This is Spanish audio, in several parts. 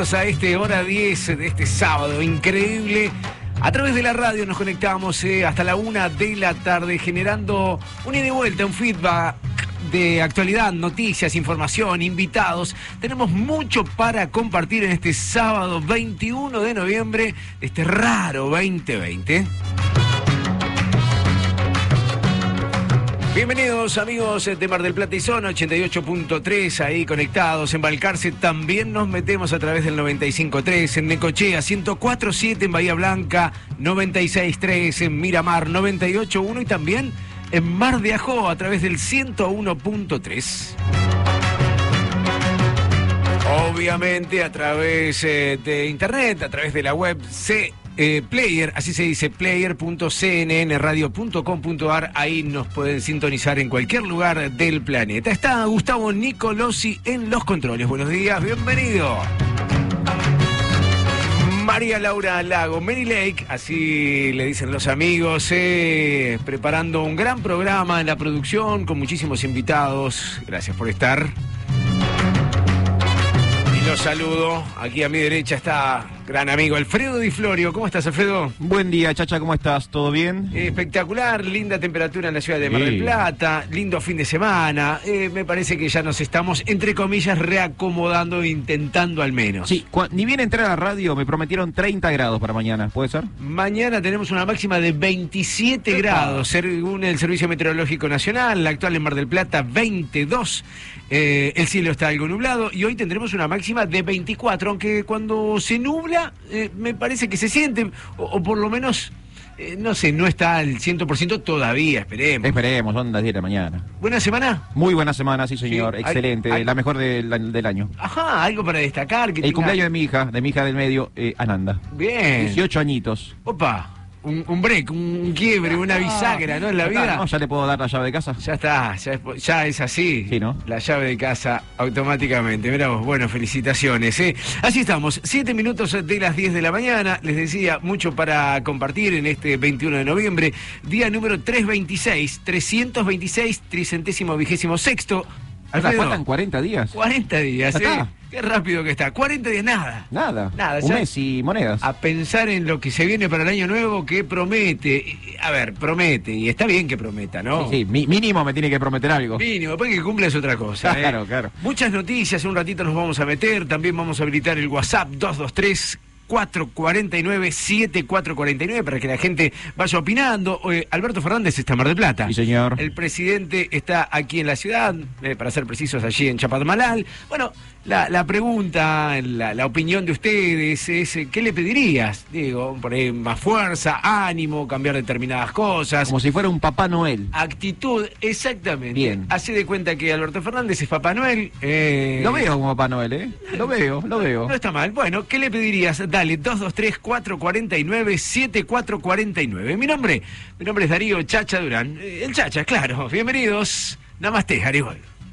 A este hora 10 de este sábado increíble. A través de la radio nos conectamos eh, hasta la una de la tarde generando un ida y vuelta, un feedback de actualidad, noticias, información, invitados. Tenemos mucho para compartir en este sábado 21 de noviembre este raro 2020. Bienvenidos amigos de Mar del Plata y Zona 88.3, ahí conectados en Balcarce. También nos metemos a través del 95.3 en Necochea, 104.7 en Bahía Blanca, 96.3 en Miramar, 98.1 y también en Mar de Ajó a través del 101.3. Obviamente a través eh, de internet, a través de la web C eh, player, así se dice, player.cnnradio.com.ar, ahí nos pueden sintonizar en cualquier lugar del planeta. Está Gustavo Nicolosi en los controles. Buenos días, bienvenido. María Laura Lago, Mary Lake, así le dicen los amigos, eh, preparando un gran programa en la producción con muchísimos invitados. Gracias por estar. Los saludo. Aquí a mi derecha está gran amigo Alfredo Di Florio. ¿Cómo estás, Alfredo? Buen día, Chacha, ¿cómo estás? ¿Todo bien? Espectacular, linda temperatura en la ciudad de Mar del Sí. Plata, lindo fin de semana. Eh, me parece que ya nos estamos, entre comillas, reacomodando, intentando al menos. Sí, ni bien entré a la radio, me prometieron 30 grados para mañana, ¿puede ser? Mañana tenemos una máxima de 27 Epa. grados, según el Servicio Meteorológico Nacional. La actual en Mar del Plata, 22. Eh, el cielo está algo nublado y hoy tendremos una máxima de 24, aunque cuando se nubla, eh, me parece que se siente, o, o por lo menos, eh, no sé, no está al 100% todavía, esperemos. Esperemos, son las 10 de la mañana. Buena semana. Muy buena semana, sí, señor. Sí, Excelente, hay- la mejor del, del año. Ajá, algo para destacar. Que El tenga- cumpleaños de mi hija, de mi hija del medio, eh, Ananda. Bien. 18 añitos. Opa, un, un break, un quiebre, una bisagra, ¿no? En la está, vida. ¿no? ¿Ya le puedo dar la llave de casa? Ya está, ya es, ya es así. Sí, ¿no? La llave de casa automáticamente. Mirá vos, bueno, felicitaciones. ¿eh? Así estamos, siete minutos de las 10 de la mañana. Les decía, mucho para compartir en este 21 de noviembre. Día número 326, 326, tricentésimo vigésimo sexto. Alfredo, ¿Faltan 40 días? 40 días, ¿eh? Qué rápido que está. 40 días, nada. Nada. Nada, Un mes y monedas. a pensar en lo que se viene para el año nuevo que promete. A ver, promete, y está bien que prometa, ¿no? Sí, sí, mínimo me tiene que prometer algo. Mínimo, después que cumpla es otra cosa. ¿eh? Claro, claro. Muchas noticias, en un ratito nos vamos a meter. También vamos a habilitar el WhatsApp 223. 449-7449 para que la gente vaya opinando. Eh, Alberto Fernández está en Mar del Plata. Sí, señor. El presidente está aquí en la ciudad, eh, para ser precisos, allí en Chapadmalal. Bueno, la, la pregunta, la, la opinión de ustedes es, eh, ¿qué le pedirías? Digo, por ahí más fuerza, ánimo, cambiar determinadas cosas. Como si fuera un Papá Noel. Actitud, exactamente. Bien. Hace de cuenta que Alberto Fernández es Papá Noel. eh, Lo veo como Papá Noel, ¿eh? Lo veo, lo veo. No está mal. Bueno, ¿qué le pedirías? Dale, 223-449-7449. Mi nombre, mi nombre es Darío Chacha Durán. Eh, El Chacha, claro. Bienvenidos. Namaste, Haribol.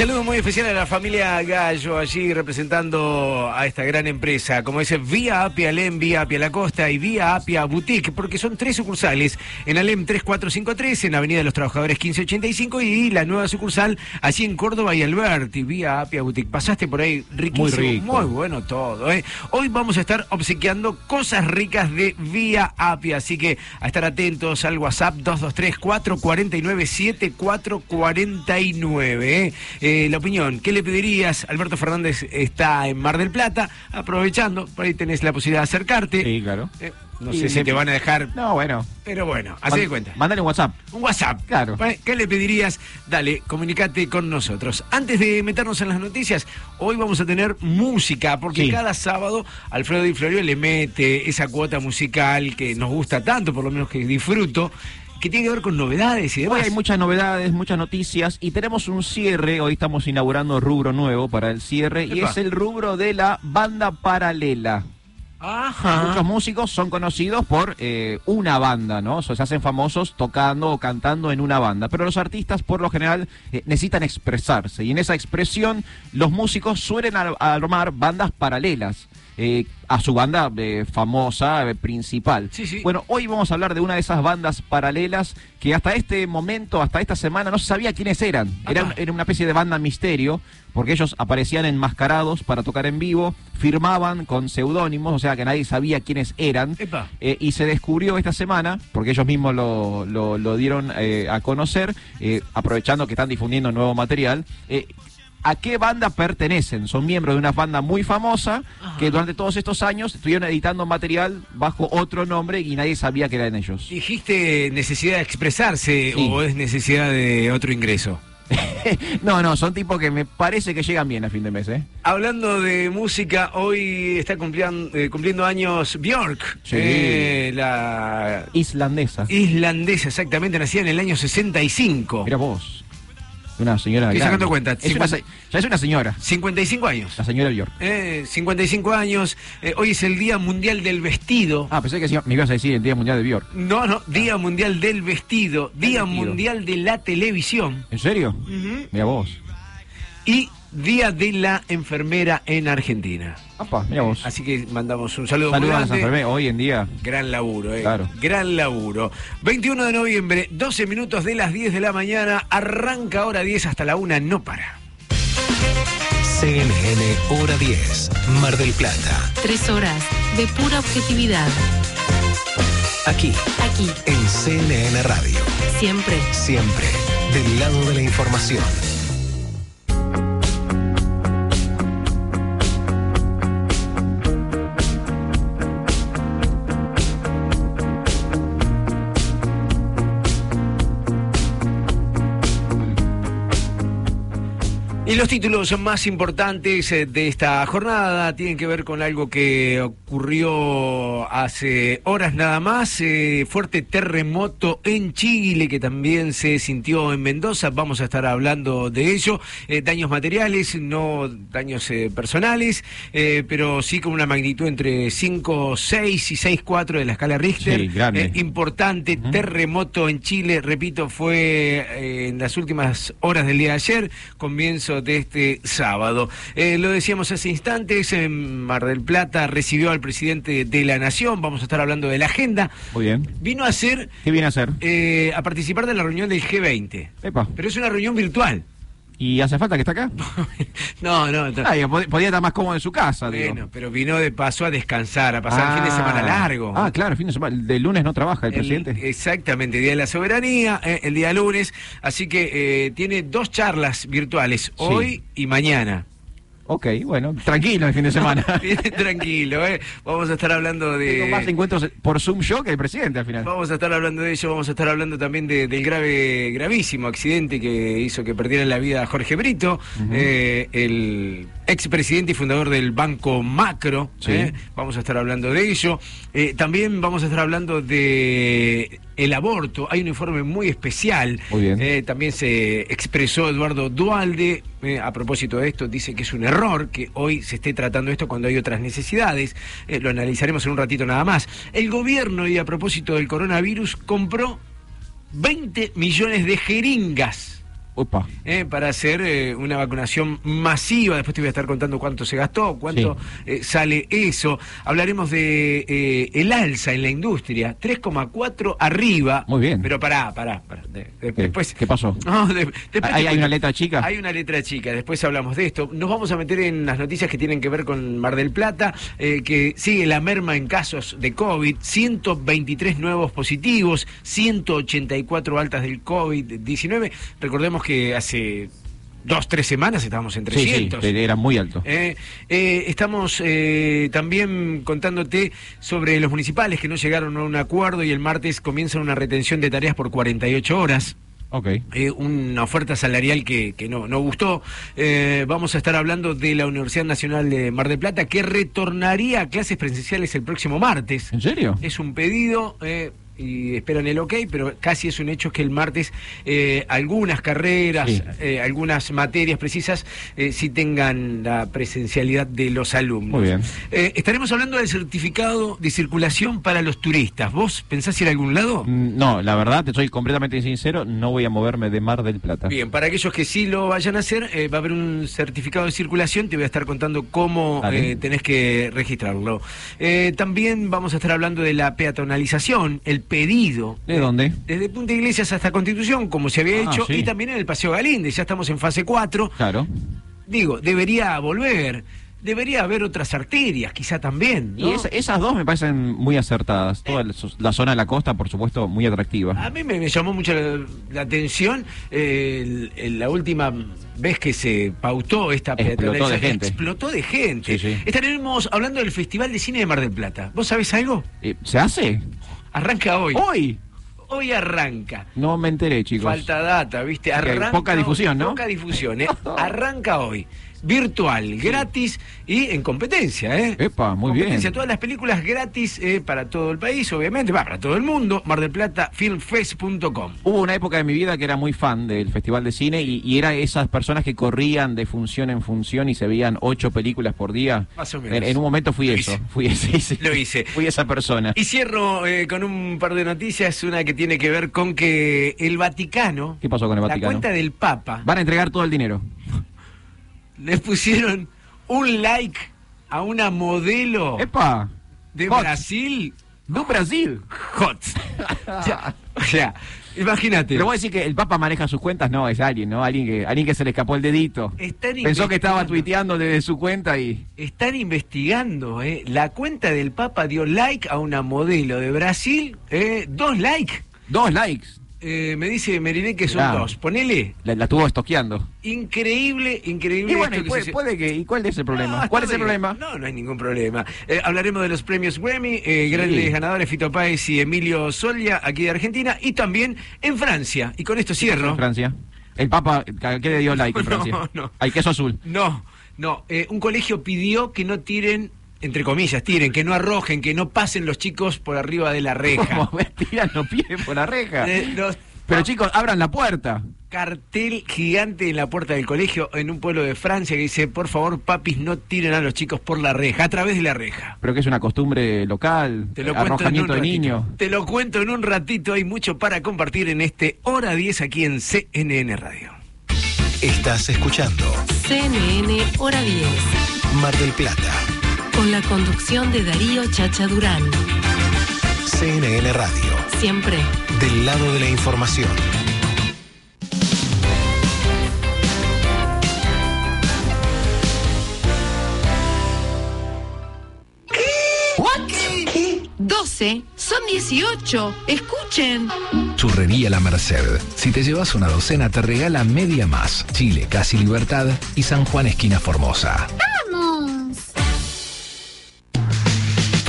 Saludo muy especial a la familia Gallo, allí representando a esta gran empresa, como dice Vía Apia Alem, Vía Apia La Costa y Vía Apia Boutique, porque son tres sucursales, en Alem 3453, en Avenida de los Trabajadores 1585 y la nueva sucursal allí en Córdoba y Alberti, Vía Apia Boutique. Pasaste por ahí riquísimo, Muy rico. muy bueno todo. ¿eh? Hoy vamos a estar obsequiando cosas ricas de Vía Apia, así que a estar atentos al WhatsApp 223-449-7449. ¿eh? Eh, la opinión, ¿qué le pedirías? Alberto Fernández está en Mar del Plata, aprovechando, por ahí tenés la posibilidad de acercarte. Sí, claro. Eh, no Y sé si te van a dejar, No, bueno. pero bueno, así de cuenta. Mándale un WhatsApp. Un WhatsApp. Claro. ¿Qué le pedirías? Dale, comunicate con nosotros. Antes de meternos en las noticias, hoy vamos a tener música, porque Sí. cada sábado Alfredo Di Florio le mete esa cuota musical que nos gusta tanto, por lo menos que disfruto, que tiene que ver con novedades y Hoy demás. hay muchas novedades, muchas noticias y tenemos un cierre. Hoy estamos inaugurando rubro nuevo para el cierre y es el rubro de la banda paralela. Ajá. Muchos músicos son conocidos por eh, una banda, ¿no? O sea, se hacen famosos tocando o cantando en una banda. Pero los artistas, por lo general, eh, necesitan expresarse. Y en esa expresión, los músicos suelen ar- armar bandas paralelas. Eh, a su banda eh, famosa, eh, principal. Sí, sí. Bueno, hoy vamos a hablar de una de esas bandas paralelas que hasta este momento, hasta esta semana, no se sabía quiénes eran. Era, era una especie de banda misterio, porque ellos aparecían enmascarados para tocar en vivo, firmaban con seudónimos, o sea que nadie sabía quiénes eran. Y se descubrió esta semana, porque ellos mismos lo, lo- lo dieron a conocer, aprovechando que están difundiendo nuevo material, a qué banda pertenecen. Son miembros de una banda muy famosa Ajá. que durante todos estos años estuvieron editando material bajo otro nombre y nadie sabía que eran ellos. ¿Dijiste necesidad de expresarse Sí. o es necesidad de otro ingreso? no, no, son tipos que me parece que llegan bien a fin de mes, ¿eh? Hablando de música, hoy está cumpliendo, eh, cumpliendo años Björk, Sí. eh, la Islandesa. islandesa, exactamente, nacida en el año 65. Mira vos. Una señora. Estoy sacando cuenta, Es una ya es una señora. 55 años. La señora Bjork. Eh, 55 años. Eh, hoy es el Día Mundial del Vestido. Ah, pensé que sí, me ibas a decir el Día Mundial de Bjork. No, no, Día Mundial del Vestido, Día vestido. Mundial de la Televisión ¿En serio? Mira vos. y Día de la Enfermera en Argentina. Apa, mira vos. Así que mandamos un saludo Saludos a las enfermeras. Hoy en día. Gran laburo, eh. Claro. Gran laburo. 21 de noviembre, 12 minutos de las 10 de la mañana. Arranca hora 10 hasta la 1, no para. CNN Hora 10, Mar del Plata. Tres horas de pura objetividad. Aquí, Aquí, en CNN Radio. siempre. Siempre del lado de la información. Y los títulos más importantes eh, de esta jornada tienen que ver con algo que ocurrió hace horas nada más, eh, fuerte terremoto en Chile que también se sintió en Mendoza, vamos a estar hablando de ello, Eh, daños materiales, no daños eh, personales, pero sí con una magnitud entre 5, 6 y 6, 4 de la escala Richter, Sí, grande. Importante terremoto en Chile, repito, fue en las últimas horas del día de ayer, comienzo de este sábado. Eh, lo decíamos hace instantes, en Mar del Plata recibió al presidente de la Nación, vamos a estar hablando de la agenda, Muy bien. vino a ser, ¿Qué viene a hacer? eh, a participar de la reunión del G20, Epa. pero es una reunión virtual. ¿Y hace falta que está acá? no, no, no. Ah, pod- podía estar más cómodo en su casa, digo. Bueno, pero vino de paso a descansar, a pasar el fin de Ah. semana largo. Ah, claro, fin de semana. El de lunes no trabaja el, El- presidente. exactamente, Día de la Soberanía, eh, el día lunes. Así que eh, tiene dos charlas virtuales, hoy y mañana. Ok, bueno, tranquilo el fin de semana. Tranquilo, ¿eh? Vamos a estar hablando Tengo más de... encuentros por Zoom yo que el presidente al final. Vamos a estar hablando de ello, vamos a estar hablando también de- del grave, gravísimo accidente que hizo que perdiera la vida a Jorge Brito, eh, el expresidente y fundador del Banco Macro. Sí. ¿eh? Vamos a estar hablando de ello. Eh, también vamos a estar hablando de el aborto. Hay un informe muy especial. Muy bien. Eh, también se expresó Eduardo Dualde eh, a propósito de esto. Dice que es un error que hoy se esté tratando esto cuando hay otras necesidades. Eh, lo analizaremos en un ratito nada más. El gobierno, y a propósito del coronavirus, compró 20 millones de jeringas. Opa. eh, para hacer eh, una vacunación masiva. Después te voy a estar contando cuánto se gastó, cuánto eh, sale eso. Hablaremos de el alza en la industria, 3,4 arriba. Muy bien. Pero pará, pará, pará. De- de- ¿Qué? después, ¿Qué pasó? No, de- después te ¿Hay- una letra chica? Hay una letra chica, después hablamos de esto. Nos vamos a meter en las noticias que tienen que ver con Mar del Plata, que sigue la merma en casos de COVID, 123 nuevos positivos, 184 altas del COVID-19. Recordemos que hace dos, tres semanas estábamos en Sí, 300. sí, era muy alto. Eh, eh, estamos eh, también contándote sobre los municipales que no llegaron a un acuerdo y el martes comienzan una retención de tareas por 48 horas. Ok. Eh, una oferta salarial que, que no, no gustó. Eh, vamos a estar hablando de la Universidad Nacional de Mar del Plata que retornaría a clases presenciales el próximo martes. ¿En serio? Es un pedido eh, y esperan el ok, pero casi es un hecho que el martes eh, algunas carreras, Sí. eh, algunas materias precisas eh, sí tengan la presencialidad de los alumnos. Muy bien. Eh, estaremos hablando del certificado de circulación para los turistas. ¿Vos pensás ir a algún lado? Mm, No, la verdad, te soy completamente sincero, no voy a moverme de Mar del Plata. Bien, para aquellos que sí lo vayan a hacer, va a haber un certificado de circulación, te voy a estar contando cómo tenés que registrarlo. También vamos a estar hablando de la peatonalización, el pedido. ¿De dónde? Desde Punta Iglesias hasta Constitución, como se había Ah, hecho, sí. y también en el Paseo Galíndez, ya estamos en fase 4. Claro. Digo, debería volver, debería haber otras arterias, quizá también. ¿no? Y esa- esas dos me parecen muy acertadas. Toda la, la zona de la costa, por supuesto, muy atractiva. A mí me, me llamó mucho la, la atención eh, el- el- la última vez que se pautó esta Explotó de gente. Explotó de gente. Sí, sí. Estaremos hablando del Festival de Cine de Mar del Plata. ¿Vos sabés algo? Eh, ¿Se hace? Arranca hoy. ¡Hoy! Hoy arranca. No me enteré, chicos. Falta data, ¿viste? Arranca poca difusión, ¿no? Poca difusión, ¿eh? Arranca hoy. Virtual, gratis y en competencia, ¿eh? Epa, muy competencia. bien. Todas las películas gratis eh, para todo el país, obviamente, va para todo el mundo. Mar del Plata, filmfest.com. Hubo una época de mi vida que era muy fan del Festival de Cine y, y era esas personas que corrían de función en función y se veían ocho películas por día. Más o menos. En, en un momento fui Lo eso. hice. Fui ese. Lo hice. Fui esa persona. Y cierro eh, con un par de noticias, una que tiene que ver con que el Vaticano, ¿Qué pasó con el la Vaticano? cuenta del Papa, Van a entregar todo el dinero. Le pusieron un like a una modelo ¡Epa! de Hot. Brasil ¡Do Brasil! hot. o sea, o sea, imagínate. Pero vos decís que el Papa maneja sus cuentas, no, es alguien, ¿no? Alguien que, alguien que se le escapó el dedito. Están Pensó que estaba tuiteando desde su cuenta y. Están investigando, eh. La cuenta del Papa dio like a una modelo de Brasil, eh, dos likes. Dos likes. Eh, me dice Meriné que son dos. Ponele. La, la estuvo estoqueando. Increíble, increíble. Y bueno, esto y que puede, se- puede que. ¿Y cuál es el problema? No, ¿Cuál es el bien. problema? No, no hay ningún problema. Eh, hablaremos de los premios Grammy, eh, Sí. grandes ganadores Fito Páez y Emilio Solia, aquí de Argentina, y también en Francia. Y con esto cierro. En Francia. El Papa, ¿a qué le dio like en No, Francia? no. Al queso azul. No, no. eh, un colegio pidió que no tiren, entre comillas, tiren, que no arrojen, que no pasen los chicos por arriba de la reja. Como me tiran los pies por la reja. Eh, los- Pero chicos, abran la puerta. cartel gigante en la puerta del colegio en un pueblo de Francia que dice, por favor, papis, no tiren a los chicos por la reja, a través de la reja. Pero que es una costumbre local. Te lo cuento en un arrojamiento de ratito. niños. Te lo cuento en un ratito, hay mucho para compartir en este Hora 10 aquí en CNN Radio. Estás escuchando CNN Hora 10. Mar del Plata. Con la conducción de Darío Chacha Durán. CNN Radio. Siempre. Del lado de la información. ¿Qué? 12. Son 18. Escuchen. Churrería La Merced. Si te llevas una docena, te regala media más. Chile, Casi Libertad y San Juan, esquina Formosa. ¡Vamos!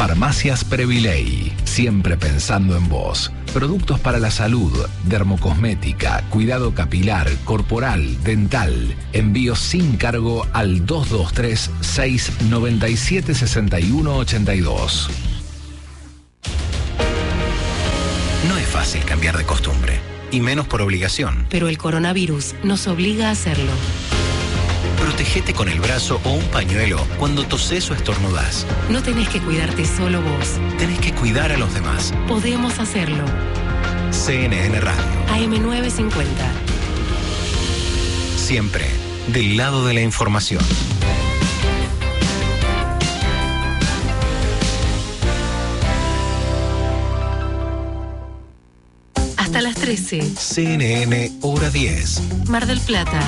Farmacias Previley. Siempre pensando en vos. Productos para la salud, dermocosmética, cuidado capilar, corporal, dental. Envíos sin cargo al 223-697-6182. No es fácil cambiar de costumbre. Y menos por obligación. Pero el coronavirus nos obliga a hacerlo. Protégete con el brazo o un pañuelo cuando toses o estornudas. No tenés que cuidarte solo vos. Tenés que cuidar a los demás. Podemos hacerlo. CNN Radio. AM950. Siempre del lado de la información. Hasta las 13. CNN Hora 10. Mar del Plata.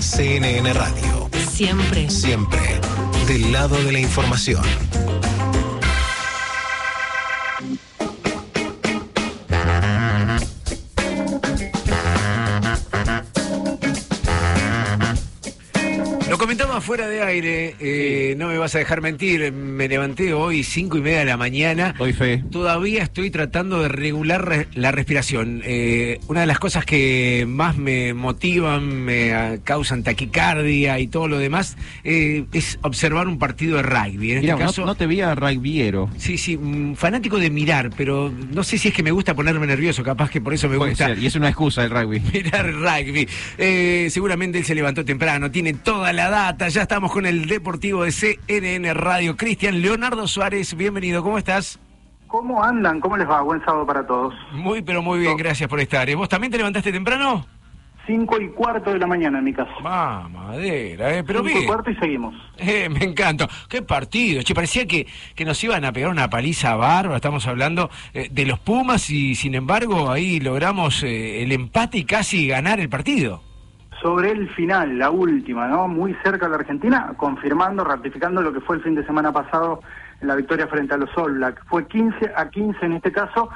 CNN Radio. Siempre. Siempre del lado de la información. Fuera de aire, eh, no me vas a dejar mentir, me levanté hoy cinco y media de la mañana. Doy fe. Todavía estoy tratando de regular re- la respiración. Eh, una de las cosas que más me motivan, me ah, causan taquicardia y todo lo demás, eh, es observar un partido de rugby. En este no, caso, no te vi a rugbyero. sí, sí, fanático de mirar, pero no sé si es que me gusta ponerme nervioso, capaz que por eso me Puede gusta. ser, y es una excusa el rugby. Mirar rugby. Seguramente él se levantó temprano, tiene toda la data. Ya estamos con el Deportivo de CNN Radio. Cristian Leonardo Suárez, bienvenido, ¿cómo estás? ¿Cómo andan? ¿Cómo les va? Buen sábado para todos. Muy, pero muy bien, gracias por estar. ¿Eh? ¿Vos también te levantaste temprano? Cinco y cuarto de la mañana en mi caso. Ah, madera, ¿eh? Pero Cinco y bien. cuarto y seguimos. Eh, me encanta. Qué partido. Che, parecía que, que nos iban a pegar una paliza bárbara. Estamos hablando eh, de los Pumas y sin embargo ahí logramos eh, el empate y casi ganar el partido. Sobre el final, la última, ¿no? Muy cerca de la Argentina, confirmando, ratificando lo que fue el fin de semana pasado en la victoria frente a los All Black. Fue 15 a 15 en este caso.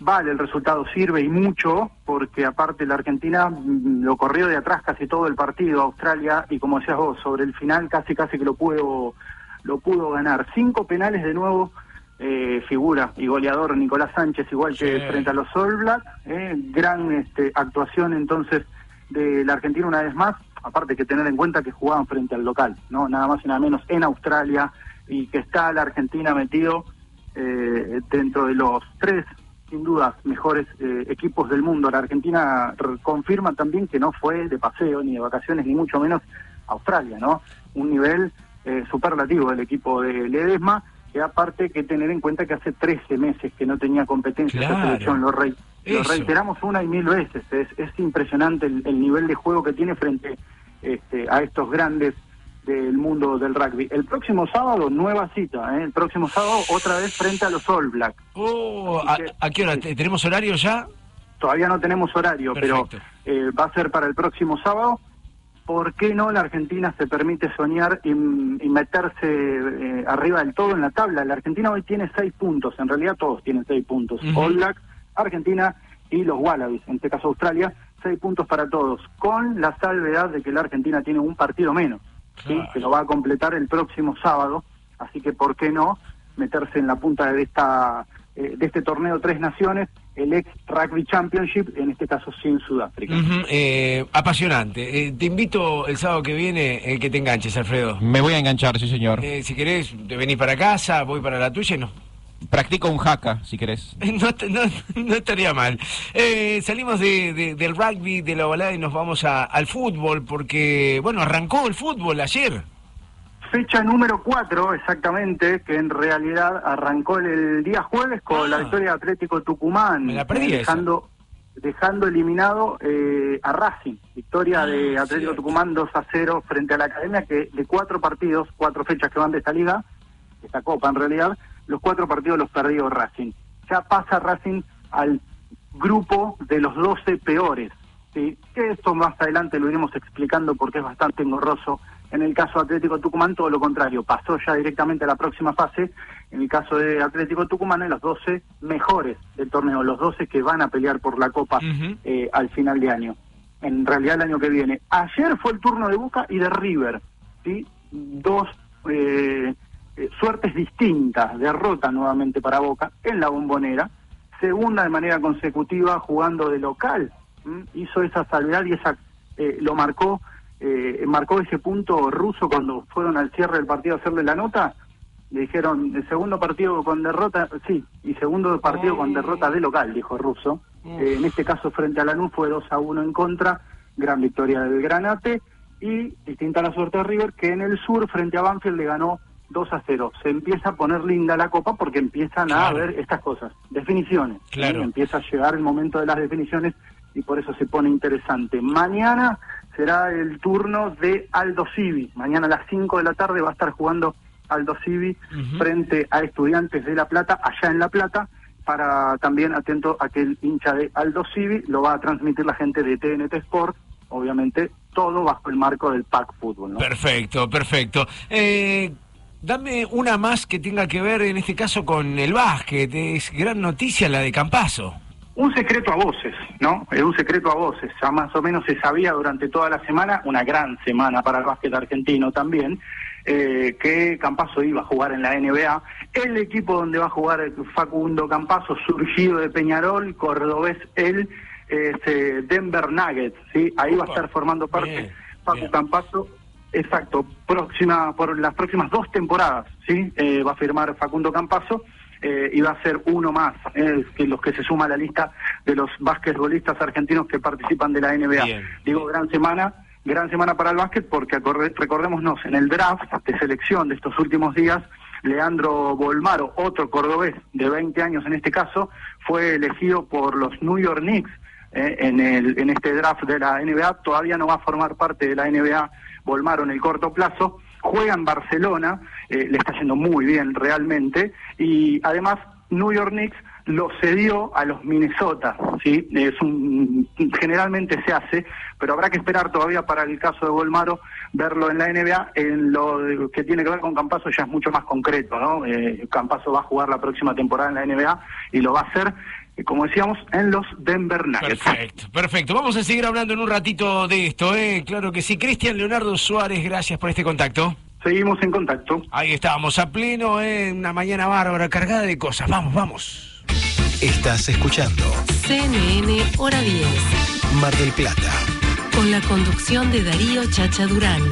Vale, el resultado sirve y mucho, porque aparte la Argentina mm, lo corrió de atrás casi todo el partido, Australia, y como decías vos, sobre el final casi casi que lo pudo, lo pudo ganar. Cinco penales de nuevo, eh, figura y goleador Nicolás Sánchez, igual que Sí. frente a los All Black. eh, gran este, actuación entonces de la Argentina una vez más, aparte que tener en cuenta que jugaban frente al local, no nada más y nada menos en Australia y que está la Argentina metido eh, dentro de los tres, sin duda, mejores eh, equipos del mundo. La Argentina confirma también que no fue de paseo ni de vacaciones, ni mucho menos Australia, ¿no? Un nivel eh, superlativo del equipo de Ledesma, que aparte que tener en cuenta que hace 13 meses que no tenía competencia Claro. selección, lo, re- lo Eso. reiteramos una y mil veces, es, es impresionante el, el nivel de juego que tiene frente este, a estos grandes del mundo del rugby. El próximo sábado, nueva cita, ¿eh? el próximo sábado otra vez frente a los All Black. Oh, ¿a, a qué hora? ¿Te- ¿Tenemos horario ya? Todavía no tenemos horario, Perfecto. pero eh, va a ser para el próximo sábado. ¿Por qué no la Argentina se permite soñar y, y meterse eh, arriba del todo en la tabla? La Argentina hoy tiene seis puntos, en realidad todos tienen seis puntos. Ujú. All Black, Argentina y los Wallabies, en este caso Australia, seis puntos para todos, con la salvedad de que la Argentina tiene un partido menos, ¿sí? Que lo va a completar el próximo sábado, así que ¿por qué no meterse en la punta de esta eh, de este torneo Tres Naciones, el ex Rugby Championship, en este caso sin Sudáfrica. Ujú, eh, apasionante. Eh, te invito el sábado que viene eh, que te enganches, Alfredo. Me voy a enganchar, sí señor. Eh, si querés, te venís para casa, voy para la tuya y no. Practico un jaca, si querés. No, no, no estaría mal. Eh, salimos de, de- del rugby, de la balada y nos vamos a- al fútbol porque, bueno, arrancó el fútbol ayer. Fecha número 4, exactamente, que en realidad arrancó el, día jueves con Ah. la victoria de Atlético Tucumán, Me la perdí dejando, dejando eliminado eh, a Racing. Victoria de Ah, Atlético cierto. Tucumán 2 a 0 frente a la Academia, que de cuatro partidos, cuatro fechas que van de esta liga, esta Copa en realidad, los cuatro partidos los perdió Racing. Ya pasa Racing al grupo de los 12 peores. ¿sí? Que esto más adelante lo iremos explicando porque es bastante engorroso. En el caso de Atlético Tucumán, todo lo contrario, pasó ya directamente a la próxima fase. En el caso de Atlético Tucumán, en los 12 mejores del torneo, los 12 que van a pelear por la Copa eh, al final de año. En realidad, el año que viene. Ayer fue el turno de Boca y de River. ¿sí? Dos eh, eh, suertes distintas. Derrota nuevamente para Boca en la bombonera. Segunda de manera consecutiva jugando de local. ¿m? Hizo esa salvedad y esa eh, lo marcó. Eh, marcó ese punto ruso cuando fueron al cierre del partido a hacerle la nota. Le dijeron, el segundo partido con derrota, sí, y segundo partido con derrota de local, dijo Russo. Eh, en este caso, frente a Lanús fue 2 a 1 en contra, gran victoria del Granate, y distinta la suerte de River, que en el sur, frente a Banfield, le ganó 2 a 0. Se empieza a poner linda la copa porque empiezan Claro. a haber estas cosas, definiciones. ¿sí? Claro. Empieza a llegar el momento de las definiciones y por eso se pone interesante. Mañana será el turno de Aldo Civi. Mañana a las 5 de la tarde va a estar jugando Aldo Civi frente a Estudiantes de La Plata, allá en La Plata, para también atento a que el hincha de Aldo Civi lo va a transmitir la gente de TNT Sport, obviamente todo bajo el marco del PAC Fútbol. ¿no? Perfecto, perfecto. Eh, dame una más que tenga que ver en este caso con el básquet. Es gran noticia la de Campaso. Un secreto a voces, ¿no? Es un secreto a voces. Ya más o menos se sabía durante toda la semana, una gran semana para el básquet argentino también, eh, que Campaso iba a jugar en la NBA. El equipo donde va a jugar Facundo Campaso, surgido de Peñarol, cordobés él, es eh, Denver Nuggets, ¿sí? Ahí va a estar formando parte Bien, Facu bien. Campaso. Exacto, próxima por las próximas dos temporadas, ¿sí? Eh, va a firmar Facundo Campaso eh, y va a ser uno más, eh, que los que se suma a la lista de los basquetbolistas argentinos que participan de la NBA. Bien. Digo, gran semana, gran semana para el básquet porque recordémonos, en el draft de selección de estos últimos días, Leandro Bolmaro, otro cordobés de 20 años en este caso, fue elegido por los New York Knicks eh, en, el, en este draft de la NBA. Todavía no va a formar parte de la NBA Bolmaro en el corto plazo. Juega en Barcelona, eh, le está yendo muy bien realmente, y además New York Knicks lo cedió a los Minnesota, ¿sí? Es un, generalmente se hace, pero habrá que esperar todavía para el caso de Bolmaro verlo en la NBA. En lo que tiene que ver con Campaso ya es mucho más concreto, ¿no? Eh, Campaso va a jugar la próxima temporada en la NBA y lo va a hacer, eh, como decíamos, en los Denver Nuggets. Perfecto, perfecto. Vamos a seguir hablando en un ratito de esto, ¿eh? Claro que sí. Cristian Leonardo Suárez, gracias por este contacto. Seguimos en contacto. Ahí estábamos, a pleno, ¿eh? Una mañana bárbara, cargada de cosas. Vamos, vamos. Estás escuchando CNN Hora 10. Mar del Plata, Con la conducción de Darío Chacha Durán.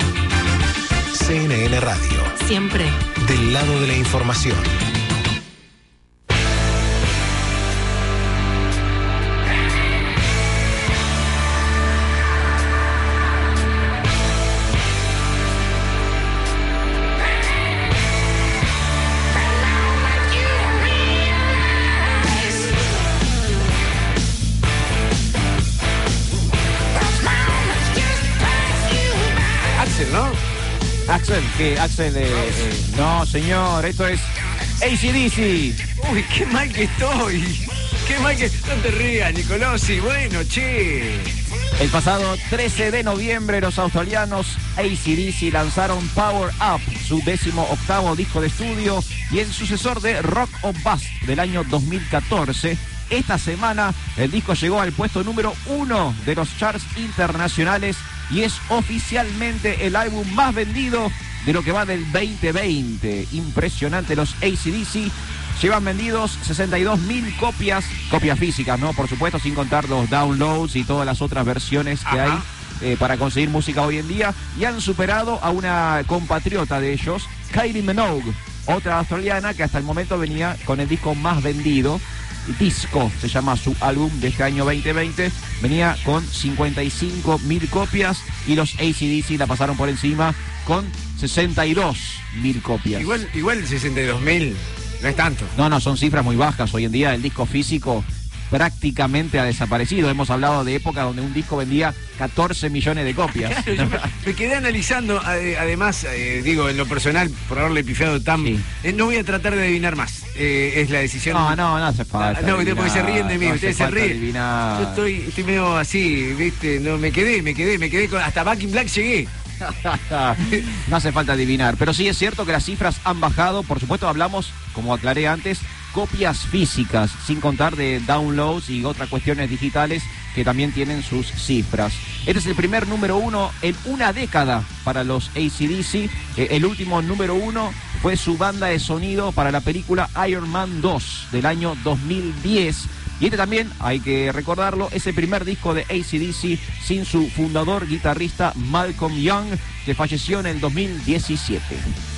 CNN Radio, Siempre. del lado de la información. Que Axel, eh, eh, no señor, esto es ACDC. Uy, qué mal que estoy. Qué mal que... No te rías, Nicolosi. Bueno, che. El pasado 13 de noviembre los australianos ACDC lanzaron Power Up, su décimo octavo disco de estudio y el sucesor de Rock of Bust del año 2014. Esta semana el disco llegó al puesto número uno de los charts internacionales y es oficialmente el álbum más vendido de lo que va del 2020. Impresionante, los ACDC llevan vendidos 62 mil copias, copias físicas, ¿no? Por supuesto, sin contar los downloads y todas las otras versiones que Ajá. hay eh, para conseguir música hoy en día. Y han superado a una compatriota de ellos, Kylie Minogue, otra australiana que hasta el momento venía con el disco más vendido. Disco se llama su álbum de este año 2020. Venía con 55 mil copias y los ACDC la pasaron por encima con 62 mil copias. Igual, igual 62 mil. No es tanto. No, no, son cifras muy bajas. Hoy en día el disco físico prácticamente ha desaparecido. Hemos hablado de época donde un disco vendía 14 millones de copias. Claro, me, me quedé analizando, ade- además, eh, digo, en lo personal, por haberle pifiado tan... Sí. eh, no voy a tratar de adivinar más. Eh, es la decisión... No, no, no hace falta. Ah, no, porque se adivinar, ríen de mí, no ustedes se ríen. adivinar. Yo estoy, estoy medio así, ¿viste? No, me quedé, me quedé, me quedé con... Hasta Back in Black llegué. no hace falta adivinar. Pero sí es cierto que las cifras han bajado. Por supuesto, hablamos, como aclaré antes, copias físicas, sin contar de downloads y otras cuestiones digitales que también tienen sus cifras. Este es el primer número uno en una década para los ACDC. Eh, el último número uno fue su banda de sonido para la película Iron Man 2 del año 2010. Y este también, hay que recordarlo, es el primer disco de ACDC sin su fundador guitarrista Malcolm Young, que falleció en el 2017.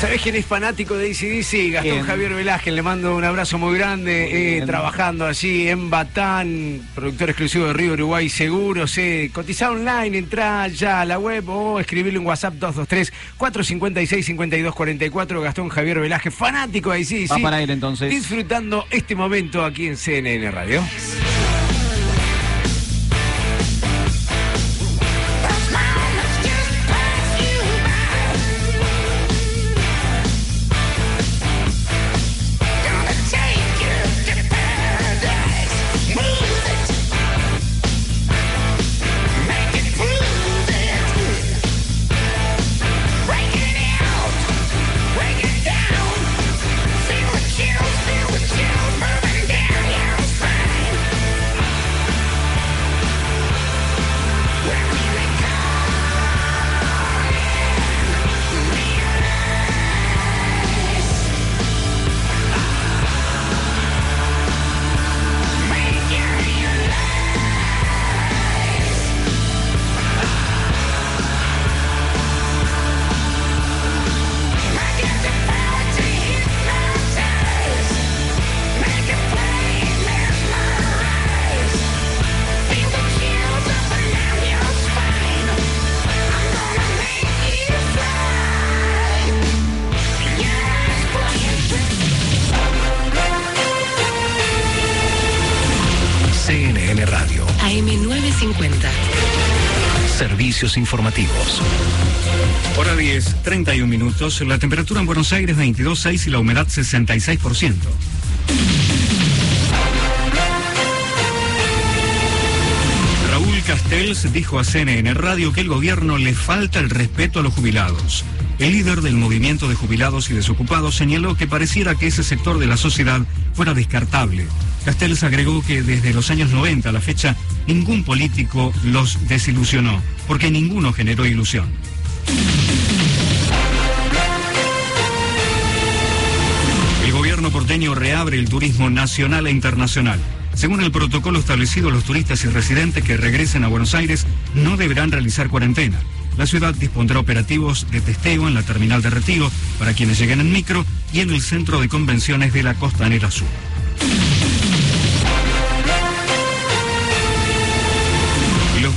¿Sabés quién es fanático de ACDC? Gastón. Javier Velázquez, le mando un abrazo muy grande, eh, trabajando allí en Batán, productor exclusivo de Río Uruguay Seguros, eh, cotizar online, entra ya a la web o escribirle un WhatsApp 223-456-5244, Gastón Javier Velázquez, fanático de ACDC. Va para él entonces. Disfrutando este momento aquí en CNN Radio. Informativos. Hora 10, 31 minutos. La temperatura en Buenos Aires 22,6 y la humedad 66%. Raúl Castells dijo a CNN Radio que el gobierno le falta el respeto a los jubilados. El líder del movimiento de jubilados y desocupados señaló que pareciera que ese sector de la sociedad fuera descartable. Castells agregó que desde los años 90 a la fecha ningún político los desilusionó, porque ninguno generó ilusión. El gobierno porteño reabre el turismo nacional e internacional. Según el protocolo establecido, los turistas y residentes que regresen a Buenos Aires no deberán realizar cuarentena. La ciudad dispondrá operativos de testeo en la terminal de retiro para quienes lleguen en micro y en el centro de convenciones de la Costanera Sur.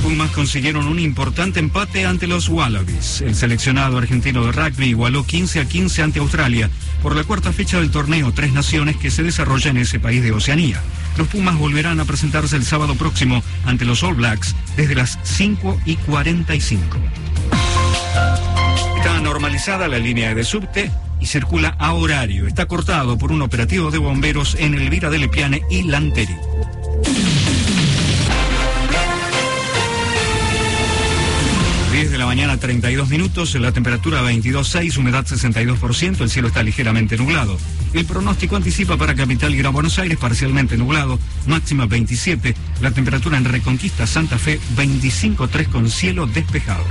Pumas consiguieron un importante empate ante los Wallabies. El seleccionado argentino de rugby igualó 15 a 15 ante Australia por la cuarta fecha del torneo Tres Naciones que se desarrolla en ese país de Oceanía. Los Pumas volverán a presentarse el sábado próximo ante los All Blacks desde las 5 y 45. Está normalizada la línea de subte y circula a horario. Está cortado por un operativo de bomberos en Elvira de Lepiane y Lanteri. ...10 de la mañana 32 minutos, la temperatura 22.6, humedad 62%, el cielo está ligeramente nublado. El pronóstico anticipa para Capital y Gran Buenos Aires parcialmente nublado, máxima 27, la temperatura en Reconquista Santa Fe 25.3 con cielo despejado.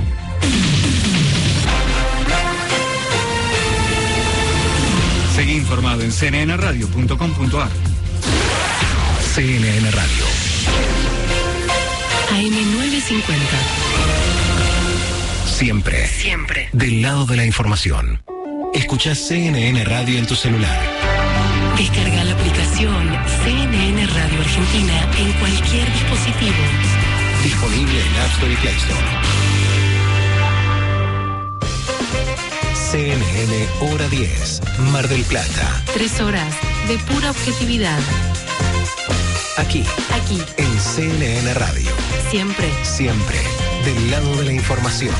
Seguí informado en cnnradio.com.ar. CNN Radio. AM950. Siempre. Siempre. Del lado de la información. Escucha CNN Radio en tu celular. Descarga la aplicación CNN Radio Argentina en cualquier dispositivo. Disponible en App Store y Play Store. CNN Hora 10. Mar del Plata. Tres horas de pura objetividad. Aquí, Aquí, en CNN Radio. siempre. Siempre. Del lado de la información.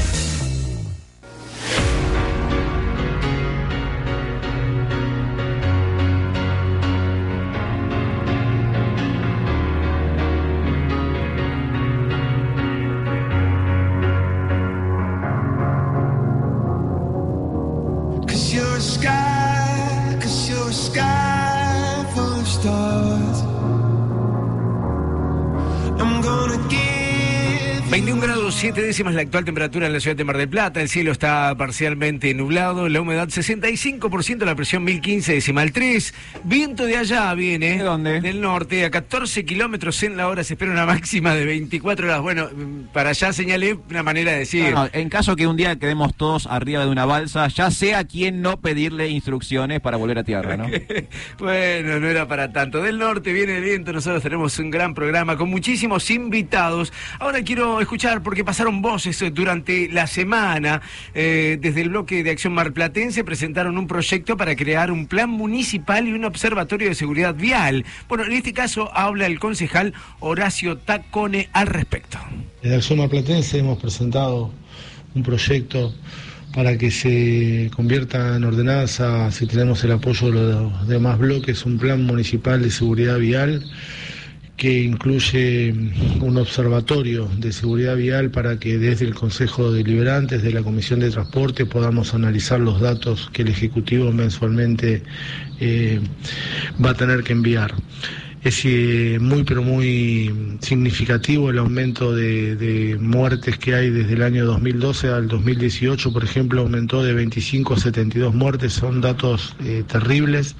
Décimas la actual temperatura en la ciudad de Mar del Plata. El cielo está parcialmente nublado. La humedad 65%, la presión 1015 decimal 3. Viento de allá viene. ¿De dónde? Del norte. A 14 kilómetros en la hora se espera una máxima de 24 horas. Bueno, para allá señalé una manera de decir. No, no, en caso que un día quedemos todos arriba de una balsa, ya sé a quién no pedirle instrucciones para volver a tierra, ¿no? bueno, no era para tanto. Del norte viene el viento. Nosotros tenemos un gran programa con muchísimos invitados. Ahora quiero escuchar, porque pasaron voces eh, durante la semana, eh, desde el bloque de Acción Marplatense presentaron un proyecto para crear un plan municipal y un observatorio de seguridad vial. Bueno, en este caso habla el concejal Horacio Tacone al respecto. Desde Acción Marplatense hemos presentado un proyecto para que se convierta en ordenanza, si tenemos el apoyo de los demás bloques, un plan municipal de seguridad vial que incluye un observatorio de seguridad vial para que desde el Consejo Deliberante, desde la Comisión de Transporte, podamos analizar los datos que el Ejecutivo mensualmente eh, va a tener que enviar. Es eh, muy, pero muy significativo el aumento de, de, muertes que hay desde el año 2012 al 2018, por ejemplo, aumentó de 25 a 72 muertes, son datos eh, terribles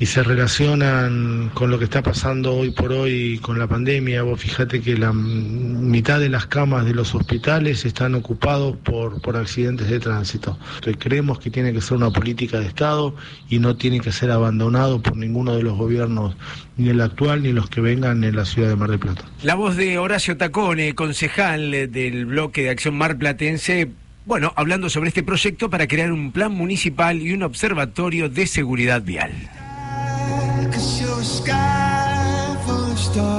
y se relacionan con lo que está pasando hoy por hoy con la pandemia. Vos fíjate que la mitad de las camas de los hospitales están ocupados por, por accidentes de tránsito. Entonces, creemos que tiene que ser una política de Estado y no tiene que ser abandonado por ninguno de los gobiernos, ni el actual ni los que vengan en la ciudad de Mar del Plata. La voz de Horacio Tacone, concejal del bloque de Acción Mar Platense. Bueno, hablando sobre este proyecto para crear un plan municipal y un observatorio de seguridad vial.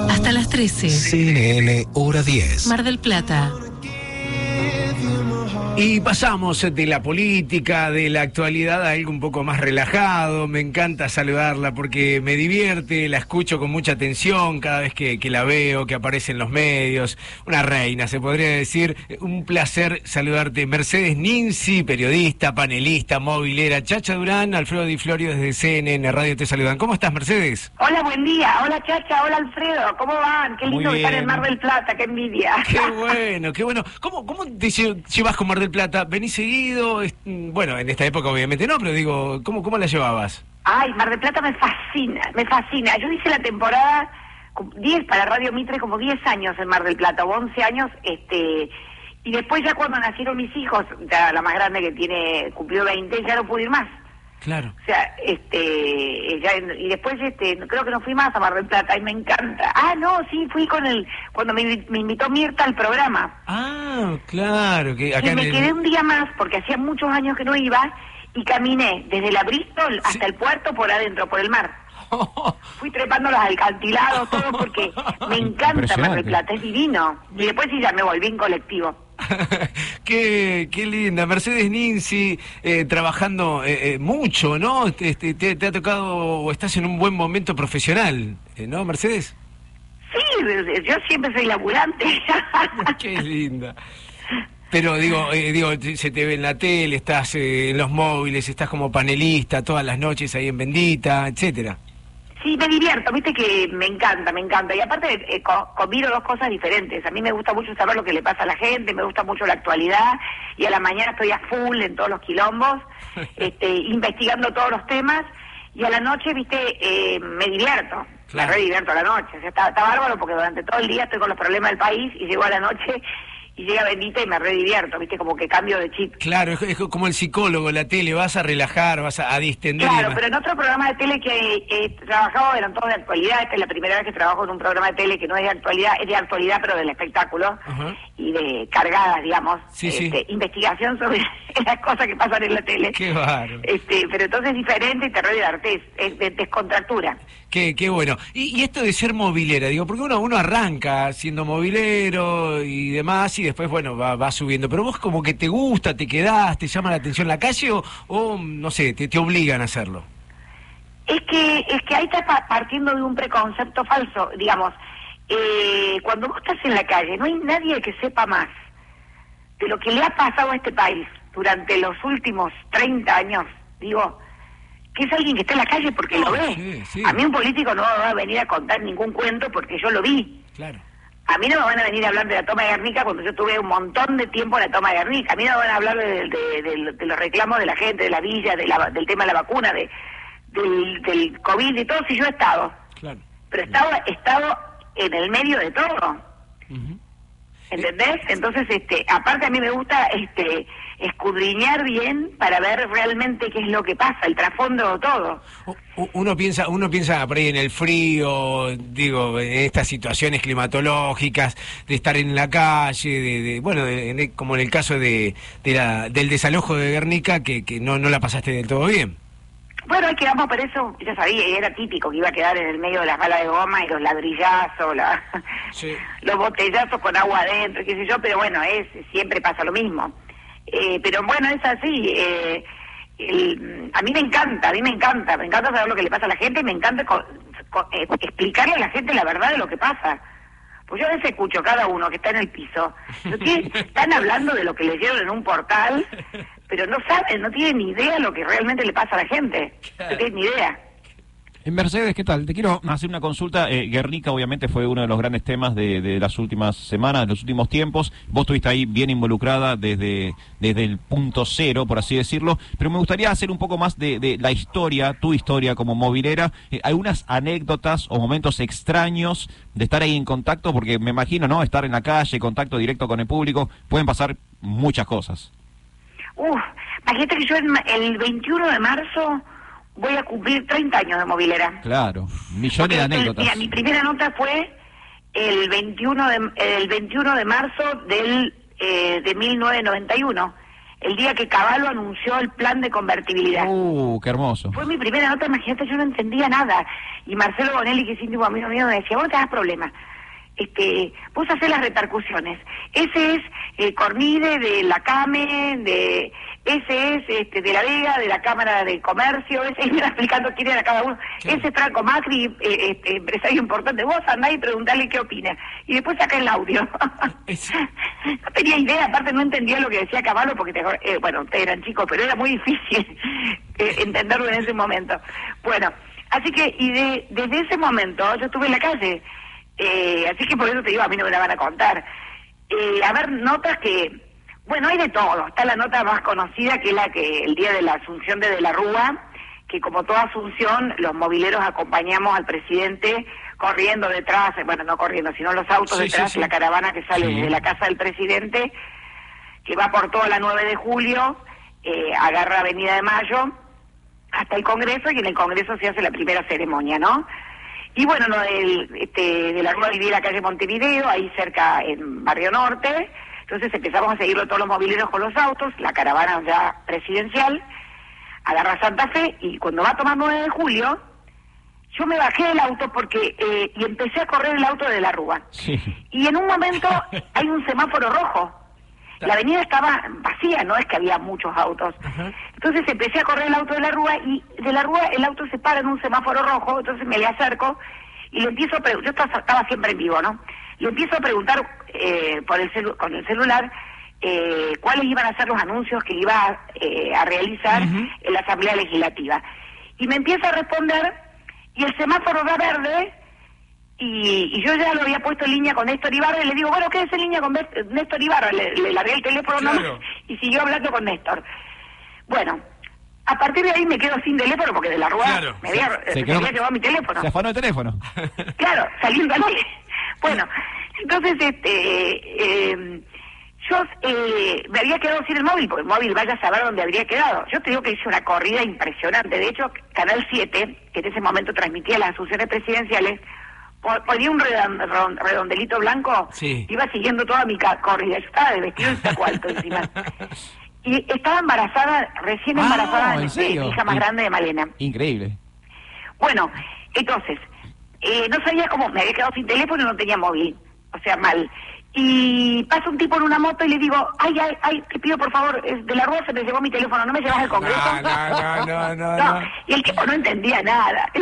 Hasta las 13. CNN, hora 10. Mar del Plata. Y pasamos de la política, de la actualidad a algo un poco más relajado. Me encanta saludarla porque me divierte, la escucho con mucha atención cada vez que, que, la veo, que aparece en los medios. Una reina, se podría decir. Un placer saludarte. Mercedes Ninzi, periodista, panelista, movilera. Chacha Durán, Alfredo Di Florio desde CNN Radio te saludan. ¿Cómo estás, Mercedes? Hola, buen día. Hola, Chacha. Hola, Alfredo. ¿Cómo van? Qué lindo estar en Mar del Plata. Qué envidia. Qué bueno, qué bueno. ¿Cómo, cómo te llevas con Mar del Plata, venís seguido, bueno, en esta época obviamente no, pero digo, ¿cómo, cómo la llevabas? Ay, Mar del Plata me fascina, me fascina. Yo hice la temporada 10 para Radio Mitre como 10 años en Mar del Plata, o 11 años, este y después ya cuando nacieron mis hijos, ya la más grande que tiene cumplió 20, ya no pude ir más. Claro. O sea, este, ya, y después, este, creo que no fui más a Mar del Plata y me encanta. Ah, no, sí, fui con el, cuando me, me invitó Mirta al programa. Ah, claro. Que acá y me el... quedé un día más porque hacía muchos años que no iba y caminé desde la Bristol hasta el puerto por adentro, por el mar. Fui trepando los alcantilados, todo porque me encanta Mar del Plata, es divino. Y después sí ya me volví en colectivo. qué, qué linda. Mercedes Ninzi, eh, trabajando eh, eh, mucho, ¿no? Este, te, te, ha tocado, o estás en un buen momento profesional, ¿no, Mercedes? Sí, yo siempre soy laburante. qué linda. Pero digo, eh, digo, se te ve en la tele, estás eh, en los móviles, estás como panelista todas las noches ahí en Bendita, etcétera. Sí, me divierto, viste que me encanta, me encanta. Y aparte eh, co combino dos cosas diferentes. A mí me gusta mucho saber lo que le pasa a la gente, me gusta mucho la actualidad y a la mañana estoy a full en todos los quilombos, este, investigando todos los temas y a la noche, viste, eh, me divierto. Claro. Me re divierto a la noche. O sea, está, está bárbaro porque durante todo el día estoy con los problemas del país y llego a la noche y llega Bendita y me redivierto, ¿viste? Como que cambio de chip. Claro, es, es, como el psicólogo, la tele, vas a relajar, vas a, a distender. Claro, pero en otro programa de tele que he trabajado eran todos de actualidad. Esta es la primera vez que trabajo en un programa de tele que no es de actualidad, es de actualidad, pero del espectáculo uh -huh. y de cargadas, digamos. Sí, este, sí. Investigación sobre las cosas que pasan en la tele. Qué bárbaro. Este, pero entonces es diferente y te rediviertes, es de descontractura. Qué, qué bueno. Y, y, esto de ser movilera, digo, porque uno, uno arranca siendo movilero y demás, y después, bueno, va, va subiendo. Pero vos como que te gusta, te quedás, te llama la atención la calle o, o no sé, te, te, obligan a hacerlo. Es que, es que ahí estás partiendo de un preconcepto falso, digamos. Eh, cuando vos estás en la calle, no hay nadie que sepa más de lo que le ha pasado a este país durante los últimos 30 años, digo, que es alguien que está en la calle porque lo ve. Sí, sí. A mí un político no va a venir a contar ningún cuento porque yo lo vi. Claro. A mí no me van a venir a hablar de la toma de Guernica cuando yo tuve un montón de tiempo en la toma de Guernica. A mí no me van a hablar de, de- de- de los reclamos de la gente, de la villa, de la- del tema de la vacuna, de, del, del COVID y todo, si yo he estado. Claro. Pero he estado, he estado en el medio de todo. ¿Entendés? Entonces, este, aparte a mí me gusta este escudriñar bien para ver realmente qué es lo que pasa, el trasfondo de todo. Uno piensa, uno piensa por ahí en el frío, digo, en estas situaciones climatológicas, de estar en la calle, de, de- bueno, de- de- como en el caso de, de la- del desalojo de Guernica, que, que no, no la pasaste del todo bien. Bueno, ahí quedamos por eso, ya sabía, y era típico que iba a quedar en el medio de las balas de goma y los ladrillazos, la- los botellazos con agua adentro, qué sé yo, pero bueno, es siempre pasa lo mismo. Eh, pero bueno, es así. eh, el- a mí me encanta, a mí me encanta, me encanta saber lo que le pasa a la gente y me encanta co- co- eh, explicarle a la gente la verdad de lo que pasa. Pues yo a veces escucho cada uno que está en el piso. Están hablando de lo que leyeron en un portal, pero no saben, no tienen ni idea lo que realmente le pasa a la gente. No tienen ni idea. En Mercedes, ¿qué tal? Te quiero hacer una consulta. Eh, Guernica obviamente fue uno de los grandes temas de, las últimas semanas, de los últimos tiempos. Vos estuviste ahí bien involucrada desde, desde el punto cero, por así decirlo. Pero me gustaría hacer un poco más de, de la historia, tu historia como movilera. Eh, algunas anécdotas o momentos extraños de estar ahí en contacto, porque me imagino, ¿no? Estar en la calle, contacto directo con el público, pueden pasar muchas cosas. Uf, imagínate que yo ma- el 21 de marzo voy a cumplir 30 años de movilera. Claro, millones de anécdotas. mira, mi primera nota fue el 21 de, el 21 de marzo del, eh, de 1991, el día que Caballo anunció el plan de convertibilidad. Uh, qué hermoso. Fue mi primera nota, imagínate, yo no entendía nada. Y Marcelo Bonelli, que es íntimo amigo mío, me decía, vos no te das problema. Este, vos haces las repercusiones. Ese es eh, Cornide de la CAME, de, ese es este, de la Vega, de la Cámara de Comercio, ese iba explicando quién era cada uno. Ese es Franco Macri, eh, este, empresario importante. Vos andá y preguntale qué opina. Y después saca el audio. no tenía idea, aparte no entendía lo que decía Caballo, porque, te, eh, bueno, ustedes eran chicos, pero era muy difícil eh, entenderlo en ese momento. Bueno, así que, y de, desde ese momento yo estuve en la calle. Eh, así que por eso te digo, a mí no me la van a contar. Eh, a ver, notas que, bueno, hay de todo. Está la nota más conocida, que es la que el día de la asunción de De la Rúa, que como toda asunción, los mobileros acompañamos al presidente corriendo detrás, bueno, no corriendo, sino los autos Sí, detrás, sí, sí. la caravana que sale de la casa del presidente, que va por toda la 9 de julio, eh, agarra Avenida de Mayo, hasta el Congreso, y en el Congreso se hace la primera ceremonia, ¿no? Y bueno, no, el, este, de la Rúa vivía en la calle Montevideo, ahí cerca en Barrio Norte. Entonces empezamos a seguirlo todos los mobileros con los autos, la caravana ya presidencial, agarra Santa Fe y cuando va a tomar 9 de julio, yo me bajé del auto porque eh, y empecé a correr el auto de la Rúa. Y en un momento hay un semáforo rojo. La avenida estaba vacía, no es que había muchos autos. Entonces empecé a correr el auto de la Rúa y de la Rúa el auto se para en un semáforo rojo, entonces me le acerco y le empiezo a preguntar, yo estaba, estaba siempre en vivo, ¿no? Le empiezo a preguntar eh, por el celu- con el celular eh, cuáles iban a ser los anuncios que iba eh, a realizar en la Asamblea Legislativa. Y me empieza a responder y el semáforo da verde y, y yo ya lo había puesto en línea con Néstor Ibarra y le digo, bueno, quédese en línea con Nés- Néstor Ibarra. Le, le largué el teléfono nomás y siguió hablando con Néstor. Bueno, a partir de ahí me quedo sin teléfono porque de la rueda Claro. me había, Se- se me quedó- había llevado mi teléfono. Se afanó el teléfono. Claro, saliendo al aire. Bueno, entonces, este, eh, yo eh, me había quedado sin el móvil, porque el móvil vaya a saber dónde habría quedado. Yo te digo que hice una corrida impresionante. De hecho, Canal 7, que en ese momento transmitía las asunciones presidenciales, ponía un redon- redon- redondelito blanco, Sí. iba siguiendo toda mi corrida. Yo estaba de vestido de taco alto encima. Y estaba embarazada, recién Ah, embarazada ¿en de mi hija más grande de Malena. Increíble. Bueno, entonces, eh, no sabía cómo, me había quedado sin teléfono y no tenía móvil, o sea, mal. Y pasa un tipo en una moto y le digo, ay, ay, ay, te pido por favor, es de la rueda se me llevó mi teléfono, ¿no me llevas al Congreso? No, no, no, no. Y el tipo no entendía nada.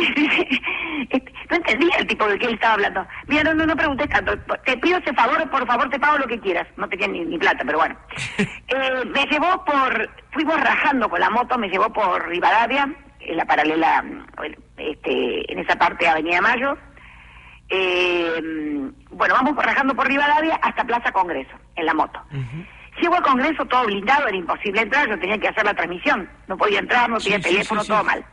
No entendía el tipo de qué él estaba hablando. Mira, no, no, no preguntes tanto. Te pido ese favor, por favor, te pago lo que quieras. No tenía ni, ni plata, pero bueno. Eh, me llevó por, fuimos rajando con la moto, me llevó por Rivadavia, en la paralela, mm, este, en esa parte de Avenida Mayo. Eh, bueno, vamos rajando por Rivadavia hasta Plaza Congreso, en la moto. Llego al Congreso todo blindado, era imposible entrar, yo tenía que hacer la transmisión. No podía entrar, no tenía Sí, teléfono, sí, sí. todo mal.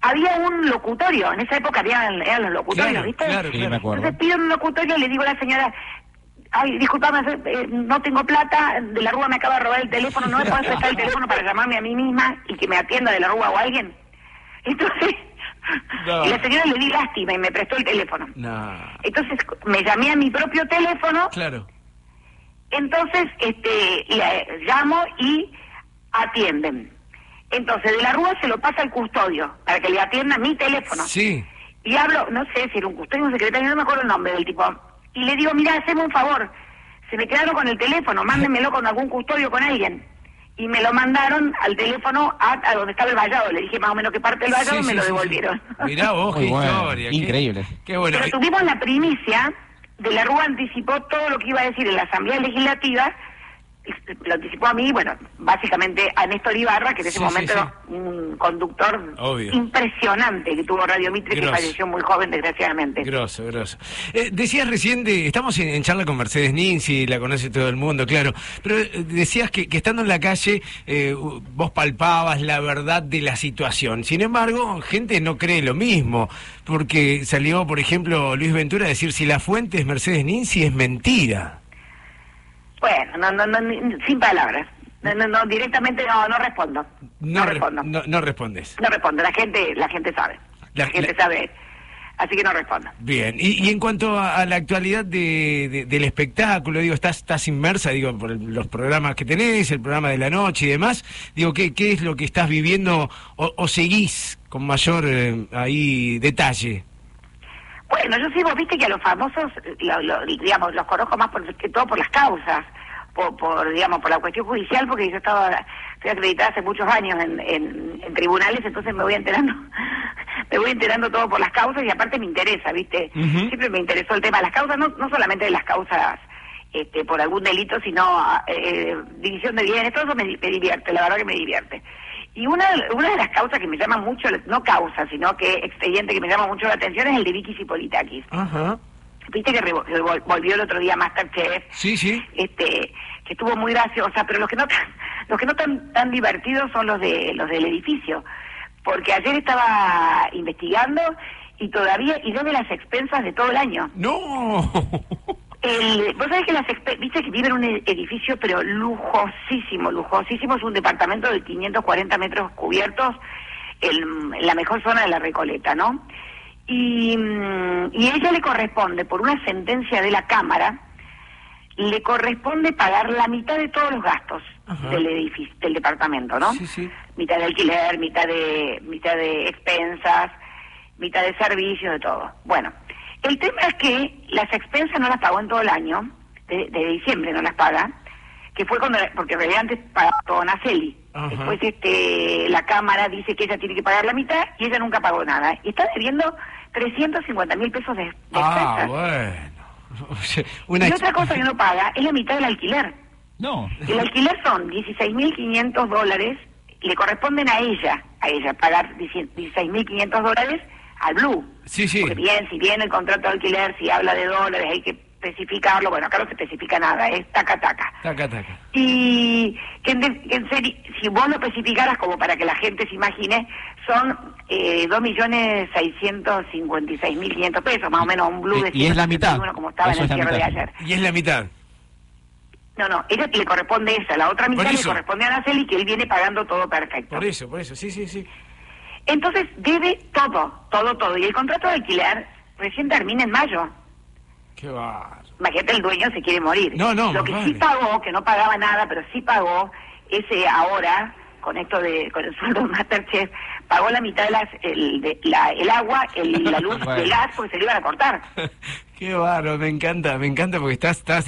Había un locutorio, en esa época había, eran los locutorios, Claro, ¿viste? claro, me acuerdo. Entonces pido un locutorio y le digo a la señora, ay, disculpame, eh, no tengo plata, de la Rúa me acaba de robar el teléfono, ¿no me puedes prestar el teléfono para llamarme a mí misma y que me atienda de la Rúa o alguien? Entonces, No. y la señora le di lástima y me prestó el teléfono. No. Entonces me llamé a mi propio teléfono, Claro. entonces este le llamo y atienden. Entonces de la Rúa se lo pasa al custodio para que le atienda mi teléfono. Sí. Y hablo, no sé si era un custodio o un secretario, no me acuerdo el nombre del tipo. Y le digo, mira, haceme un favor, se me quedaron con el teléfono, mándenmelo con algún custodio, con alguien. Y me lo mandaron al teléfono a, a donde estaba el vallado. Le dije más o menos qué parte del vallado, Sí, me sí, lo sí, sí. devolvieron. Mirá vos, qué bueno, historia. qué- increíble. Qué, bueno. Pero tuvimos la primicia de la Rúa anticipó todo lo que iba a decir en la Asamblea Legislativa, lo anticipó a mí, bueno, básicamente a Néstor Ibarra, que en ese Sí, momento sí. era un conductor Obvio. impresionante que tuvo Radio Mitre, que Grosso. falleció muy joven, desgraciadamente. Grosso, grosso. Eh, decías recién, de- estamos en, en charla con Mercedes Ninzi, la conoce todo el mundo, claro, pero eh, decías que, que estando en la calle eh, vos palpabas la verdad de la situación. Sin embargo, gente no cree lo mismo, porque salió, por ejemplo, Luis Ventura a decir si la fuente es Mercedes Ninzi es mentira. Bueno, no, no, no, ni- sin palabras. No, no, no, directamente no, no respondo. No, No, re- respondo. no, no respondes. No respondo, la gente, la gente sabe. La- La, gente la- sabe. Así que no respondo. Bien, y, y en cuanto a, a la actualidad de, de- del espectáculo, digo, estás, estás inmersa, digo, por el- los programas que tenés, el programa de la noche y demás, digo, ¿qué, qué es lo que estás viviendo o, o seguís con mayor eh, ahí detalle? Bueno, yo sigo, viste que a los famosos, lo- lo- digamos, los conozco más por, que todo por las causas, por, por, digamos, por la cuestión judicial, porque yo estaba, acreditada hace muchos años en, en, en tribunales, entonces me voy enterando, me voy enterando todo por las causas y aparte me interesa, viste, siempre me interesó el tema de las causas, no, no solamente de las causas este, por algún delito, sino eh, división de bienes, todo eso me, me divierte, la verdad que me divierte. Y una, una de las causas que me llama mucho, no causa, sino que expediente que me llama mucho la atención es el de Vicky Cipolitakis. Ajá. Viste que volvió el otro día Masterchef, Sí, sí. este, que estuvo muy graciosa, pero los que no tan, los que no tan, tan divertidos son los de los del edificio, porque ayer estaba investigando y todavía y desde las expensas de todo el año. No. El, vos sabés que las viste que vive en un e- edificio pero lujosísimo, lujosísimo, es un departamento de 540 metros cubiertos en, en la mejor zona de la Recoleta, ¿no? Y, mm, y a ella le corresponde, por una sentencia de la Cámara, le corresponde pagar la mitad de todos los gastos Ajá. del edificio, del departamento, ¿no? Sí, sí. Mitad de alquiler, mitad de, mitad de expensas, mitad de servicios, de todo. Bueno, el tema es que las expensas no las pagó en todo el año, de, de diciembre no las paga, que fue cuando, porque en realidad antes pagaba todo Naceli. Ajá. Después este, la Cámara dice que ella tiene que pagar la mitad y ella nunca pagó nada. Y está debiendo 350 mil pesos de, de Ah, expensas. bueno. Una Y ex- otra cosa que no paga es la mitad del alquiler. No. El alquiler son 16.500 dólares, le corresponden a ella, a ella pagar 16.500 dólares al Blue. Sí, sí. Porque bien, si bien el contrato de alquiler, si habla de dólares, hay que especificarlo, bueno, acá no se especifica nada, es taca taca. Taca, taca. Y que en, serio, si vos lo especificaras como para que la gente se imagine, son eh, 2.656.500 pesos, más o menos un Blue de Y- es la mitad. 171 como estaba Eso en el cierre de ayer. Y es la mitad. No, no, ella le corresponde esa, la otra mitad le corresponde a Araceli que él viene pagando todo perfecto. Por eso, por eso. Sí, sí, sí. Entonces debe todo, todo, todo. Y el contrato de alquiler recién termina en mayo. Qué va. Imagínate, el dueño se quiere morir. No, no, Lo que sí pagó, que no pagaba nada, pero sí pagó, ese ahora, con esto de, con el sueldo de Masterchef, pagó la mitad de las, el, de, la, el agua, el, la luz, Bueno. el gas, porque se le iban a cortar. Qué bárbaro, me encanta, me encanta porque estás, estás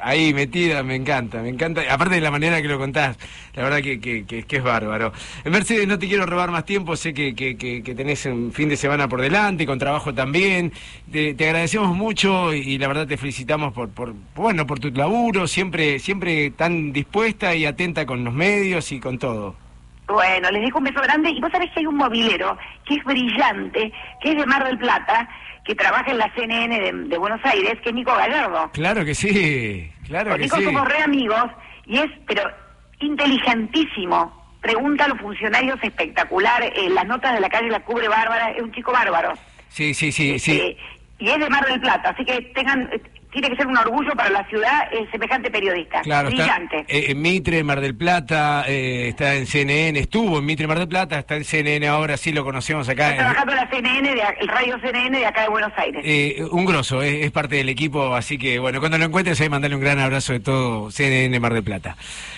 ahí metida, me encanta, me encanta. Aparte de la manera que lo contás, la verdad que, que, que- que es bárbaro. Eh, Mercedes, no te quiero robar más tiempo, sé que, que, que- tenés un fin de semana por delante, con trabajo también. Te, agradecemos mucho y, la verdad te felicitamos por, por, bueno, por tu laburo, siempre, siempre tan dispuesta y atenta con los medios y con todo. Bueno, les dejo un beso grande y vos sabés que hay un movilero que es brillante, que es de Mar del Plata, que trabaja en la CNN de, de Buenos Aires, que es Nico Gallardo. Claro que sí, claro Con que Nico sí. somos re amigos y es, pero inteligentísimo. Pregunta a los funcionarios espectacular, eh, las notas de la calle la cubre bárbara, es un chico bárbaro. Sí, sí, sí, sí. Eh, y es de Mar del Plata, así que tengan, tiene que ser un orgullo para la ciudad eh, semejante periodista. Claro, está Brillante. eh, en Mitre, Mar del Plata, eh, está en CNN, estuvo en Mitre, Mar del Plata, está en CNN ahora, sí lo conocemos acá. Está trabajando en la CNN, de, el radio CNN de acá de Buenos Aires. Eh, un grosso, es, es parte del equipo, así que bueno, cuando lo encuentres ahí mandale un gran abrazo de todo CNN Mar del Plata.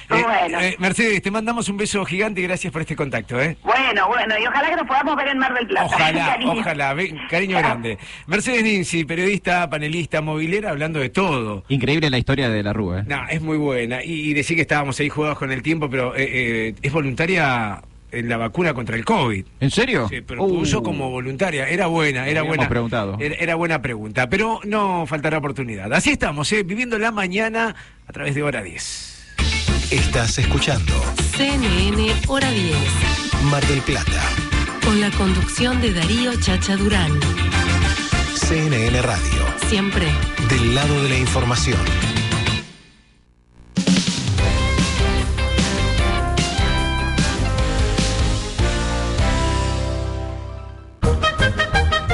Bueno. Mercedes, te mandamos un beso gigante y gracias por este contacto, ¿eh? Bueno, bueno, y ojalá que nos podamos ver en Mar del Plata. Ojalá, Cariño. ojalá, cariño grande. Mercedes Ninzi, periodista, panelista, movilera, hablando de todo. Increíble la historia de la Rúa. ¿eh? No, es muy buena. Y, y decir que estábamos ahí jugados con el tiempo, pero eh, eh, es voluntaria en la vacuna contra el COVID. ¿En serio? Se propuso Uh. como voluntaria. Era buena, era buena. preguntado. Era, era buena pregunta, pero no faltará oportunidad. Así estamos, ¿eh? viviendo la mañana a través de Hora 10. Estás escuchando CNN Hora 10. Mar del Plata, Con la conducción de Darío Chacha Durán. CNN Radio, Siempre. del lado de la información.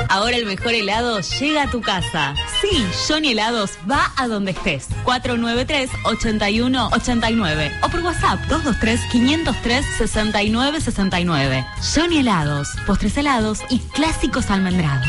Ahora el mejor helado llega a tu casa. Sí, Johnny Helados va a donde estés. 493-8189 o por WhatsApp 223-503-6969. Johnny Helados, postres helados y clásicos almendrados.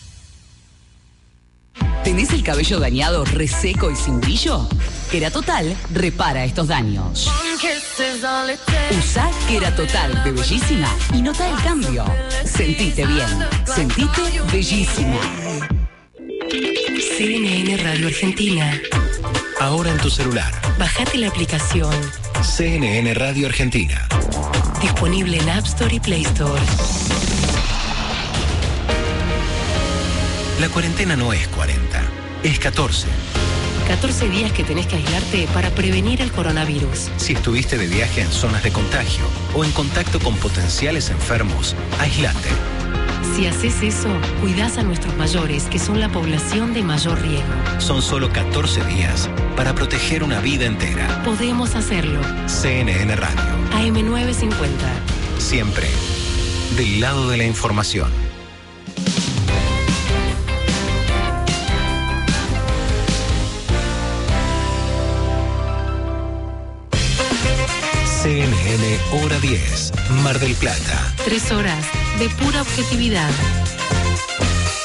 ¿Tenés el cabello dañado, reseco y sin brillo? Total repara estos daños. Usa Total de Bellísima y nota el cambio. Sentite bien. Sentite bellísima. CNN Radio Argentina. Ahora en tu celular, Bajate la aplicación. CNN Radio Argentina. Disponible en App Store y Play Store. La cuarentena no es 40, es 14. 14 días que tenés que aislarte para prevenir el coronavirus. Si estuviste de viaje en zonas de contagio o en contacto con potenciales enfermos, aislate. Si haces eso, cuidás a nuestros mayores, que son la población de mayor riesgo. Son solo 14 días para proteger una vida entera. Podemos hacerlo. CNN Radio, AM950. siempre del lado de la información. CNN Hora 10, Mar del Plata. Tres horas de pura objetividad.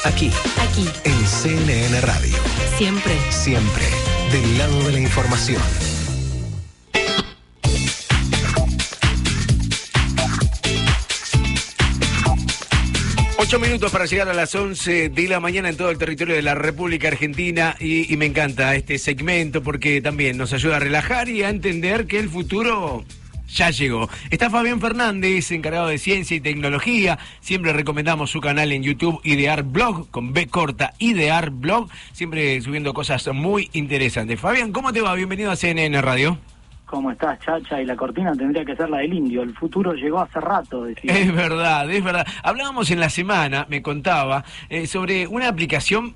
Aquí, Aquí, en CNN Radio. siempre. Siempre del lado de la información. Ocho minutos para llegar a las 11 de la mañana en todo el territorio de la República Argentina y, y me encanta este segmento porque también nos ayuda a relajar y a entender que el futuro ya llegó. Está Fabián Fernández, encargado de ciencia y tecnología. Siempre recomendamos su canal en YouTube, Idear Blog, con B corta, Idear Blog, siempre subiendo cosas muy interesantes. Fabián, ¿cómo te va? Bienvenido a CNN Radio. ¿Cómo estás, Chacha? Y la cortina tendría que ser la del indio. El futuro llegó hace rato, decía. Es verdad, es verdad. Hablábamos en la semana, me contaba, eh, sobre una aplicación,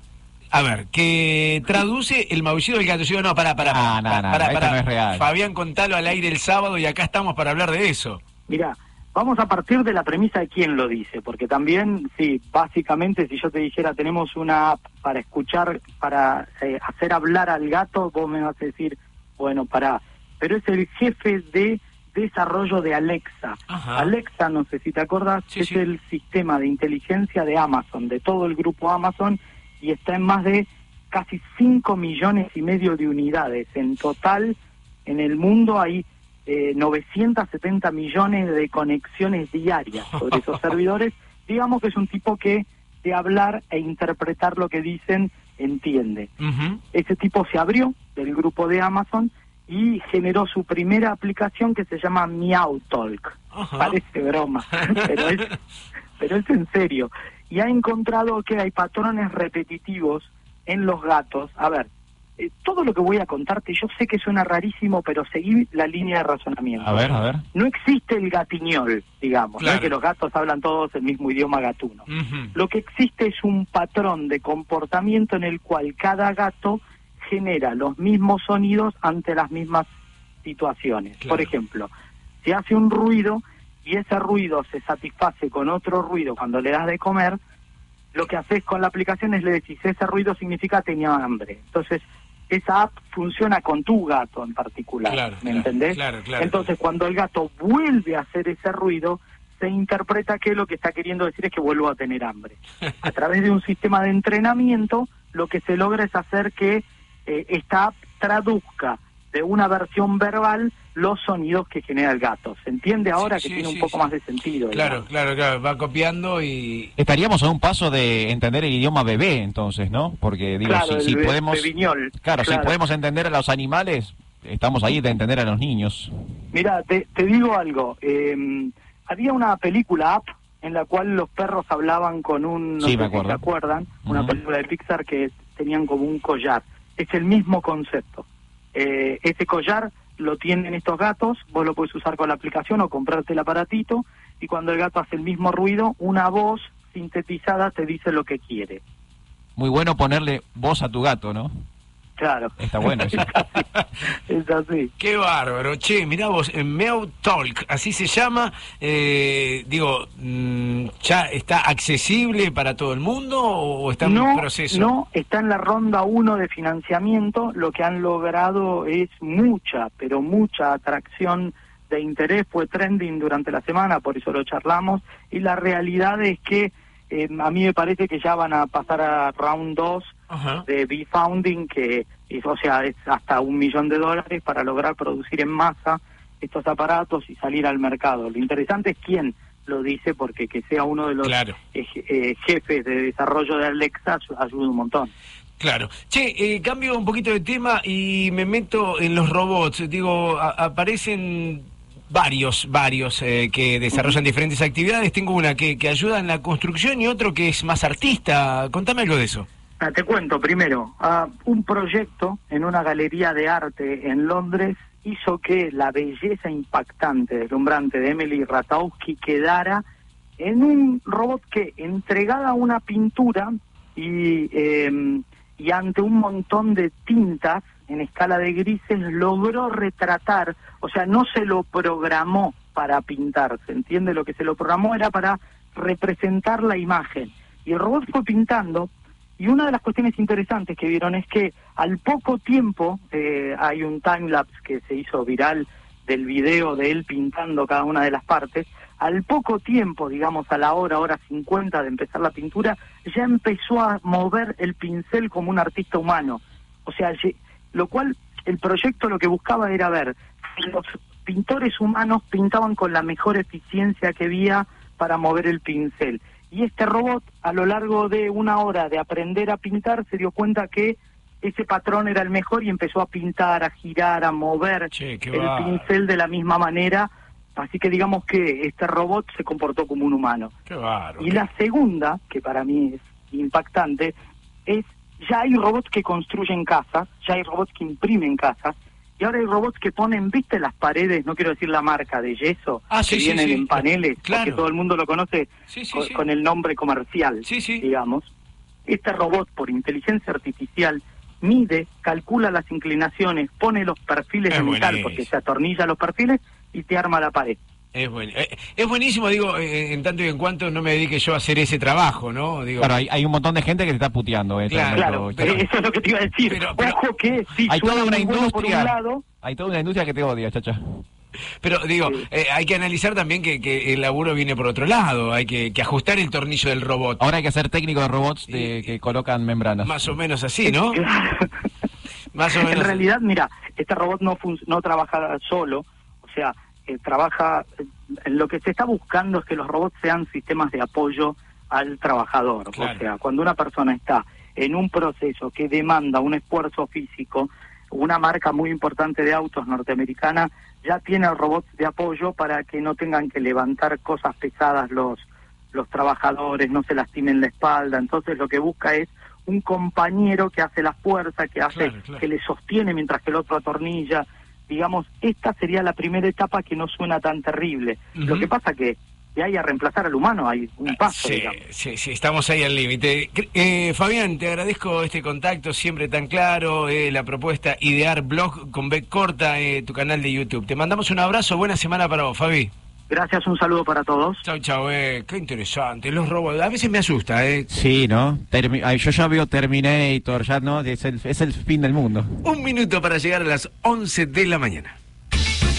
a ver, que traduce el maullido del gato. Yo digo, no, para, para, Ah, no, no, esto no es real. Fabián, contalo al aire el sábado y acá estamos para hablar de eso. Mira, vamos a partir de la premisa de quién lo dice, porque también, sí, básicamente, si yo te dijera, tenemos una app para escuchar, para eh, hacer hablar al gato, vos me vas a decir, bueno, para. Pero es el jefe de desarrollo de Alexa. Ajá. Alexa, no sé si te acordás, Sí, es sí. el sistema de inteligencia de Amazon, de todo el grupo Amazon, y está en más de casi 5 millones y medio de unidades. En total, en el mundo hay eh, 970 millones de conexiones diarias sobre esos servidores. Digamos que es un tipo que de hablar e interpretar lo que dicen entiende. Ese tipo se abrió del grupo de Amazon y generó su primera aplicación que se llama Meow Talk. Parece broma, pero es, pero es en serio. Y ha encontrado que hay patrones repetitivos en los gatos. A ver, eh, todo lo que voy a contarte, yo sé que suena rarísimo, pero seguí la línea de razonamiento. A ver, a ver. No existe el gatiñol, digamos, no Claro. es que los gatos hablan todos el mismo idioma gatuno. Lo que existe es un patrón de comportamiento en el cual cada gato genera los mismos sonidos ante las mismas situaciones. Por ejemplo, si hace un ruido y ese ruido se satisface con otro ruido cuando le das de comer, lo que haces con la aplicación es le decís, ese ruido significa tenía hambre. Entonces, esa app funciona con tu gato en particular, Claro, ¿me claro, entendés? claro, claro. Entonces, cuando el gato vuelve a hacer ese ruido, se interpreta que lo que está queriendo decir es que vuelvo a tener hambre. A través de un sistema de entrenamiento, lo que se logra es hacer que eh, esta app traduzca de una versión verbal los sonidos que genera el gato. ¿Se entiende ahora Sí, que sí, tiene un sí, poco sí. más de sentido? Claro, claro, claro. Va copiando y. Estaríamos a un paso de entender el idioma bebé, entonces, ¿no? Porque digo, Claro, si, el si be- podemos, claro, claro. si podemos entender a los animales, estamos ahí de entender a los niños. Mira, te, te digo algo. eh, había una película app en la cual los perros hablaban con un, no Sí, sé me si acuerdo. se acuerdan, una película de Pixar que tenían como un collar. Es el mismo concepto. Eh, ese collar lo tienen estos gatos, vos lo puedes usar con la aplicación o comprarte el aparatito y cuando el gato hace el mismo ruido, una voz sintetizada te dice lo que quiere. Muy bueno ponerle voz a tu gato, ¿no? Claro. Está bueno eso. es así. Qué bárbaro. Che, mirá vos, en Meow Talk, así se llama. eh, digo, mm, ¿ya está accesible para todo el mundo o está en no, proceso? No, está en la ronda 1 de financiamiento. Lo que han logrado es mucha, pero mucha atracción de interés. Fue trending durante la semana, por eso lo charlamos. Y la realidad es que eh, a mí me parece que ya van a pasar a round 2 de B-Founding, que es, o sea, es hasta un millón de dólares para lograr producir en masa estos aparatos y salir al mercado. Lo interesante es quién lo dice, porque que sea uno de los Claro. eh, jefes de desarrollo de Alexa ayu- ayuda un montón. Claro. Che, eh, cambio un poquito de tema y me meto en los robots. Digo, a- aparecen varios, varios eh, que desarrollan diferentes actividades. Tengo una que, que ayuda en la construcción y otro que es más artista. Contame algo de eso. Ah, te cuento primero, ah, un proyecto en una galería de arte en Londres hizo que la belleza impactante, deslumbrante de Emily Ratowski quedara en un robot que entregada una pintura y, eh, y ante un montón de tintas en escala de grises logró retratar, o sea, no se lo programó para pintar, ¿se entiende? Lo que se lo programó era para representar la imagen. Y el robot fue pintando y una de las cuestiones interesantes que vieron es que al poco tiempo eh, hay un timelapse que se hizo viral del video de él pintando cada una de las partes. Al poco tiempo, digamos a la hora, hora 50 de empezar la pintura, ya empezó a mover el pincel como un artista humano. O sea, lo cual el proyecto lo que buscaba era ver si los pintores humanos pintaban con la mejor eficiencia que había para mover el pincel. Y este robot, a lo largo de una hora de aprender a pintar, se dio cuenta que ese patrón era el mejor y empezó a pintar, a girar, a mover el pincel de la misma manera. Así que digamos que este robot se comportó como un humano. Qué. Y la segunda, que para mí es impactante, es ya hay robots que construyen casas, ya hay robots que imprimen casas, y ahora hay robots que ponen, viste las paredes, no quiero decir la marca de yeso, Ah, sí, que sí, vienen sí. en paneles, Claro. porque todo el mundo lo conoce con, el nombre comercial, digamos. Este robot, por inteligencia artificial, mide, calcula las inclinaciones, pone los perfiles Es de metal, porque se atornilla los perfiles y te arma la pared. Es, buen- eh, es buenísimo, digo, eh, en tanto y en cuanto no me dedique yo a hacer ese trabajo, ¿no? Digo, Claro, hay, hay un montón de gente que te está puteando. este Claro, pero- Eso es lo que te iba a decir. Ojo que sí, hay toda una muy bueno por un industria. lado, Hay toda una industria que te odia, chacha. Pero digo, eh, hay que analizar también que, que el laburo viene por otro lado, hay que, que ajustar el tornillo del robot. Ahora hay que ser técnico de robots de- que colocan membranas. Más o menos así, ¿no? Más o menos. En realidad, mira, este robot no fun- no trabaja solo, o sea, eh, trabaja, eh, lo que se está buscando es que los robots sean sistemas de apoyo al trabajador. O sea, cuando una persona está en un proceso que demanda un esfuerzo físico, una marca muy importante de autos norteamericana ya tiene robots de apoyo para que no tengan que levantar cosas pesadas los los trabajadores, no se lastimen la espalda. Entonces lo que busca es un compañero que hace la fuerza, que hace, Claro, claro. que le sostiene mientras que el otro atornilla. Digamos, esta sería la primera etapa que no suena tan terrible. Lo que pasa que de ahí a reemplazar al humano hay un paso, Sí, digamos. sí, sí, estamos ahí al límite. Eh, Fabián, te agradezco este contacto siempre tan claro, eh, la propuesta Idear Blog con B corta, eh, tu canal de YouTube. Te mandamos un abrazo, buena semana para vos, Fabi. Gracias, un saludo para todos. Chau, chau, eh, qué interesante, los robos, a veces me asusta, eh. Sí, ¿no? Termi- ay, yo ya veo Terminator, ya no, es el, es el fin del mundo. Un minuto para llegar a las 11 de la mañana.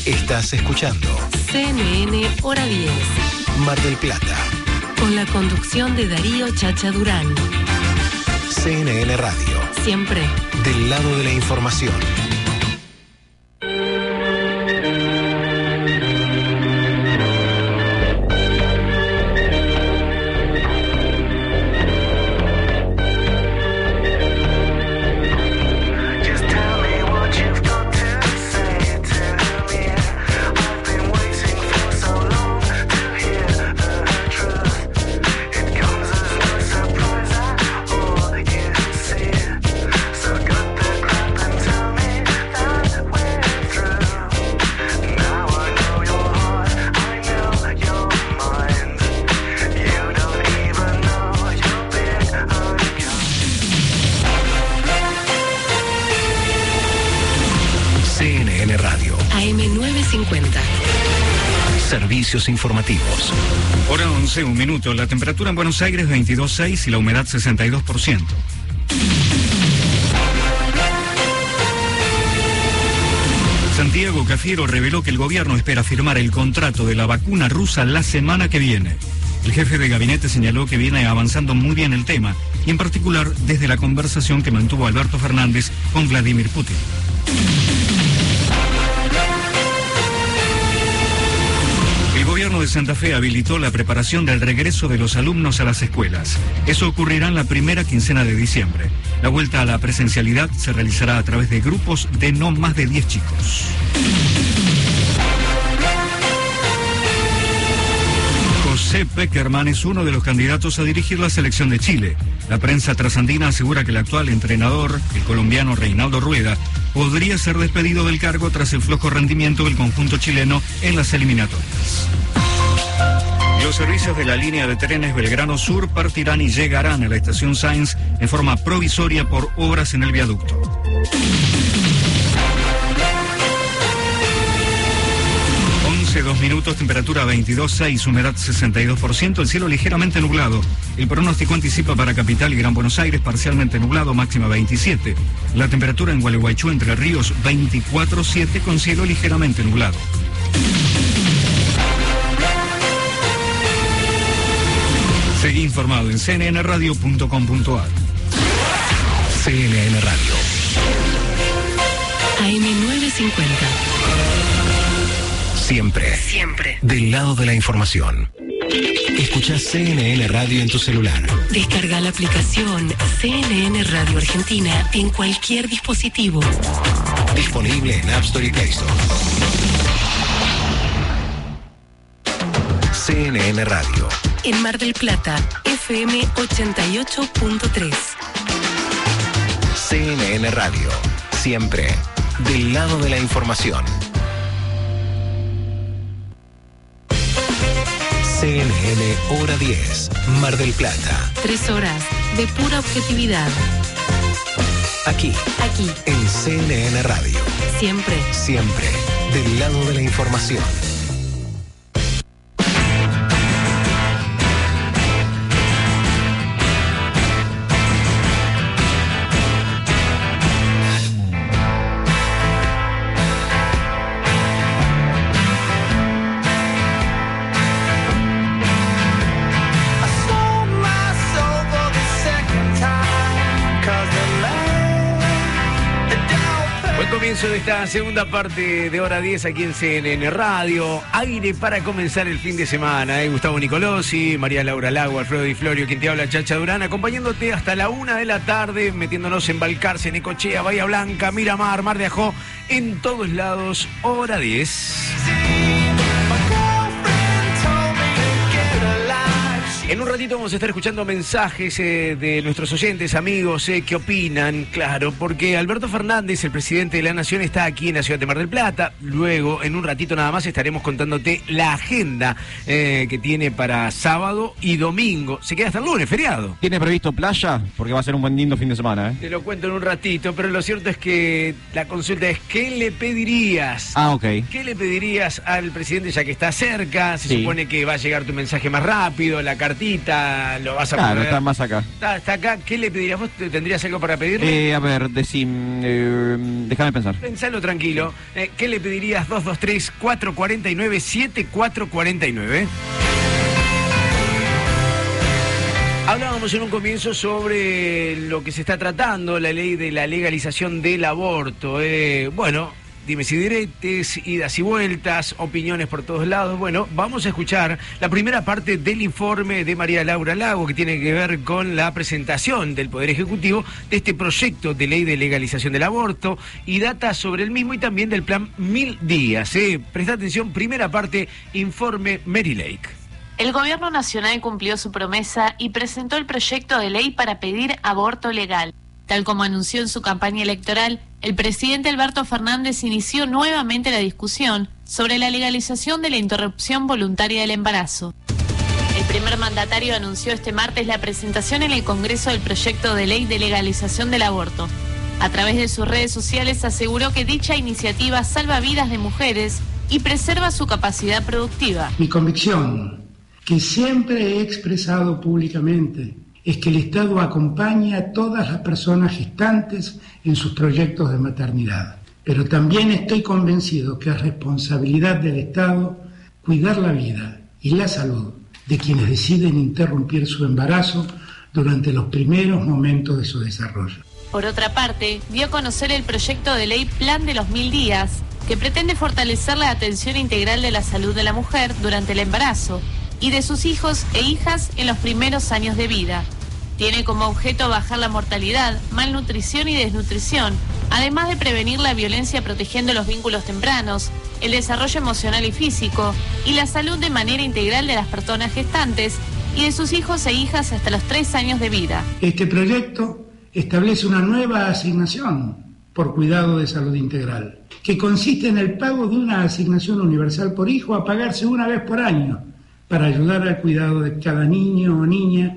Estás escuchando CNN Hora 10. Mar del Plata, Con la conducción de Darío Chacha Durán. CNN Radio, Siempre. del lado de la información. Informativos. Hora 11, un minuto. La temperatura en Buenos Aires 22.6 y la humedad 62%. Santiago Cafiero reveló que el gobierno espera firmar el contrato de la vacuna rusa la semana que viene. El jefe de gabinete señaló que viene avanzando muy bien el tema, y en particular desde la conversación que mantuvo Alberto Fernández con Vladimir Putin. De Santa Fe habilitó la preparación del regreso de los alumnos a las escuelas. Eso ocurrirá en la primera quincena de diciembre. La vuelta a la presencialidad se realizará a través de grupos de no más de 10 chicos. José Peckerman es uno de los candidatos a dirigir la selección de Chile. La prensa trasandina asegura que el actual entrenador, el colombiano Reinaldo Rueda, podría ser despedido del cargo tras el flojo rendimiento del conjunto chileno en las eliminatorias. Los servicios de la línea de trenes Belgrano Sur partirán y llegarán a la estación Sainz en forma provisoria por obras en el viaducto. 11, 2 minutos, temperatura 22,6, humedad 62%, el cielo ligeramente nublado. El pronóstico anticipa para Capital y Gran Buenos Aires parcialmente nublado, máxima 27. La temperatura en Gualeguaychú, Entre Ríos, 24,7 con cielo ligeramente nublado. Seguí informado en cnnradio.com.ar. CNN Radio, AM950. siempre Siempre. del lado de la información. Escucha CNN Radio en tu celular. Descarga la aplicación CNN Radio Argentina en cualquier dispositivo. Disponible en App Store y Play Store. CNN Radio, En Mar del Plata, FM 88.3. CNN Radio, siempre del lado de la información. CNN Hora 10, Mar del Plata. Tres horas de pura objetividad. Aquí, Aquí, en CNN Radio, siempre. siempre del lado de la información. De esta segunda parte de hora 10 aquí en CNN Radio. Aire para comenzar el fin de semana. ¿eh? Gustavo Nicolosi, María Laura Lago, Alfredo Di Florio, quien te habla, Chacha Durán, acompañándote hasta la una de la tarde, metiéndonos en Balcarce, Necochea, Bahía Blanca, Miramar, Mar de Ajó, en todos lados, hora 10. En un ratito vamos a estar escuchando mensajes eh, de nuestros oyentes, amigos, eh, que opinan, claro, porque Alberto Fernández, el presidente de la Nación, está aquí en la ciudad de Mar del Plata. Luego, en un ratito nada más, estaremos contándote la agenda eh, que tiene para sábado y domingo. Se queda hasta el lunes, feriado. ¿Tiene previsto playa? Porque va a ser un buen lindo fin de semana, ¿eh? Te lo cuento en un ratito, pero lo cierto es que la consulta es, ¿qué le pedirías? Ah, ok. ¿Qué le pedirías al presidente ya que está cerca? Se Sí. supone que va a llegar tu mensaje más rápido, la cartita, lo vas a Claro, está más acá. Está, está acá. ¿Qué le pedirías vos? ¿Te- ¿Tendrías algo para pedirle? Eh, a ver, decim, eh, déjame pensar. Pensalo tranquilo. Eh, ¿Qué le pedirías 223-449-7449? Hablábamos en un comienzo sobre lo que se está tratando, la ley de la legalización del aborto. Eh, bueno, dime si diretes, idas y vueltas, opiniones por todos lados. Bueno, vamos a escuchar la primera parte del informe de María Laura Lago, que tiene que ver con la presentación del Poder Ejecutivo de este proyecto de ley de legalización del aborto y data sobre el mismo y también del plan Mil Días. Eh. Presta atención, primera parte, informe Mary Lake. El gobierno nacional cumplió su promesa y presentó el proyecto de ley para pedir aborto legal. Tal como anunció en su campaña electoral, el presidente Alberto Fernández inició nuevamente la discusión sobre la legalización de la interrupción voluntaria del embarazo. El primer mandatario anunció este martes la presentación en el Congreso del proyecto de ley de legalización del aborto. A través de sus redes sociales aseguró que dicha iniciativa salva vidas de mujeres y preserva su capacidad productiva. Mi convicción, que siempre he expresado públicamente, es que el Estado acompaña a todas las personas gestantes en sus proyectos de maternidad. Pero también estoy convencido que es responsabilidad del Estado cuidar la vida y la salud de quienes deciden interrumpir su embarazo durante los primeros momentos de su desarrollo. Por otra parte, dio a conocer el proyecto de ley Plan de los Mil Días, que pretende fortalecer la atención integral de la salud de la mujer durante el embarazo y de sus hijos e hijas en los primeros años de vida. Tiene como objeto bajar la mortalidad, malnutrición y desnutrición, además de prevenir la violencia protegiendo los vínculos tempranos, el desarrollo emocional y físico y la salud de manera integral de las personas gestantes y de sus hijos e hijas hasta los tres años de vida. Este proyecto establece una nueva asignación por cuidado de salud integral, que consiste en el pago de una asignación universal por hijo a pagarse una vez por año para ayudar al cuidado de cada niño o niña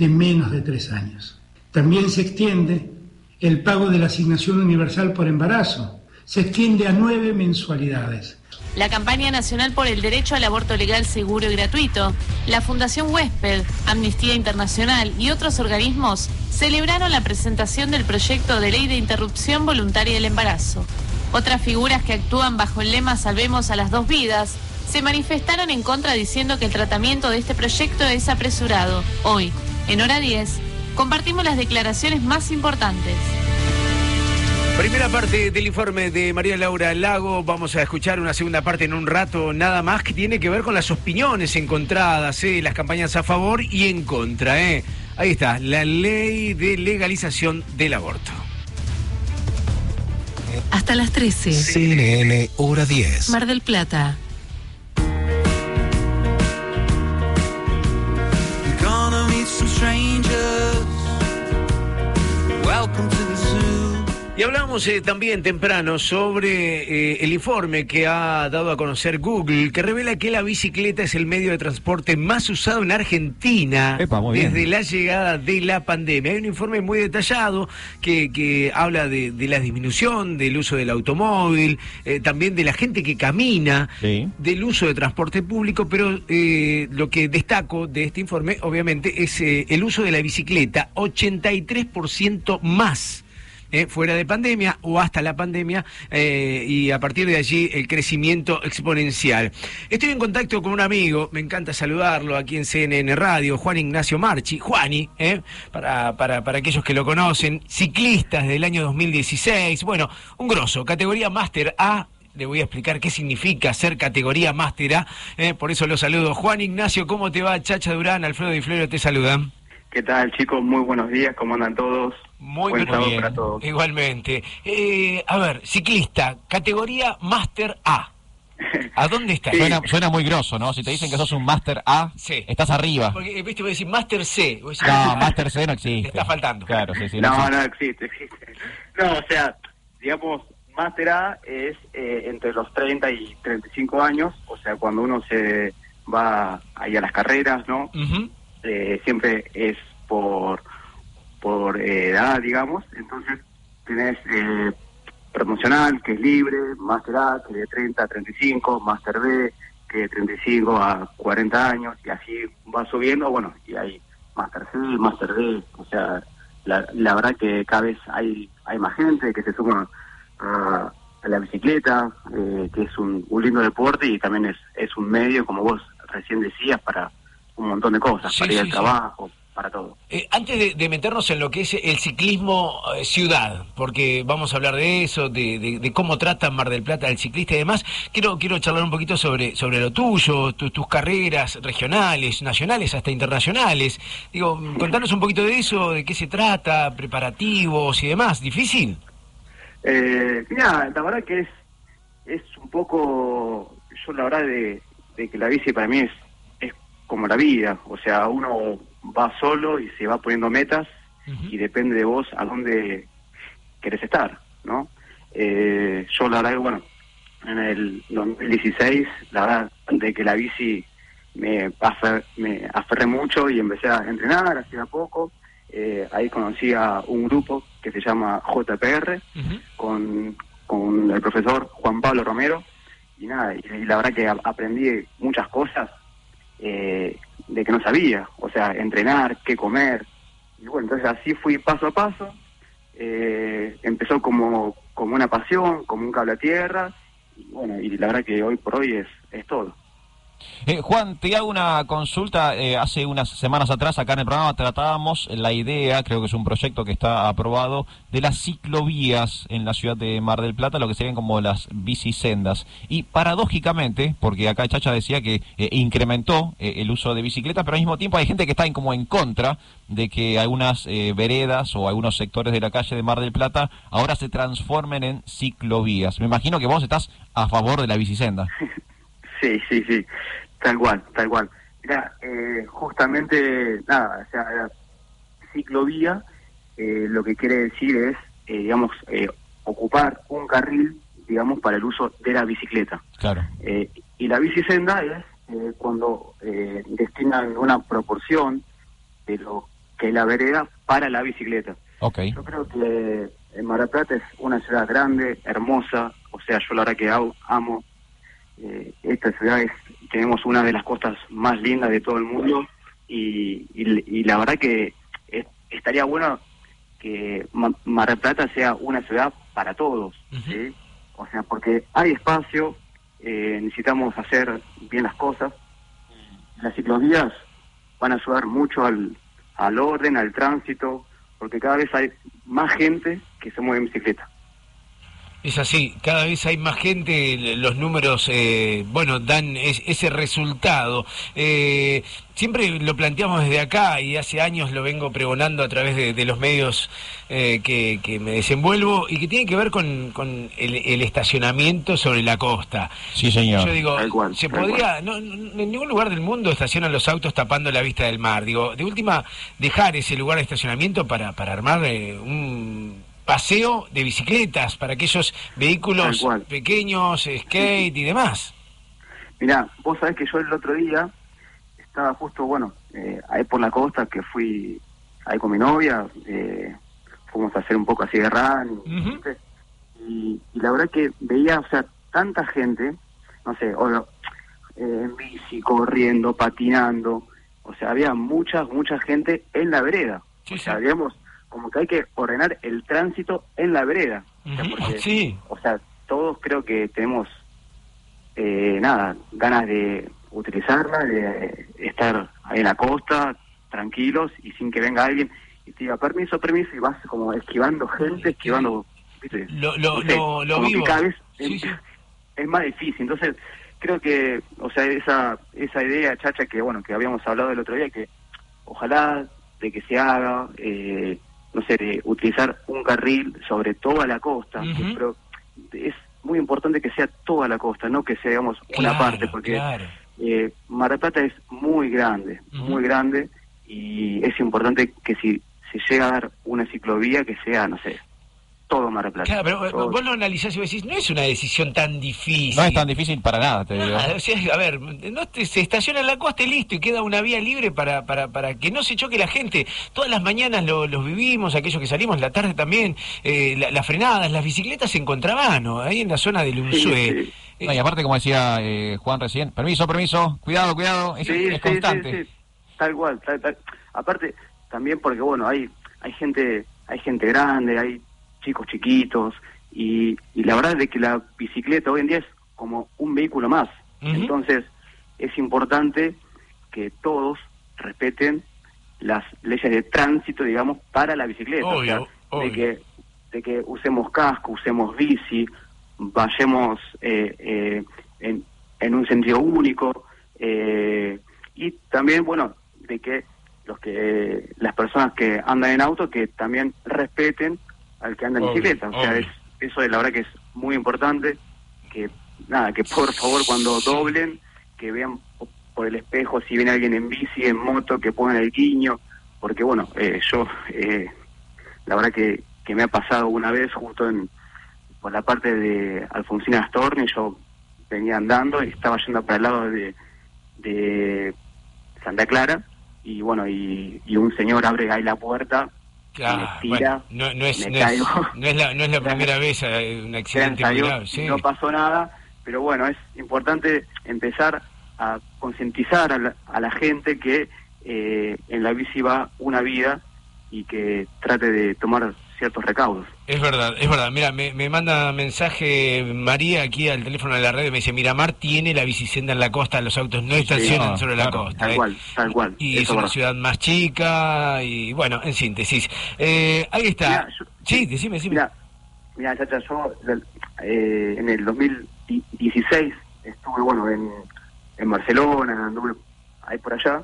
de menos de tres años. También se extiende el pago de la asignación universal por embarazo. Se extiende a nueve mensualidades. La campaña nacional por el derecho al aborto legal, seguro y gratuito, la Fundación Huésped, Amnistía Internacional y otros organismos celebraron la presentación del proyecto de ley de interrupción voluntaria del embarazo. Otras figuras que actúan bajo el lema Salvemos a las dos vidas se manifestaron en contra diciendo que el tratamiento de este proyecto es apresurado. Hoy, en hora 10, compartimos las declaraciones más importantes. Primera parte del informe de María Laura Lago. Vamos a escuchar una segunda parte en un rato, nada más que tiene que ver con las opiniones encontradas, ¿eh? las campañas a favor y en contra. ¿eh? Ahí está, la ley de legalización del aborto. Hasta las 13. CNN Hora 10. Mar del Plata. Strangers. Welcome to the zoo. Y hablamos eh, también temprano sobre eh, el informe que ha dado a conocer Google, que revela que la bicicleta es el medio de transporte más usado en Argentina Epa, desde la llegada de la pandemia. Hay un informe muy detallado que, que habla de, de la disminución del uso del automóvil, eh, también de la gente que camina, del uso de transporte público, pero eh, lo que destaco de este informe, obviamente, es el uso de la bicicleta, 83% más eh, fuera de pandemia o hasta la pandemia eh, y a partir de allí el crecimiento exponencial. Estoy en contacto con un amigo, me encanta saludarlo aquí en CNN Radio, Juan Ignacio Marchi, Juani, eh, para, para, para aquellos que lo conocen, ciclistas del año 2016, bueno, un grosso, categoría Máster A. Le voy a explicar qué significa ser categoría Máster eh, por eso lo saludo. Juan Ignacio, ¿cómo te va? Chacha Durán, Alfredo Di Floro te saludan. ¿Qué tal, chicos? Muy buenos días, ¿cómo andan todos? Muy Buen bien. sábado para todos. Igualmente. Eh, a ver, ciclista, categoría Máster A. ¿A dónde está? Suena, suena muy grosso, ¿no? Si te dicen que sos un Master A, estás arriba. Porque, eh, viste, voy a decir Máster C. Decir, No, Master C no existe. Te está faltando. Claro, sí, sí. no, existe. no existe, existe. No, o sea, digamos, Master A es eh, entre los 30 y 35 años, o sea, cuando uno se va ahí a las carreras, ¿no? Eh, siempre es por, por eh, edad, digamos, entonces tenés eh, promocional, que es libre, Master A, que de 30 a 35, Master B, que de 35 a 40 años, y así va subiendo, bueno, y hay Master C, Master D, o sea, la, la verdad que cada vez hay, hay más gente que se suma a, a la bicicleta, eh, que es un, un lindo deporte y también es, es un medio, como vos recién decías, para un montón de cosas, Sí, para ir sí, al trabajo, para todo. Eh, antes de, de meternos en lo que es el ciclismo eh, ciudad, porque vamos a hablar de eso, de, de- de cómo trata Mar del Plata el ciclista y demás, quiero quiero charlar un poquito sobre sobre lo tuyo, tu- tus carreras regionales, nacionales, hasta internacionales. Digo, contanos un poquito de eso, de qué se trata, preparativos y demás. ¿Difícil? Eh, mira, la verdad que es es un poco, yo la verdad de, de que la bici para mí es como la vida, o sea, uno va solo y se va poniendo metas y depende de vos a dónde querés estar, ¿no? Eh, yo la verdad bueno, en el 2016, la verdad de que la bici me, afer- me aferré mucho y empecé a entrenar así a poco. Eh, ahí conocí a un grupo que se llama JPR con, con el profesor Juan Pablo Romero. Y nada, y, y la verdad que a- aprendí muchas cosas eh, de que no sabía, o sea, entrenar, qué comer, y bueno, entonces así fui paso a paso, eh, empezó como, como una pasión, como un cable a tierra, y bueno, y la verdad que hoy por hoy es, es todo. Eh, Juan, te hago una consulta. eh, hace unas semanas atrás, acá en el programa, tratábamos la idea, creo que es un proyecto que está aprobado, de las ciclovías en la ciudad de Mar del Plata, lo que serían como las bicisendas. Y paradójicamente, porque acá Chacha decía que eh, incrementó eh, el uso de bicicletas, pero al mismo tiempo hay gente que está en, como en contra de que algunas veredas o algunos sectores de la calle de Mar del Plata ahora se transformen en ciclovías. Me imagino que vos estás a favor de la bicisenda. Sí, sí, sí, tal cual, tal cual. Mira, eh, justamente, nada, o sea, ciclovía eh, lo que quiere decir es, eh, digamos, eh, ocupar un carril, digamos, para el uso de la bicicleta. Claro. Eh, y la bicisenda es eh, cuando eh, destinan una proporción de lo que es la vereda para la bicicleta. Ok. Yo creo que Mar del Plata es una ciudad grande, hermosa, o sea, yo la verdad que amo eh, esta ciudad, es, tenemos una de las costas más lindas de todo el mundo y, y- y la verdad que es- estaría bueno que Ma- Mar del Plata sea una ciudad para todos, ¿sí? o sea, porque hay espacio, eh, necesitamos hacer bien las cosas, las ciclovías van a ayudar mucho al, al orden, al tránsito, porque cada vez hay más gente que se mueve en bicicleta. Es así, cada vez hay más gente, los números, eh, bueno, dan es- ese resultado. Eh, siempre lo planteamos desde acá y hace años lo vengo pregonando a través de, de los medios eh, que, que me desenvuelvo y que tiene que ver con, con el, el estacionamiento sobre la costa. Sí, señor. Yo digo, Tal cual, se podría, no, no- en ningún lugar del mundo estacionan los autos tapando la vista del mar. Digo, de última, dejar ese lugar de estacionamiento para, para armar eh, un paseo de bicicletas para aquellos vehículos pequeños, skate y demás. Mirá, vos sabés que yo el otro día estaba justo, bueno, eh, ahí por la costa que fui ahí con mi novia, eh, fuimos a hacer un poco así de run, y, y la verdad que veía, o sea, tanta gente, no sé, o, eh, en bici, corriendo, patinando, o sea, había mucha, mucha gente en la vereda. o sea, digamos, como que hay que ordenar el tránsito en la vereda. O sea, porque, Sí. o sea, todos creo que tenemos, eh, nada, ganas de utilizarla, de estar ahí en la costa, tranquilos y sin que venga alguien y te diga permiso, permiso y vas como esquivando gente, esquivando, ¿viste? Lo, lo, No sé, lo, lo como vivo. Sí, es, sí. es más difícil. Entonces, creo que, o sea, esa esa idea, Chacha, que bueno, que habíamos hablado el otro día, que ojalá de que se haga, eh, no sé, de utilizar un carril sobre toda la costa, pero es muy importante que sea toda la costa, no que sea, digamos, una parte, porque claro. eh, Mar del Plata es muy grande, muy grande, y es importante que si se llega a dar una ciclovía, que sea, no sé, todo Mar del Plata. Claro, pero eh, Todo. vos lo analizás y vos decís, no es una decisión tan difícil. No es tan difícil para nada, te digo. Nada, o sea, a ver, no te- se estaciona en la costa y listo, y queda una vía libre para, para, para que no se choque la gente. Todas las mañanas lo- los vivimos, aquellos que salimos, la tarde también, eh, la- las frenadas, las bicicletas en contramano, ahí en la zona del Unzué. No, y aparte, como decía eh, Juan recién, permiso, permiso, cuidado, cuidado, es, Sí, es sí, constante. sí, sí. Tal cual, tal, tal. Aparte, también porque, bueno, hay hay gente hay gente grande, hay chicos chiquitos, y, y la verdad es de que la bicicleta hoy en día es como un vehículo más. Entonces, es importante que todos respeten las leyes de tránsito, digamos, para la bicicleta. O sea, Obvio, de que de que usemos casco, usemos bici, vayamos eh, eh, en, en un sentido único eh, y también, bueno, de que los que las personas que andan en auto que también respeten al que anda en bicicleta. O sea, es, eso es la verdad que es muy importante que nada, que por favor cuando doblen que vean po- por el espejo si viene alguien en bici, en moto, que pongan el guiño, porque bueno, eh, yo eh, la verdad que, que me ha pasado una vez justo en por la parte de Alfonsina Astorni, yo venía andando y estaba yendo para el lado de, de Santa Clara y bueno, y, y un señor abre ahí la puerta, Claro, me tira, bueno, no, no es, me no, es, caigo. no es la, no es la primera vez eh, un accidente grave, sí. no pasó nada, pero bueno, es importante empezar a concientizar a la, a la gente que eh, en la bici va una vida y que trate de tomar ciertos recaudos. Es verdad, es verdad. Mira, me, me manda mensaje María aquí al teléfono de la red y me dice, Miramar tiene la bicicenda en la costa, los autos no estacionan no, sobre la costa. tal ¿eh? cual, tal cual, Y eso es una ciudad más chica y bueno, en síntesis. Eh, ahí está. Mirá, yo- sí, decime, decime. Mira, mira, Chacha, yo eh, en el 2016 estuve, bueno, en, en Barcelona, anduve ahí por allá.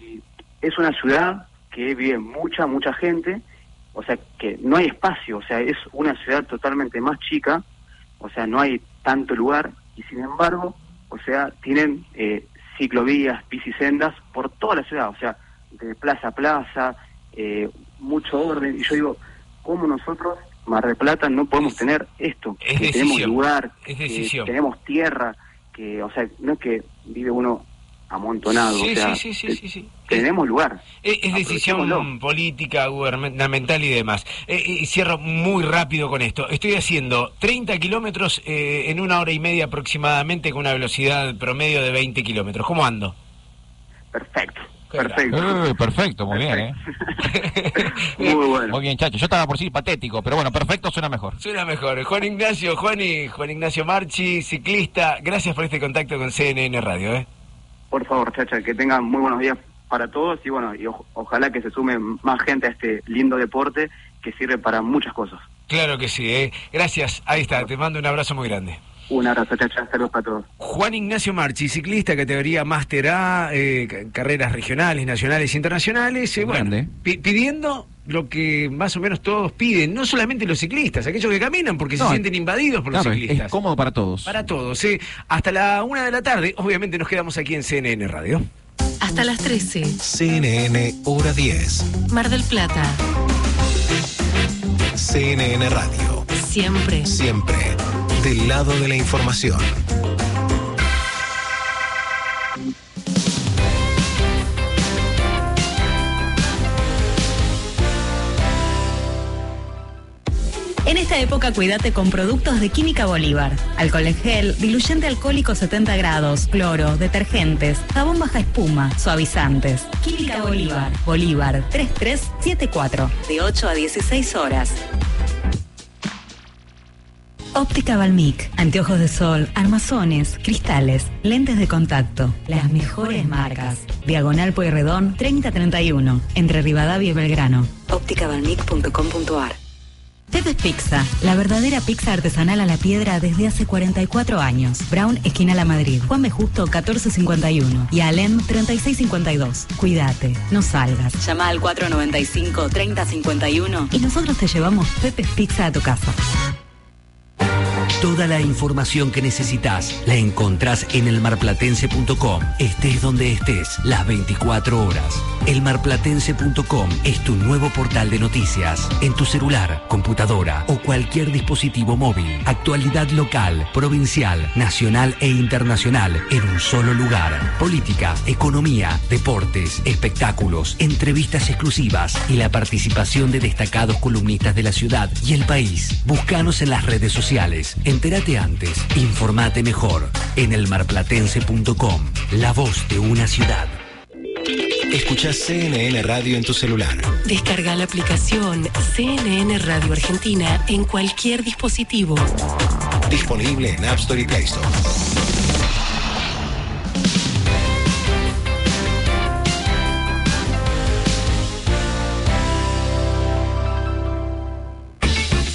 Y es una ciudad que vive mucha, mucha gente, o sea, que no hay espacio, o sea, es una ciudad totalmente más chica, o sea, no hay tanto lugar, y sin embargo, o sea, tienen eh, ciclovías, bicisendas por toda la ciudad, o sea, de plaza a plaza, eh, mucho orden, y yo digo, ¿cómo nosotros, Mar del Plata, no podemos tener esto? Es que tenemos decisión, lugar, es que tenemos tierra, que, o sea, no es que vive uno amontonado, Sí, o sea, sí, sí, sí, te- sí, sí. tenemos lugar. Es, es decisión política, gubernamental y demás. Eh, y cierro muy rápido con esto. Estoy haciendo 30 kilómetros eh, en una hora y media aproximadamente con una velocidad promedio de 20 kilómetros. ¿Cómo ando? Perfecto. Perfecto. Eh, perfecto, muy bien, ¿eh? Muy bueno. Muy bien, chacho. Yo estaba por decir patético, pero bueno, perfecto suena mejor. Suena mejor. Juan Ignacio, Juan, y, Juan Ignacio Marchi, ciclista. Gracias por este contacto con CNN Radio. ¿eh? Por favor, chacha, que tengan muy buenos días para todos y bueno, y o- ojalá que se sume más gente a este lindo deporte que sirve para muchas cosas. Claro que sí. ¿eh? Gracias. Ahí está. Te mando un abrazo muy grande. Un abrazo, chacha, saludos para todos. Juan Ignacio Marchi, ciclista, categoría Máster A, eh, ca- carreras regionales, nacionales e internacionales, eh, bueno, pi- pidiendo lo que más o menos todos piden, no solamente los ciclistas, aquellos que caminan porque No, se sienten invadidos por Claro, los ciclistas. es cómodo para todos. Para todos, ¿eh? Hasta la una de la tarde, obviamente nos quedamos aquí en CNN Radio. Hasta las 13. CNN Hora 10. Mar del Plata. CNN Radio. Siempre. Siempre del lado de la información. En esta época cuídate con productos de Química Bolívar. Alcohol en gel, diluyente alcohólico 70 grados, cloro, detergentes, jabón baja espuma, suavizantes. Química Bolívar. Bolívar 3374. De 8 a 16 horas. Óptica Balmic, anteojos de sol, armazones, cristales, lentes de contacto, las mejores marcas. Diagonal Pueyrredón 3031, entre Rivadavia y Belgrano. ópticabalmic.com.ar Pepe's Pizza, la verdadera pizza artesanal a la piedra desde hace 44 años. Brown, esquina La Madrid. Juan B. Justo, 1451. Y Alem, 3652. Cuídate, no salgas. Llama al 495-3051 y nosotros te llevamos Pepe's Pizza a tu casa. Toda la información que necesitas la encontrás en elmarplatense.com. Estés donde estés, las 24 horas. Elmarplatense.com es tu nuevo portal de noticias. En tu celular, computadora o cualquier dispositivo móvil. Actualidad local, provincial, nacional e internacional en un solo lugar. Política, economía, deportes, espectáculos, entrevistas exclusivas y la participación de destacados columnistas de la ciudad y el país. Búscanos en las redes sociales. Entérate antes, informate mejor en elmarplatense.com. La voz de una ciudad. Escuchás CNN Radio en tu celular. Descarga la aplicación CNN Radio Argentina en cualquier dispositivo. Disponible en App Store y Play Store.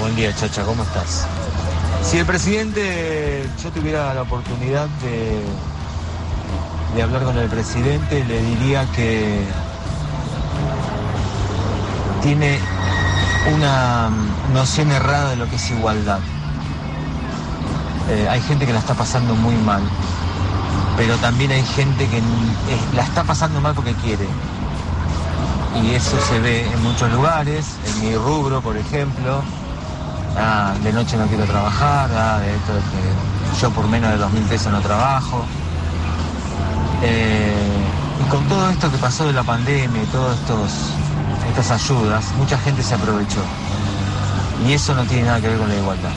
Buen día, Chacha, ¿cómo estás? Si el presidente, yo tuviera la oportunidad de, de hablar con el presidente, le diría que tiene una noción errada de lo que es igualdad. Eh, hay gente que la está pasando muy mal, pero también hay gente que eh, la está pasando mal porque quiere. Y eso se ve en muchos lugares, en mi rubro, por ejemplo. Ah, de noche no quiero trabajar, ah, de esto de que yo por menos de dos mil pesos no trabajo. Eh, y con todo esto que pasó de la pandemia y todas estas ayudas, mucha gente se aprovechó. Y eso no tiene nada que ver con la igualdad,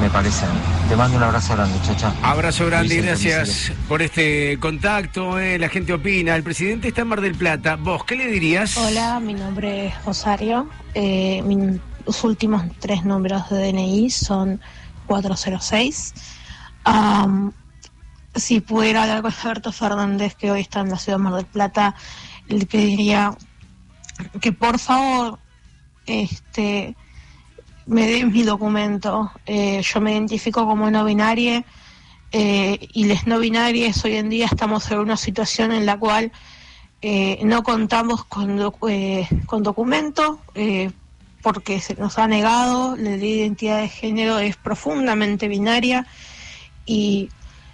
me parece a mí. Te mando un abrazo grande, chacha. Abrazo grande, gracias por este contacto. eh, La gente opina. El presidente está en Mar del Plata. ¿Vos qué le dirías? Hola, mi nombre es Rosario. Eh, mis últimos tres números de DNI son 406. Am, si pudiera hablar con Alberto Fernández, que hoy está en la ciudad de Mar del Plata, le pediría que por favor este, me dé mi documento. Eh, yo me identifico como no binaria eh, y les no binarias hoy en día estamos en una situación en la cual eh, no contamos con, con documento porque se nos ha negado, la identidad de género es profundamente binaria y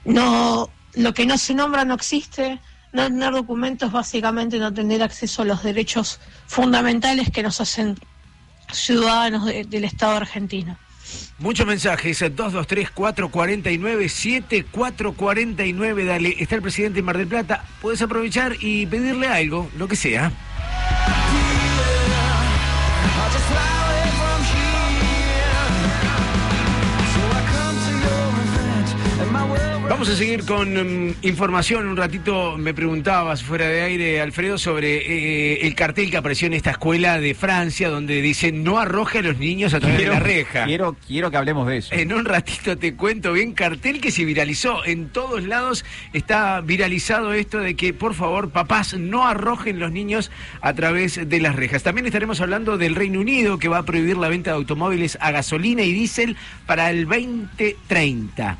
no lo que no se nombra no existe. No tener documentos básicamente no tener acceso a los derechos fundamentales que nos hacen ciudadanos de- del Estado argentino. Muchos mensajes, 223-449-7449, dale, está el presidente en Mar del Plata, puedes aprovechar y pedirle algo, lo que sea. I'll just ride. Vamos a seguir con mm, información. Un ratito me preguntabas fuera de aire, Alfredo, sobre eh, el cartel que apareció en esta escuela de Francia, donde dice no arroje a los niños a través Quiero- de la reja. Quiero, quiero que hablemos de eso. En un ratito te cuento bien, cartel que se viralizó. En todos lados está viralizado esto de que, por favor, papás no arrojen los niños a través de las rejas. También estaremos hablando del Reino Unido, que va a prohibir la venta de automóviles a gasolina y diésel para el 2030.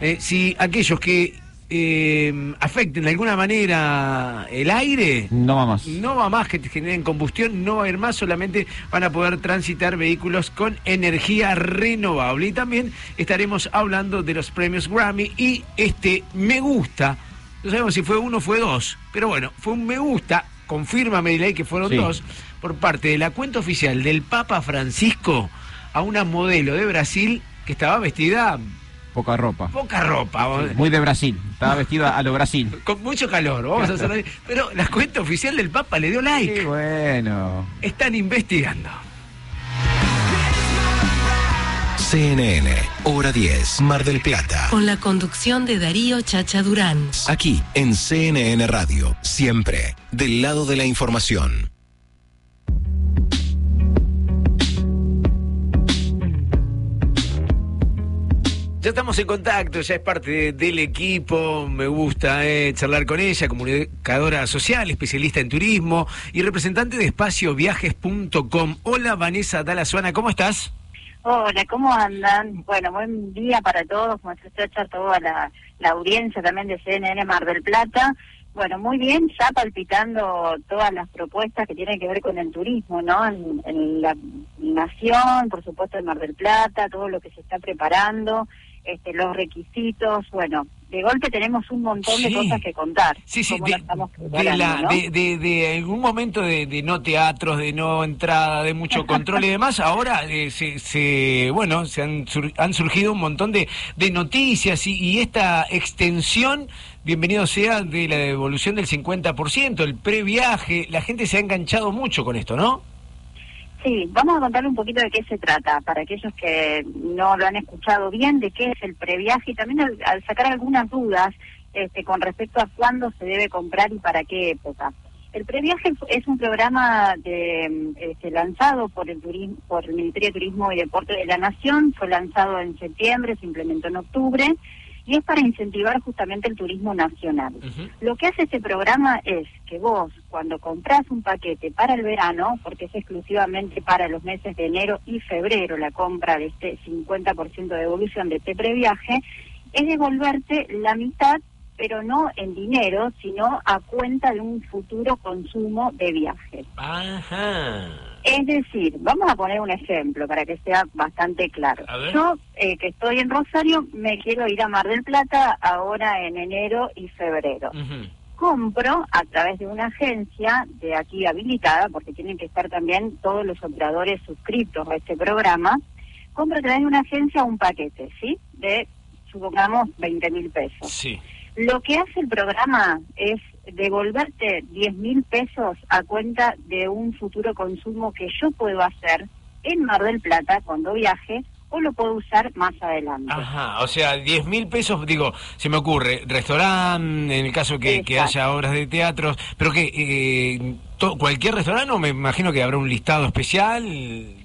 Eh, si aquellos que eh, afecten de alguna manera el aire, No va más. no va más que generen combustión, no va a ir más, solamente van a poder transitar vehículos con energía renovable. Y también estaremos hablando de los premios Grammy y este me gusta, no sabemos si fue uno o fue dos, pero bueno, fue un me gusta, confírmame Delay que fueron Sí. dos, por parte de la cuenta oficial del Papa Francisco a una modelo de Brasil que estaba vestida Poca ropa. poca ropa. Muy de Brasil. Estaba vestida a lo Brasil. con mucho calor, vamos a hacer Pero la cuenta oficial del Papa le dio like. bueno. Están investigando. CNN, hora 10, Mar del Plata. Con la conducción de Darío Chacha Durán. Aquí, en CNN Radio, siempre, del lado de la información. Ya estamos en contacto, ya es parte de- del equipo, me gusta eh, charlar con ella, comunicadora social, especialista en turismo y representante de espacioviajes.com. Hola Vanessa Dalazuana, ¿cómo estás? Hola, ¿cómo andan? Bueno, buen día para todos, nuestra chacha, toda la, la audiencia también de CNN Mar del Plata. Bueno, muy bien, ya palpitando todas las propuestas que tienen que ver con el turismo, ¿no? En, en la nación, por supuesto en Mar del Plata, todo lo que se está preparando, este, los requisitos, bueno, de golpe tenemos un montón de cosas que contar. Sí, sí, de, de, la, ¿no? de, de- de algún momento de, de no teatros, de no entrada, de mucho control y demás, ahora eh, se, se- bueno, se han, sur- han surgido un montón de, de noticias y, y esta extensión, bienvenido sea, de la devolución del 50%, el previaje, la gente se ha enganchado mucho con esto, ¿no? Sí, vamos a contarle un poquito de qué se trata, para aquellos que no lo han escuchado bien, de qué es el previaje y también al, sacar algunas dudas este, con respecto a cuándo se debe comprar y para qué época. El previaje es un programa de, este, lanzado por el, turismo, por el Ministerio de Turismo y Deporte de la Nación, fue lanzado en septiembre, se implementó en octubre y es para incentivar justamente el turismo nacional. Lo que hace este programa es que vos, cuando compras un paquete para el verano, porque es exclusivamente para los meses de enero y febrero la compra de este 50% de devolución de este previaje, es devolverte la mitad, pero no en dinero, sino a cuenta de un futuro consumo de viaje. Ajá. Es decir, vamos a poner un ejemplo para que sea bastante claro. Yo, eh, que estoy en Rosario, me quiero ir a Mar del Plata ahora en enero y febrero. Compro a través de una agencia de aquí habilitada, porque tienen que estar también todos los operadores suscritos a este programa, compro a través de una agencia un paquete, ¿sí? De, supongamos, 20 mil pesos. Sí. Lo que hace el programa es devolverte 10 mil pesos a cuenta de un futuro consumo que yo puedo hacer en Mar del Plata cuando viaje o lo puedo usar más adelante. Ajá, o sea, 10 mil pesos, digo, se me ocurre, restaurante, en el caso que, que haya obras de teatros, pero que eh, to- cualquier restaurante, o me imagino que habrá un listado especial.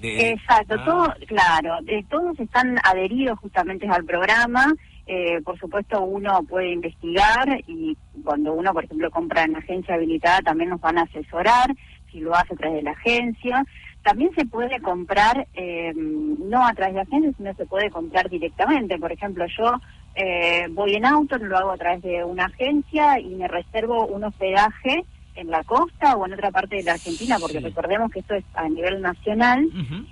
De... Exacto, todo, claro, eh, todos están adheridos justamente al programa. Eh, por supuesto, uno puede investigar y cuando uno, por ejemplo, compra en agencia habilitada, también nos van a asesorar si lo hace a través de la agencia. También se puede comprar, eh, no a través de agencia, sino se puede comprar directamente. Por ejemplo, yo eh, voy en auto, lo hago a través de una agencia y me reservo un hospedaje en la costa o en otra parte de la Argentina, porque recordemos que esto es a nivel nacional.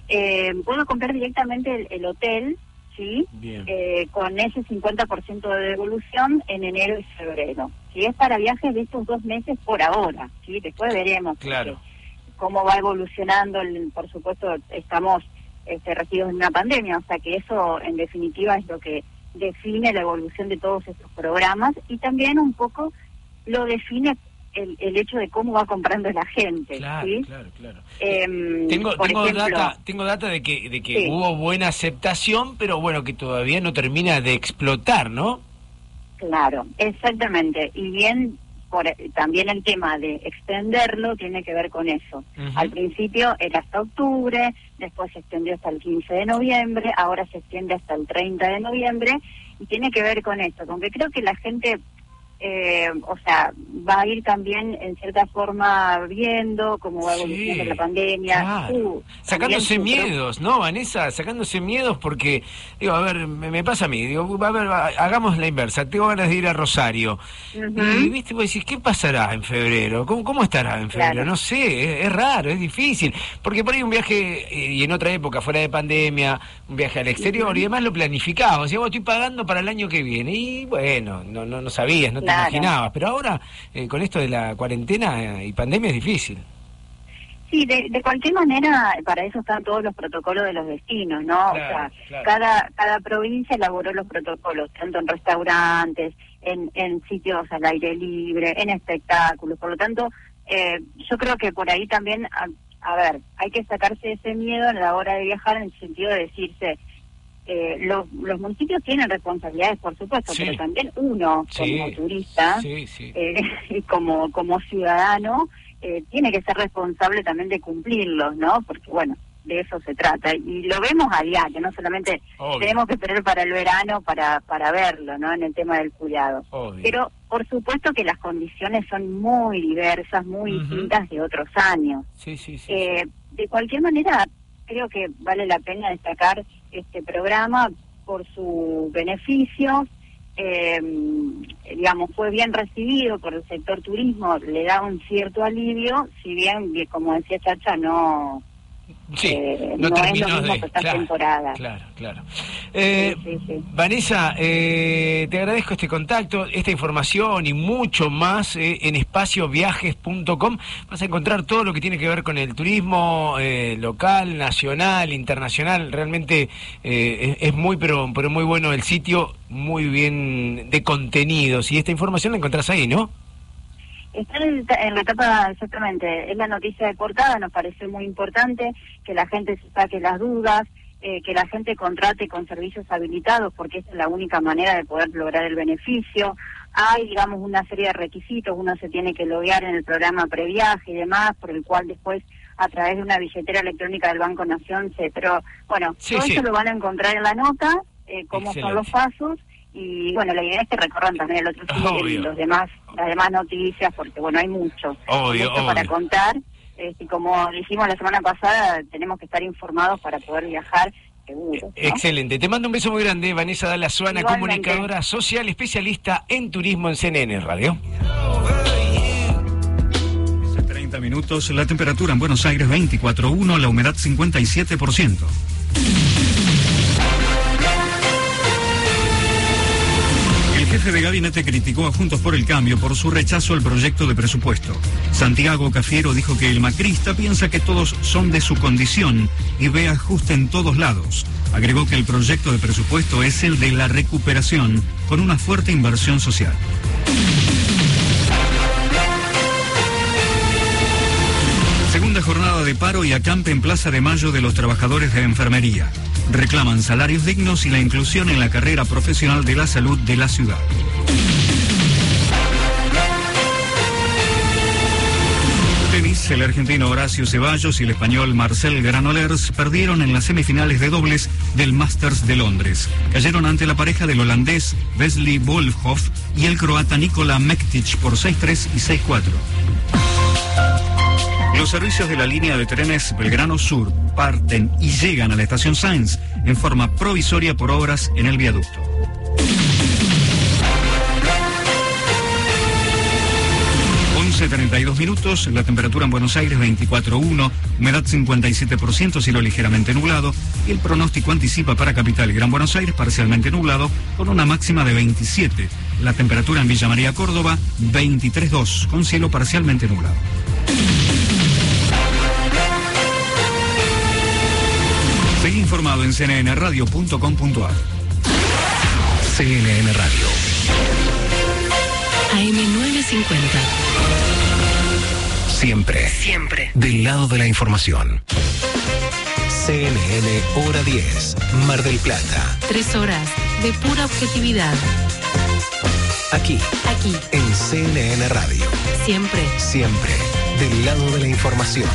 Eh, puedo comprar directamente el, el hotel, ¿sí? Eh, con ese 50% de devolución en enero y febrero. Si es para viajes de estos dos meses por ahora, ¿sí? Después veremos Claro. cómo va evolucionando. el- por supuesto, estamos este, regidos en una pandemia, o sea que eso en definitiva es lo que define la evolución de todos estos programas y también un poco lo define el, el hecho de cómo va comprando la gente. Claro, ¿sí? claro, claro. Em, Tengo, tengo, ejemplo, data, tengo data de que, de que Sí. hubo buena aceptación, pero bueno, que todavía no termina de explotar, ¿no? Claro, exactamente. Y bien, por, también el tema de extenderlo tiene que ver con eso. Al principio era hasta octubre, después se extendió hasta el 15 de noviembre, ahora se extiende hasta el 30 de noviembre y tiene que ver con esto, con que creo que la gente eh, o sea, va a ir también en cierta forma viendo cómo va evolucionando Sí, la pandemia. claro. su- Sacándose miedos, ¿no, Vanessa? Sacándose miedos porque, digo, a ver, me, me pasa a mí, digo, a ver, va- hagamos la inversa, tengo ganas de ir a Rosario. Y, viste, vos decís, ¿qué pasará en febrero? ¿Cómo, cómo estará en febrero? Claro. No sé, es, es raro, es difícil. Porque por ahí un viaje, eh, y en otra época, fuera de pandemia, un viaje al exterior, y demás lo planificaba. O sea, vos estoy pagando para el año que viene. Y bueno, no, no, no sabías, no te Claro. imaginabas. Pero ahora, eh, con esto de la cuarentena eh, y pandemia es difícil. Sí, de, de cualquier manera, para eso están todos los protocolos de los destinos, ¿no? o sea, claro. cada, cada provincia elaboró los protocolos, tanto en restaurantes, en, en sitios al aire libre, en espectáculos. Por lo tanto, eh, yo creo que por ahí también, a, a ver, hay que sacarse ese miedo a la hora de viajar en el sentido de decirse, eh, los, los municipios tienen responsabilidades, por supuesto, Sí. pero también uno, Sí, como turista, sí, sí. eh, y como, como ciudadano, eh, tiene que ser responsable también de cumplirlos, ¿no? Porque, bueno, de eso se trata. Y lo vemos a diario, no solamente Obvio. tenemos que esperar para el verano para, para verlo, ¿no? En el tema del cuidado. Obvio. Pero, por supuesto que las condiciones son muy diversas, muy distintas de otros años. Sí, sí, sí. Eh, de cualquier manera, creo que vale la pena destacar este programa por su beneficio. Eh, digamos, fue bien recibido por el sector turismo, le da un cierto alivio, si bien, como decía Chacha, no, Sí, eh, no no, es lo terminó mismo de- que esta claro, temporada. Claro, claro. Eh, Sí, sí, sí. Vanessa, eh, te agradezco este contacto, esta información y mucho más eh, en espacioviajes.com. Vas a encontrar todo lo que tiene que ver con el turismo eh, local, nacional, internacional. Realmente eh, es, es muy, pero, pero muy bueno el sitio, muy bien de contenidos. Y esta información la encontrás ahí, ¿no? Está en, la etapa, exactamente, es la noticia de portada, nos pareció muy importante que la gente se saque las dudas, eh, que la gente contrate con servicios habilitados, porque esa es la única manera de poder lograr el beneficio. Hay, digamos, una serie de requisitos, uno se tiene que loguear en el programa previaje y demás, por el cual después a través de una billetera electrónica del Banco Nación se... Pero bueno, Sí, todo sí. eso lo van a encontrar en la nota, eh, cómo son los pasos y bueno, la idea es que recorran también el otro sitio y los demás, las demás noticias, porque bueno, hay mucho, Obvio, mucho para contar. Este, y como dijimos la semana pasada, tenemos que estar informados para poder viajar seguro. ¿no? Excelente. Te mando un beso muy grande, Vanessa Dalazuana, Igualmente. comunicadora social, especialista en turismo en CNN Radio. 30 minutos, la temperatura en Buenos Aires 24.1, la humedad 57%. Jefe de gabinete criticó a Juntos por el Cambio por su rechazo al proyecto de presupuesto. Santiago Cafiero dijo que el macrista piensa que todos son de su condición y ve ajuste en todos lados. Agregó que el proyecto de presupuesto es el de la recuperación con una fuerte inversión social. Jornada de paro y acampe en Plaza de Mayo de los trabajadores de enfermería. Reclaman salarios dignos y la inclusión en la carrera profesional de la salud de la ciudad. Tenis, el argentino Horacio Ceballos y el español Marcel Granollers perdieron en las semifinales de dobles del Masters de Londres. Cayeron ante la pareja del holandés Wesley Wolfhoff y el croata Nikola Mektic por 6-3 y 6-4. Los servicios de la línea de trenes Belgrano Sur parten y llegan a la estación Sainz en forma provisoria por obras en el viaducto. ...11.32 minutos, la temperatura en Buenos Aires 24.1, humedad 57%, cielo ligeramente nublado... el pronóstico anticipa para Capital y Gran Buenos Aires parcialmente nublado... ...con una máxima de 27. La temperatura en Villa María, Córdoba 23.2, con cielo parcialmente nublado. Seguí informado en cnnradio.com.ar. CNN Radio. AM950. Siempre. Siempre. Del lado de la información. CNN Hora 10. Mar del Plata. Tres horas de pura objetividad. Aquí. Aquí. En CNN Radio. Siempre. Siempre. Del lado de la información.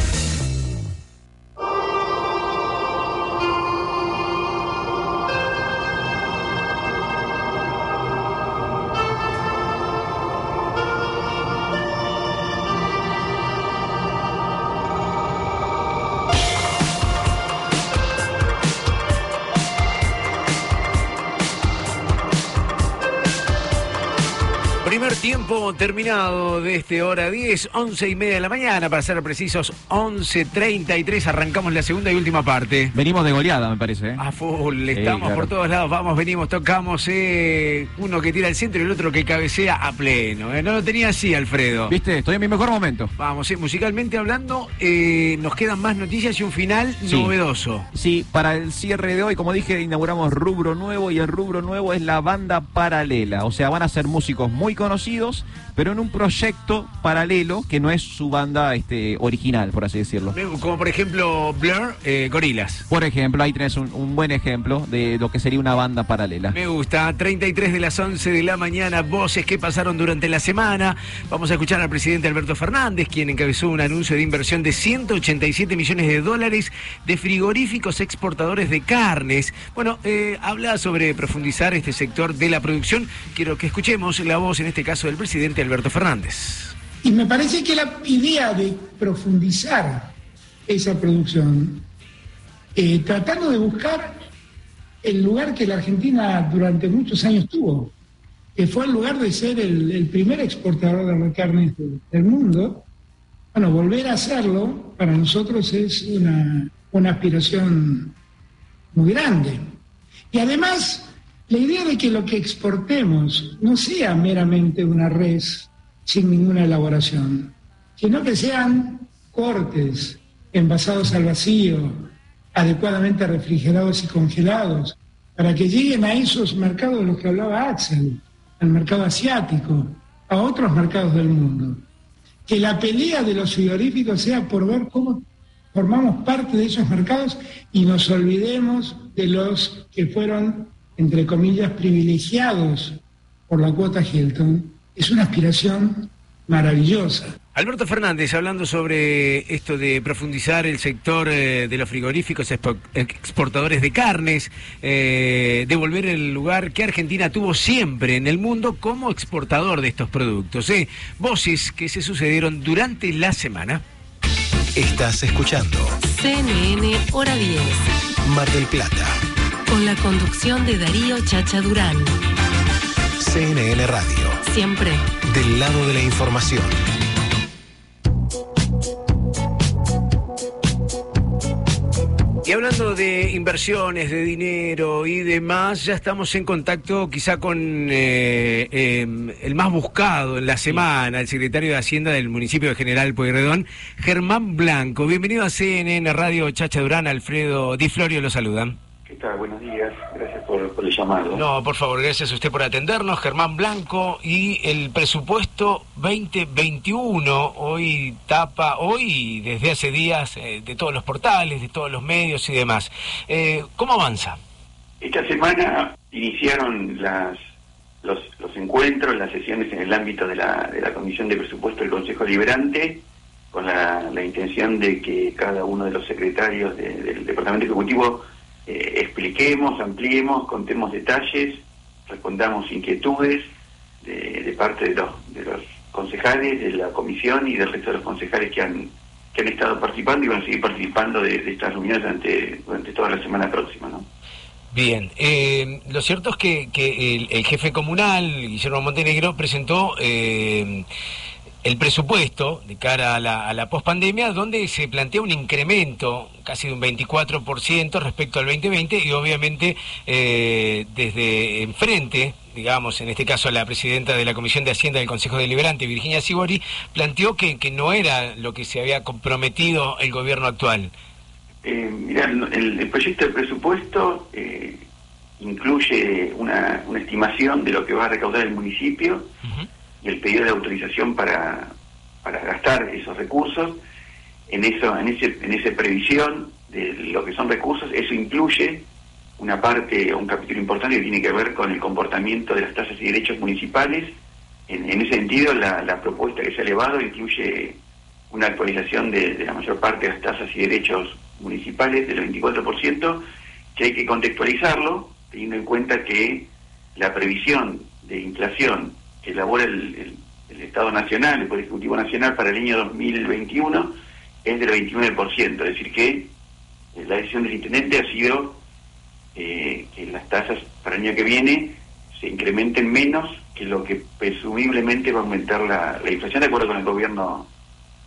Terminado de este hora 10, 11 y media de la mañana, para ser precisos, 11.33. Arrancamos la segunda y última parte. Venimos de goleada, me parece. ¿eh? A full, Sí, estamos claro. por todos lados, vamos, venimos, tocamos, eh, uno que tira al centro y el otro que cabecea a pleno. eh. No lo tenía así, Alfredo. Viste, estoy en mi mejor momento. Vamos, eh, musicalmente hablando, eh, nos quedan más noticias y un final Sí. novedoso. Sí, para el cierre de hoy, como dije, inauguramos rubro nuevo y el rubro nuevo es la banda paralela. O sea, van a ser músicos muy conocidos, pero en un proyecto paralelo que no es su banda este, original, por así decirlo. Como por ejemplo Blur, eh, Gorilas. Por ejemplo, ahí tenés un, un buen ejemplo de lo que sería una banda paralela. Me gusta, 33 de las 11 de la mañana, voces que pasaron durante la semana. Vamos a escuchar al presidente Alberto Fernández, quien encabezó un anuncio de inversión de 187 millones de dólares de frigoríficos exportadores de carnes. Bueno, eh, habla sobre profundizar este sector de la producción. Quiero que escuchemos la voz, en este caso, del presidente Alberto Fernández. Y me parece que la idea de profundizar esa producción, eh, tratando de buscar el lugar que la Argentina durante muchos años tuvo, que fue el lugar de ser el, primer exportador de carnes de- del mundo, bueno, volver a hacerlo para nosotros es una, una aspiración muy grande. Y además, la idea de que lo que exportemos no sea meramente una res sin ninguna elaboración, sino que sean cortes envasados al vacío, adecuadamente refrigerados y congelados, para que lleguen a esos mercados de los que hablaba Axel, al mercado asiático, a otros mercados del mundo. Que la pelea de los frigoríficos sea por ver cómo formamos parte de esos mercados y nos olvidemos de los que fueron, entre comillas, privilegiados por la cuota Hilton. Es una aspiración maravillosa. Alberto Fernández, hablando sobre esto de profundizar el sector eh, de los frigoríficos expo- exportadores de carnes, eh, devolver el lugar que Argentina tuvo siempre en el mundo como exportador de estos productos. eh. Voces que se sucedieron durante la semana. Estás escuchando CNN Hora 10, Mar del Plata, con la conducción de Darío Chacha Durán. CNN Radio, Siempre del lado de la información. Y hablando de inversiones, de dinero y demás, ya estamos en contacto quizá con eh, eh, el más buscado en la semana, el secretario de Hacienda del municipio de General Pueyrredón, Germán Blanco. Bienvenido a CNN Radio Chacha Durán, Alfredo Di Florio lo saludan. ¿Qué tal? Buenos días. Gracias por, por el llamado. No, por favor, gracias a usted por atendernos, Germán Blanco. Y el presupuesto 2021, hoy tapa, hoy desde hace días, eh, de todos los portales, de todos los medios y demás. Eh, ¿Cómo avanza? Esta semana iniciaron las, los, los encuentros, las sesiones en el ámbito de la, de la Comisión de Presupuesto del Consejo Liberante, con la, la intención de que cada uno de los secretarios de- del Departamento Ejecutivo eh, expliquemos, ampliemos, contemos detalles, respondamos inquietudes de, parte de los, concejales, de la comisión y del resto de los concejales que han, que han estado participando y van a seguir participando de, estas reuniones durante, durante toda la semana próxima. ¿no? Bien, eh, lo cierto es que, que el, el jefe comunal, Guillermo Montenegro, presentó eh, el presupuesto de cara a la, a la pospandemia, donde se plantea un incremento casi de un 24% respecto al 2020 y obviamente eh, desde enfrente, digamos, en este caso la presidenta de la Comisión de Hacienda del Consejo Deliberante, Virginia Sibori, planteó que, que no era lo que se había comprometido el gobierno actual. Eh, mirá, el, el proyecto de presupuesto eh, incluye una, una estimación de lo que va a recaudar el municipio y el pedido de autorización para, para gastar esos recursos. En eso, en ese, en esa previsión de lo que son recursos, eso incluye una parte o un capítulo importante que tiene que ver con el comportamiento de las tasas y derechos municipales. En, en ese sentido, la, la propuesta que se ha elevado incluye una actualización de, de la mayor parte de las tasas y derechos municipales del 24%, que hay que contextualizarlo, teniendo en cuenta que la previsión de inflación elabora el, el- el Estado Nacional, el Poder Ejecutivo Nacional para el año 2021, es del 29%, es decir, que eh, la decisión del intendente ha sido eh, que las tasas para el año que viene se incrementen menos que lo que presumiblemente va a aumentar la, la inflación de acuerdo con el gobierno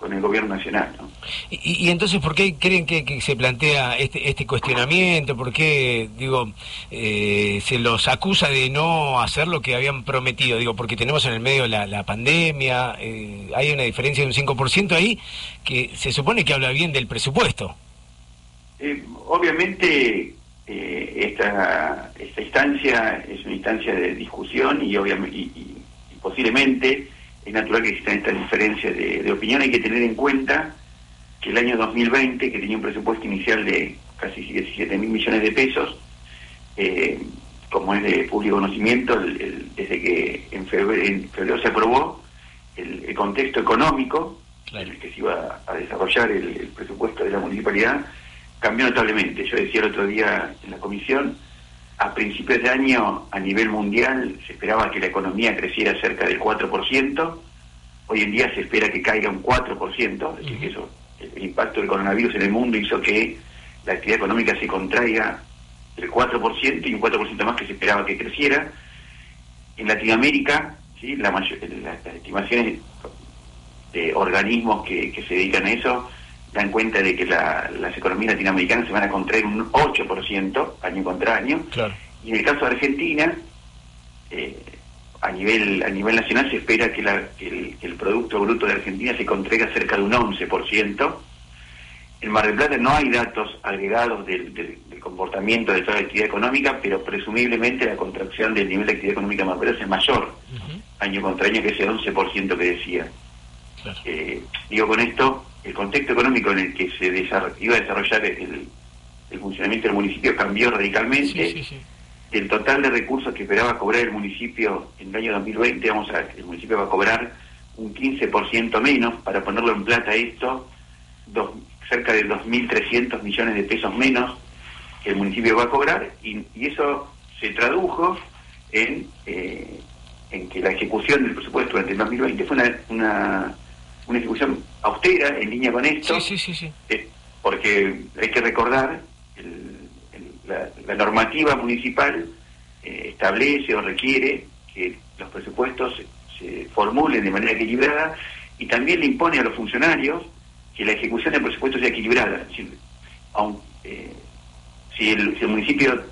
con el gobierno nacional. ¿no? Y, y entonces, ¿por qué creen que, que se plantea este, este cuestionamiento? ¿Por qué, digo, eh, se los acusa de no hacer lo que habían prometido? Digo, porque tenemos en el medio la, la pandemia, eh, hay una diferencia de un 5% ahí que se supone que habla bien del presupuesto. Eh, obviamente eh, esta, esta instancia es una instancia de discusión y, obviamente, y, y- y posiblemente es natural que existan estas diferencias de, de opinión. Hay que tener en cuenta que el año 2020, que tenía un presupuesto inicial de casi 17 mil millones de pesos, eh, como es de público conocimiento, el- el- desde que en febrero, en febrero se aprobó el, el contexto económico en el que se iba a desarrollar el presupuesto de la municipalidad, cambió notablemente. Yo decía el otro día en la comisión, a principios de año a nivel mundial se esperaba que la economía creciera cerca del 4%, hoy en día se espera que caiga un 4%, es decir, que eso, el, impacto del coronavirus en el mundo hizo que la actividad económica se contraiga el 4% y un 4% más que se esperaba que creciera. En Latinoamérica, ¿sí? la las, estimaciones de organismos que se dedican a eso dan cuenta de que la- las economías latinoamericanas se van a contraer un 8% año contra año. Claro. Y en el caso de Argentina, eh, a nivel a nivel nacional se espera que, la- que el, que el Producto Bruto de Argentina se contraiga cerca de un 11%. En Mar del Plata no hay datos agregados del, del- del comportamiento de toda la actividad económica, pero presumiblemente la contracción del nivel de actividad económica Plata es mayor año contra año que ese 11% que decía. Eh, digo con esto, el contexto económico en el que se iba a desarrollar el, el funcionamiento del municipio cambió radicalmente. El total de recursos que esperaba cobrar el municipio en el año 2020, vamos a el municipio va a cobrar un 15% menos, para ponerlo en plata esto, dos- cerca de 2.300 millones de pesos menos que el municipio va a cobrar, y, y eso se tradujo en, eh, en que la ejecución del presupuesto durante el 2020 fue una, una, una ejecución austera, en línea con esto, Sí, sí, sí. eh, porque hay que recordar, el- el- la, la normativa municipal eh, establece o requiere que los presupuestos se, se formulen de manera equilibrada y también le impone a los funcionarios que la ejecución del presupuesto sea equilibrada. Decir, aun- eh, si, el, si el municipio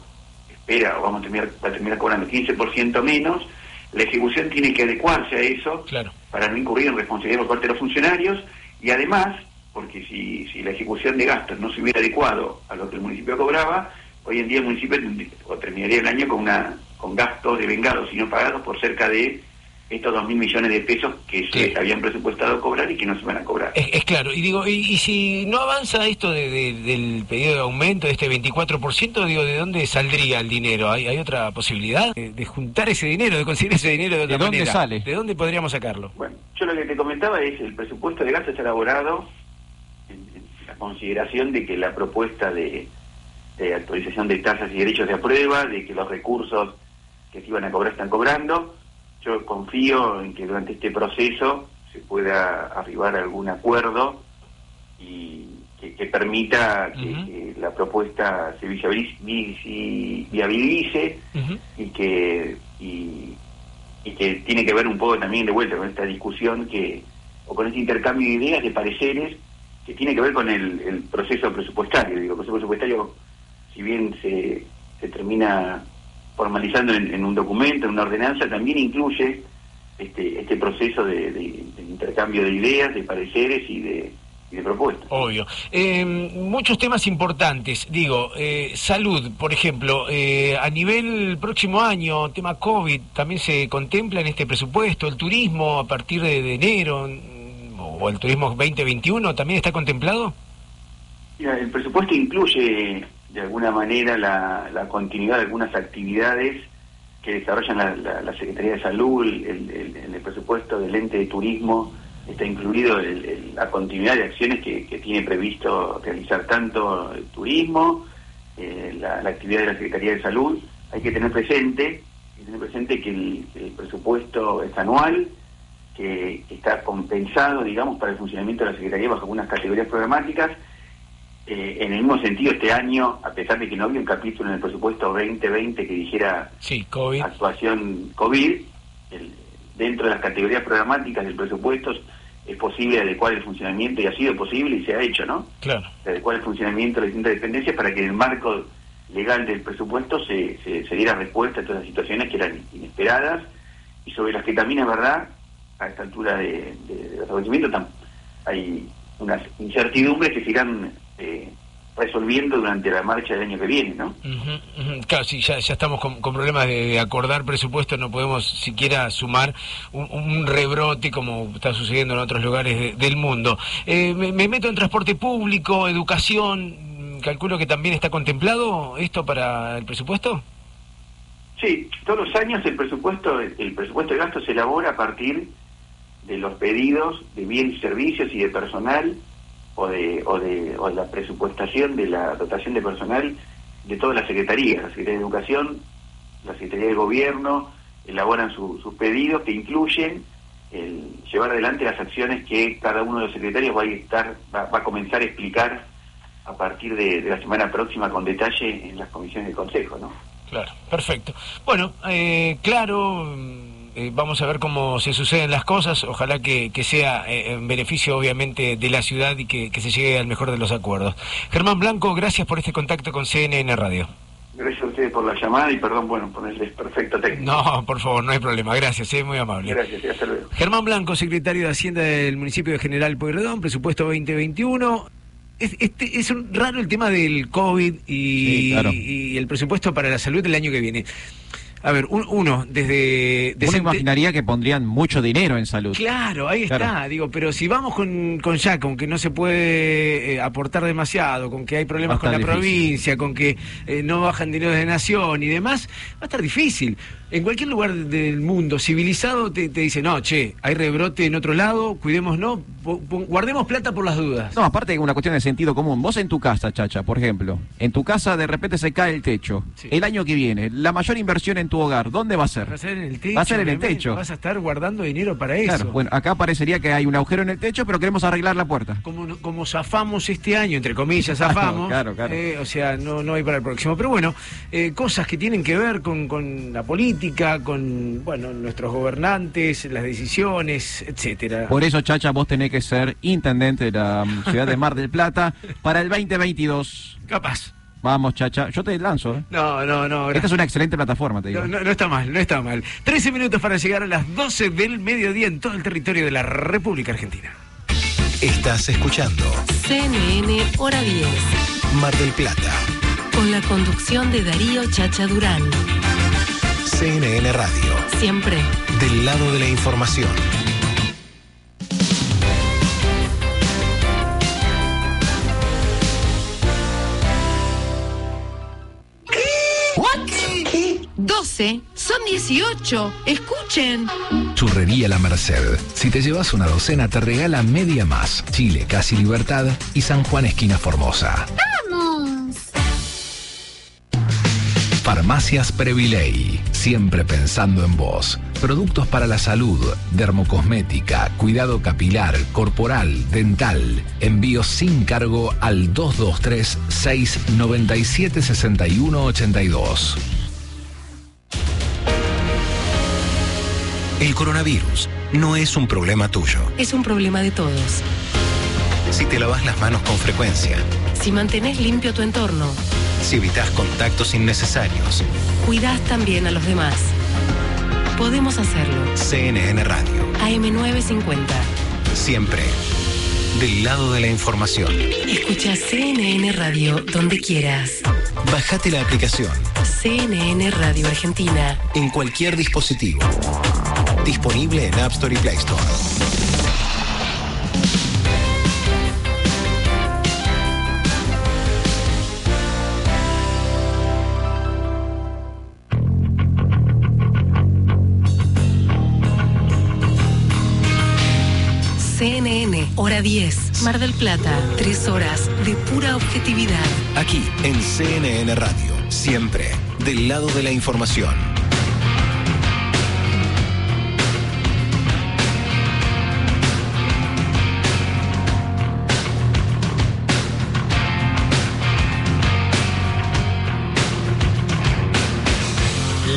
espera o vamos a terminar, va a terminar cobrando 15% menos, la ejecución tiene que adecuarse a eso para no incurrir en responsabilidad por parte de los funcionarios y además, porque si, si la ejecución de gastos no se hubiera adecuado a lo que el municipio cobraba, hoy en día el municipio terminaría el año con una con gastos devengados y no pagados por cerca de estos dos mil millones de pesos que se habían presupuestado cobrar y que no se van a cobrar. Es, es claro, y digo, y, y si no avanza esto de- de- del pedido de aumento de este 24%, digo, ¿de dónde saldría el dinero? ¿Hay, hay otra posibilidad de, de juntar ese dinero, de conseguir ese dinero de otra ¿De dónde manera? sale? ¿De dónde podríamos sacarlo? Bueno, yo lo que te comentaba es el presupuesto de gasto está elaborado en, en la consideración de que la propuesta de, de actualización de tasas y derechos de aprueba, de que los recursos que se iban a cobrar están cobrando. Yo confío en que durante este proceso se pueda arribar a algún acuerdo y que, que permita que, que la propuesta se visibilice, visi- viabilice y que y, y que tiene que ver un poco también de vuelta con esta discusión que o con este intercambio de ideas, de pareceres que tiene que ver con el, el proceso presupuestario. Digo, el proceso presupuestario, si bien se, se termina formalizando en, en un documento, en una ordenanza, también incluye este, este proceso de, de- de intercambio de ideas, de pareceres y de, y de propuestas. Obvio. Eh, muchos temas importantes. Digo, eh, salud, por ejemplo, eh, a nivel próximo año, tema COVID, también se contempla en este presupuesto. El turismo a partir de, de enero, mm, o el turismo 2021, ¿también está contemplado? Mira, el presupuesto incluye de alguna manera la, la continuidad de algunas actividades que desarrollan la, Secretaría de Salud, el, el- presupuesto del ente de turismo está incluido la continuidad de acciones que, tiene previsto realizar tanto el turismo, eh, la, actividad de la Secretaría de Salud. Hay que tener presente, que tener presente que el presupuesto es anual, que está compensado, digamos, para el funcionamiento de la Secretaría bajo algunas categorías programáticas. Eh, en el mismo sentido, este año, a pesar de que no había un capítulo en el presupuesto 2020 que dijera Sí, COVID. actuación COVID, el- dentro de las categorías programáticas del presupuesto es posible adecuar el funcionamiento y ha sido posible y se ha hecho, ¿no? Claro. de adecuar el funcionamiento de las distintas dependencias para que en el marco legal del presupuesto se, se, se diera respuesta a todas las situaciones que eran inesperadas y sobre las que también es verdad, a esta altura de, de, de los acontecimientos, tam- hay unas incertidumbres que se irán eh, resolviendo durante la marcha del año que viene, ¿no? Ujú. Claro, sí, ya, ya estamos con, con problemas de, de acordar presupuesto, no podemos siquiera sumar un, un rebrote como está sucediendo en otros lugares de- del mundo. Eh, me, me meto en transporte público, educación, calculo que también está contemplado esto para el presupuesto. Sí, todos los años el presupuesto, el presupuesto de gasto se elabora a partir de los pedidos de bienes y servicios y de personal o de, o de, o la presupuestación de la dotación de personal de todas las secretarías, la Secretaría de Educación, la Secretaría de Gobierno, elaboran su- sus pedidos que incluyen el llevar adelante las acciones que cada uno de los secretarios va a estar, va, va a comenzar a explicar a partir de, de la semana próxima con detalle en las comisiones del Consejo, ¿no? Claro, perfecto. Bueno, eh, claro, eh, vamos a ver cómo se suceden las cosas. Ojalá que, que sea eh, en beneficio, obviamente, de la ciudad y que, que se llegue al mejor de los acuerdos. Germán Blanco, gracias por este contacto con CNN Radio. Gracias a ustedes por la llamada y perdón, bueno, por el desperfecto técnico. No, por favor, no hay problema. Gracias, es muy amable. Gracias, y hasta luego. Germán Blanco, secretario de Hacienda del municipio de General Pueyrredón, presupuesto 2021. Es, este, es un raro el tema del COVID y, Sí, claro. y el presupuesto para la salud del año que viene. A ver, un- uno, desde... Uno desde- imaginaría que pondrían mucho dinero en salud. Claro, ahí Claro. está, digo, pero si vamos con, con ya, con que no se puede eh, aportar demasiado, con que hay problemas con la difícil. provincia, con que eh, no bajan dinero de nación y demás, va a estar difícil. En cualquier lugar del mundo civilizado te, te dice, no, che, hay rebrote en otro lado, cuidémonos, guardemos plata por las dudas. No, aparte de una cuestión de sentido común. Vos en tu casa, chacha, por ejemplo, en tu casa de repente se cae el techo. El año que viene, la mayor inversión en tu hogar, ¿dónde va a ser? Va a ser en el techo. Va a ser en el techo. Vas a estar guardando dinero para eso. Claro, bueno, acá parecería que hay un agujero en el techo, pero queremos arreglar la puerta. como, como zafamos este año, entre comillas, zafamos, Claro, claro. eh, o sea, no, no hay para el próximo. Pero bueno, eh, cosas que tienen que ver con, con la política, con bueno nuestros gobernantes, las decisiones, etcétera. Por eso, chacha, vos tenés que ser intendente de la ciudad de Mar del Plata para el 2022. Capaz. Vamos, chacha. Yo te lanzo. ¿eh? No, no, no. Esta es una excelente plataforma, te digo. No, no, no está mal, no está mal. 13 minutos para llegar a las 12 del mediodía en todo el territorio de la República Argentina. Estás escuchando CNN Hora 10. Mar del Plata, Con la conducción de Darío Chacha Durán. CNN Radio, Siempre. del lado de la información. ¿Qué? 12. Son 18. Escuchen. Churrería La Merced. Si te llevas una docena, te regala media más. Chile, casi libertad y San Juan, esquina Formosa. ¡Vamos! Farmacias Previley. Siempre pensando en vos. Productos para la salud, dermocosmética, cuidado capilar, corporal, dental. Envío sin cargo al 223-697-6182. El coronavirus no es un problema tuyo. Es un problema de todos. Si te lavas las manos con frecuencia, Si mantenés limpio tu entorno, si evitas contactos innecesarios, cuidás también a los demás. Podemos hacerlo. CNN Radio, AM950. siempre del lado de la información. Escucha CNN Radio donde quieras. Bajate la aplicación CNN Radio Argentina. en cualquier dispositivo. Disponible en App Store y Play Store. Hora 10. Mar del Plata. Tres horas de pura objetividad. Aquí en CNN Radio, siempre del lado de la información.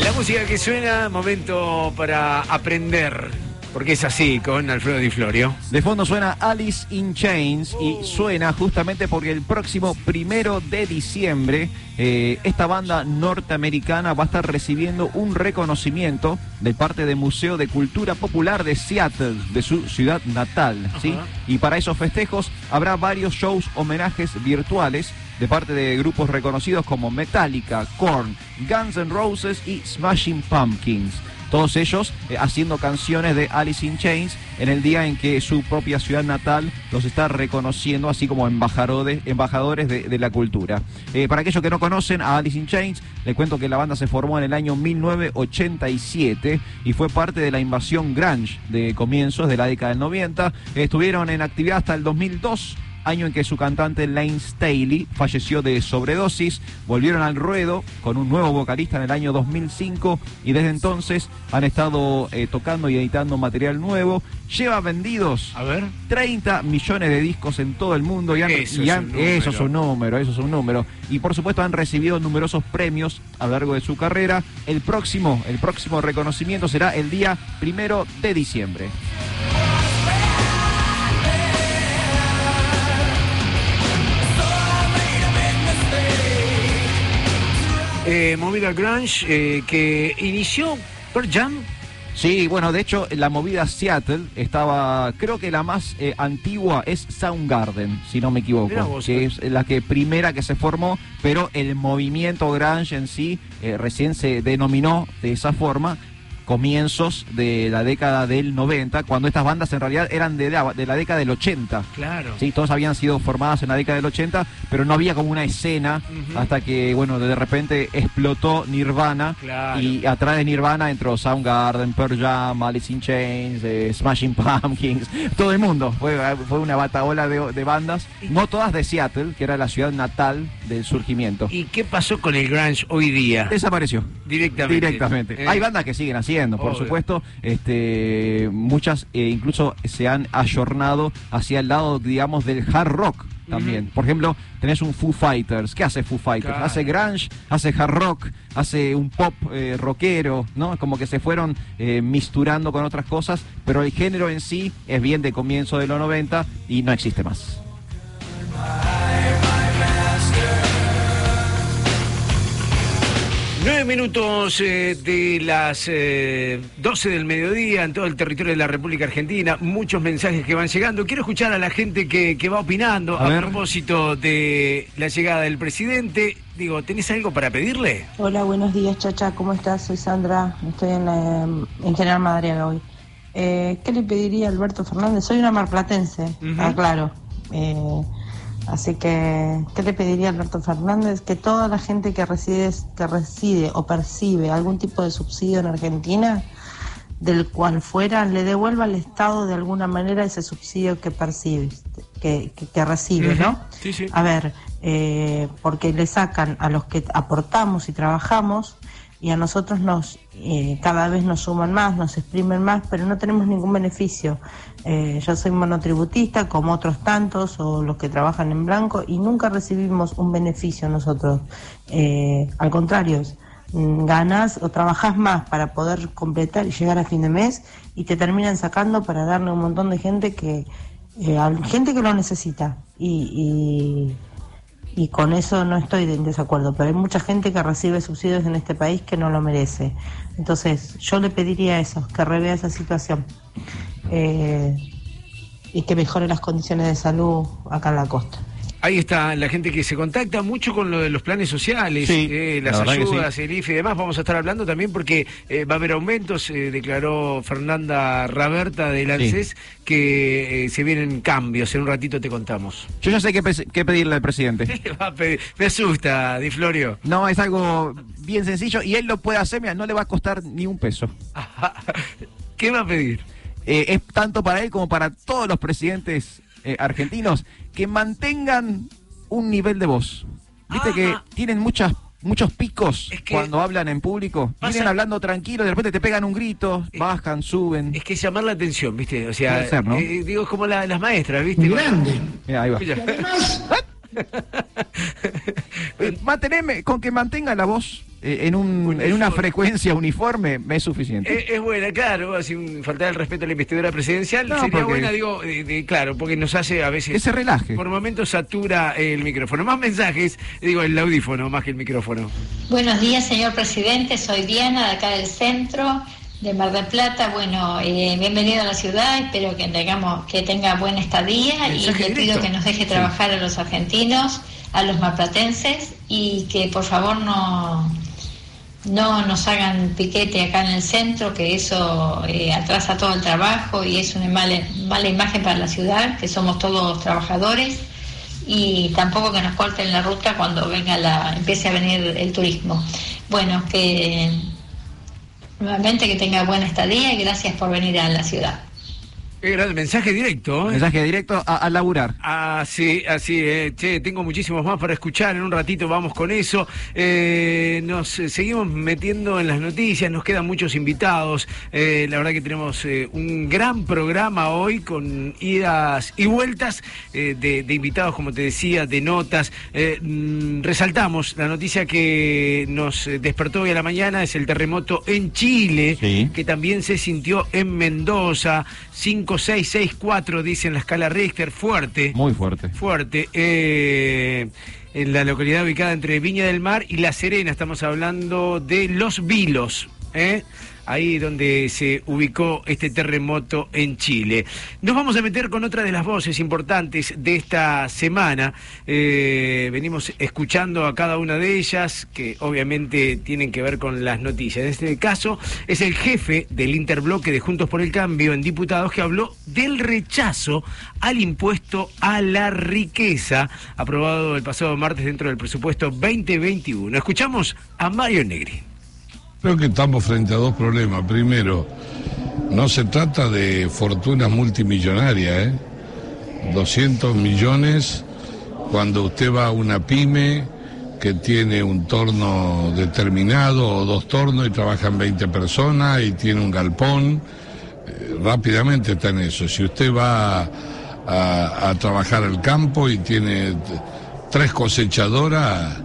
La música que suena, momento para aprender. Porque es así con Alfredo Di Florio. De fondo suena Alice in Chains y suena justamente porque el próximo primero de diciembre eh, esta banda norteamericana va a estar recibiendo un reconocimiento de parte del Museo de Cultura Popular de Seattle, de su ciudad natal. ¿sí? Y para esos festejos habrá varios shows homenajes virtuales de parte de grupos reconocidos como Metallica, Korn, Guns N' Roses y Smashing Pumpkins. Todos ellos eh, haciendo canciones de Alice in Chains en el día en que su propia ciudad natal los está reconociendo, así como embajadores, embajadores de, la cultura. Eh, para aquellos que no conocen a Alice in Chains, les cuento que la banda se formó en el año 1987 y fue parte de la invasión grunge de comienzos de la década del 90. Estuvieron en actividad hasta el 2002 año en que su cantante Lane Staley falleció de sobredosis. Volvieron al ruedo con un nuevo vocalista en el año 2005 y desde entonces han estado eh, tocando y editando material nuevo. Lleva vendidos A ver. 30 millones de discos en todo el mundo y han- Eso y es han- eso es número. un número, eso es un número. Y por supuesto han recibido numerosos premios a lo largo de su carrera. El próximo, el próximo reconocimiento será el día primero de diciembre. Eh, movida grunge eh, que inició Pearl Jam. Sí, bueno, de hecho, la movida Seattle estaba, creo que la más eh, antigua es Soundgarden, si no me equivoco, vos, que eh. es la que primera que se formó, pero el movimiento grunge en sí eh, recién se denominó de esa forma comienzos de la década del 90, cuando estas bandas en realidad eran de la, de la década del 80. Claro. Sí, todas habían sido formadas en la década del 80, pero no había como una escena hasta que, bueno, de repente explotó Nirvana Claro. y atrás de Nirvana entró Soundgarden, Pearl Jam, Alice in Chains, eh, Smashing Pumpkins, todo el mundo. Fue, fue una bataola de, de bandas, no todas de Seattle, que era la ciudad natal del surgimiento. ¿Y qué pasó con el grunge hoy día? Desapareció. Directamente. Directamente. Eh. Hay bandas que siguen haciendo, por Obvio. supuesto. Este, muchas eh, incluso se han ayornado hacia el lado, digamos, del hard rock también. Por ejemplo, tenés un Foo Fighters. ¿Qué hace Foo Fighters? Claro. Hace grunge, hace hard rock, hace un pop eh, rockero, ¿no? Como que se fueron eh, misturando con otras cosas, pero el género en sí es bien de comienzo de los 90 y no existe más. Nueve minutos eh, de las eh, 12 del mediodía en todo el territorio de la República Argentina. Muchos mensajes que van llegando. Quiero escuchar a la gente que, que va opinando A propósito de la llegada del presidente. Digo, ¿tenés algo para pedirle? Hola, buenos días, Chacha. ¿Cómo estás? Soy Sandra. Estoy en, la, en General Madariaga hoy. Eh, ¿Qué le pediría a Alberto Fernández? Soy una marplatense, Ujú. ah, claro. Eh, así que, ¿qué le pediría a Alberto Fernández? Que toda la gente que reside, que reside o percibe algún tipo de subsidio en Argentina, del cual fuera, le devuelva al Estado de alguna manera ese subsidio que percibe, que, que, que recibe, ¿no? Sí, sí. A ver, eh, porque le sacan a los que aportamos y trabajamos y a nosotros nos eh, cada vez nos suman más, nos exprimen más, pero no tenemos ningún beneficio. Eh, yo soy monotributista, como otros tantos, o los que trabajan en blanco, y nunca recibimos un beneficio nosotros. Eh, al contrario, mm, ganas o trabajas más para poder completar y llegar a fin de mes y te terminan sacando para darle a un montón de gente que eh, gente que lo necesita y, y, y con eso no estoy en desacuerdo pero hay mucha gente que recibe subsidios en este país que no lo merece. Entonces yo le pediría eso que revea esa situación eh, y que mejore las condiciones de salud acá en la costa Ahí está la gente que se contacta mucho con lo de los planes sociales, Sí, eh, la las ayudas, el IFE y demás. Vamos a estar hablando también porque eh, va a haber aumentos, eh, declaró Fernanda Raberta del ANSES, que se vienen cambios. En un ratito te contamos. Yo ya sé qué, pe- qué pedirle al presidente. Va a pedir- Me asusta, Di Florio. No, es algo bien sencillo y él lo puede hacer, mira, no le va a costar ni un peso. ¿Qué va a pedir? Es tanto para él como para todos los presidentes eh, argentinos que mantengan un nivel de voz. Viste que tienen muchas muchos picos cuando hablan en público. Pasa- Vienen hablando tranquilo, de repente te pegan un grito, bajan, suben. Es que llamar la atención, ¿viste? O sea, ser, ¿no? eh, digo, es como la- las maestras, ¿viste? Grande. Mira, ahí va. Escucha. Eh, manteneme- con que mantenga la voz eh, en, un, en una frecuencia uniforme me es suficiente. Es, es buena, claro, sin faltar el respeto a la investidura presidencial, No, sería porque- buena, digo, de- de- claro, porque nos hace a veces... Que se relaje. Por momentos satura el micrófono. Más mensajes, digo, el audífono más que el micrófono. Buenos días, señor presidente. Soy Diana, de acá del centro de Mar del Plata. Bueno, eh, bienvenido a la ciudad. Espero que tengamos que tenga buena estadía y le pido directo. que nos deje Sí. trabajar a los argentinos, a los marplatenses y que por favor no no nos hagan piquete acá en el centro, que eso eh, atrasa todo el trabajo y es una mala, mala imagen para la ciudad, que somos todos trabajadores y tampoco que nos corten la ruta cuando venga la empiece a venir el turismo. Bueno, que nuevamente que tenga buena estadía y gracias por venir a la ciudad. Qué gran mensaje directo. ¿eh? Mensaje directo a, a laburar. Así, así, eh. che, tengo muchísimos más para escuchar, en un ratito vamos con eso. Eh, nos eh, seguimos metiendo en las noticias, nos quedan muchos invitados. Eh, la verdad que tenemos un gran programa hoy con idas y vueltas de, de invitados, como te decía, de notas. Mm, resaltamos la noticia que nos despertó hoy a la mañana, es el terremoto en Chile, que también se sintió en Mendoza. 5, 6, 6, 4, dice en la escala Richter, fuerte. Muy fuerte. Fuerte. eh, en la localidad ubicada entre Viña del Mar y La Serena, estamos hablando de Los Vilos. ¿eh? Ahí donde se ubicó este terremoto en Chile. Nos vamos a meter con otra de las voces importantes de esta semana. Eh, venimos escuchando a cada una de ellas, que obviamente tienen que ver con las noticias. En este caso, es el jefe del interbloque de Juntos por el Cambio en diputados que habló del rechazo al impuesto a la riqueza, aprobado el pasado martes dentro del presupuesto 2021. Escuchamos a Mario Negri. Creo que estamos frente a dos problemas. Primero, no se trata de fortunas multimillonarias, ¿eh? 200 millones cuando usted va a una pyme que tiene un torno determinado o dos tornos y trabajan 20 personas y tiene un galpón, eh, rápidamente está en eso. Si usted va a, trabajar al campo y tiene tres cosechadoras,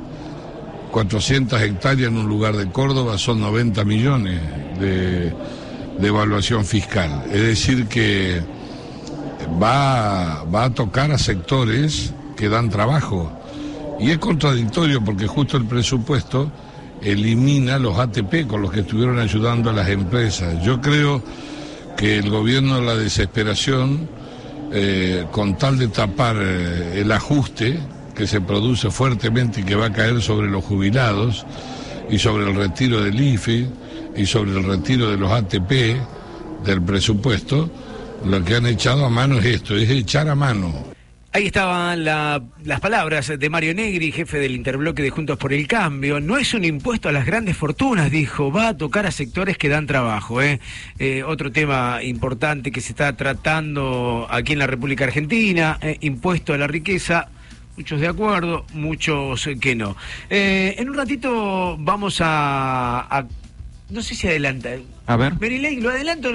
400 hectáreas en un lugar de Córdoba son 90 millones de, de evaluación fiscal. Es decir, que va, va a tocar a sectores que dan trabajo. Y es contradictorio porque justo el presupuesto elimina los ATP con los que estuvieron ayudando a las empresas. Yo creo que el gobierno de la desesperación, eh, con tal de tapar eh, el ajuste que se produce fuertemente y que va a caer sobre los jubilados y sobre el retiro del IFE y sobre el retiro de los ATP del presupuesto, lo que han echado a mano es esto, es echar a mano Ahí estaban la- las palabras de Mario Negri, jefe del interbloque de Juntos por el Cambio. No es un impuesto a las grandes fortunas, dijo, va a tocar a sectores que dan trabajo. ¿eh? Eh, otro tema importante que se está tratando aquí en la República Argentina, eh, impuesto a la riqueza. Muchos de acuerdo, muchos que no. Eh, en un ratito vamos a, a- No sé si adelanta. A ver. Marilyn, ¿lo adelanto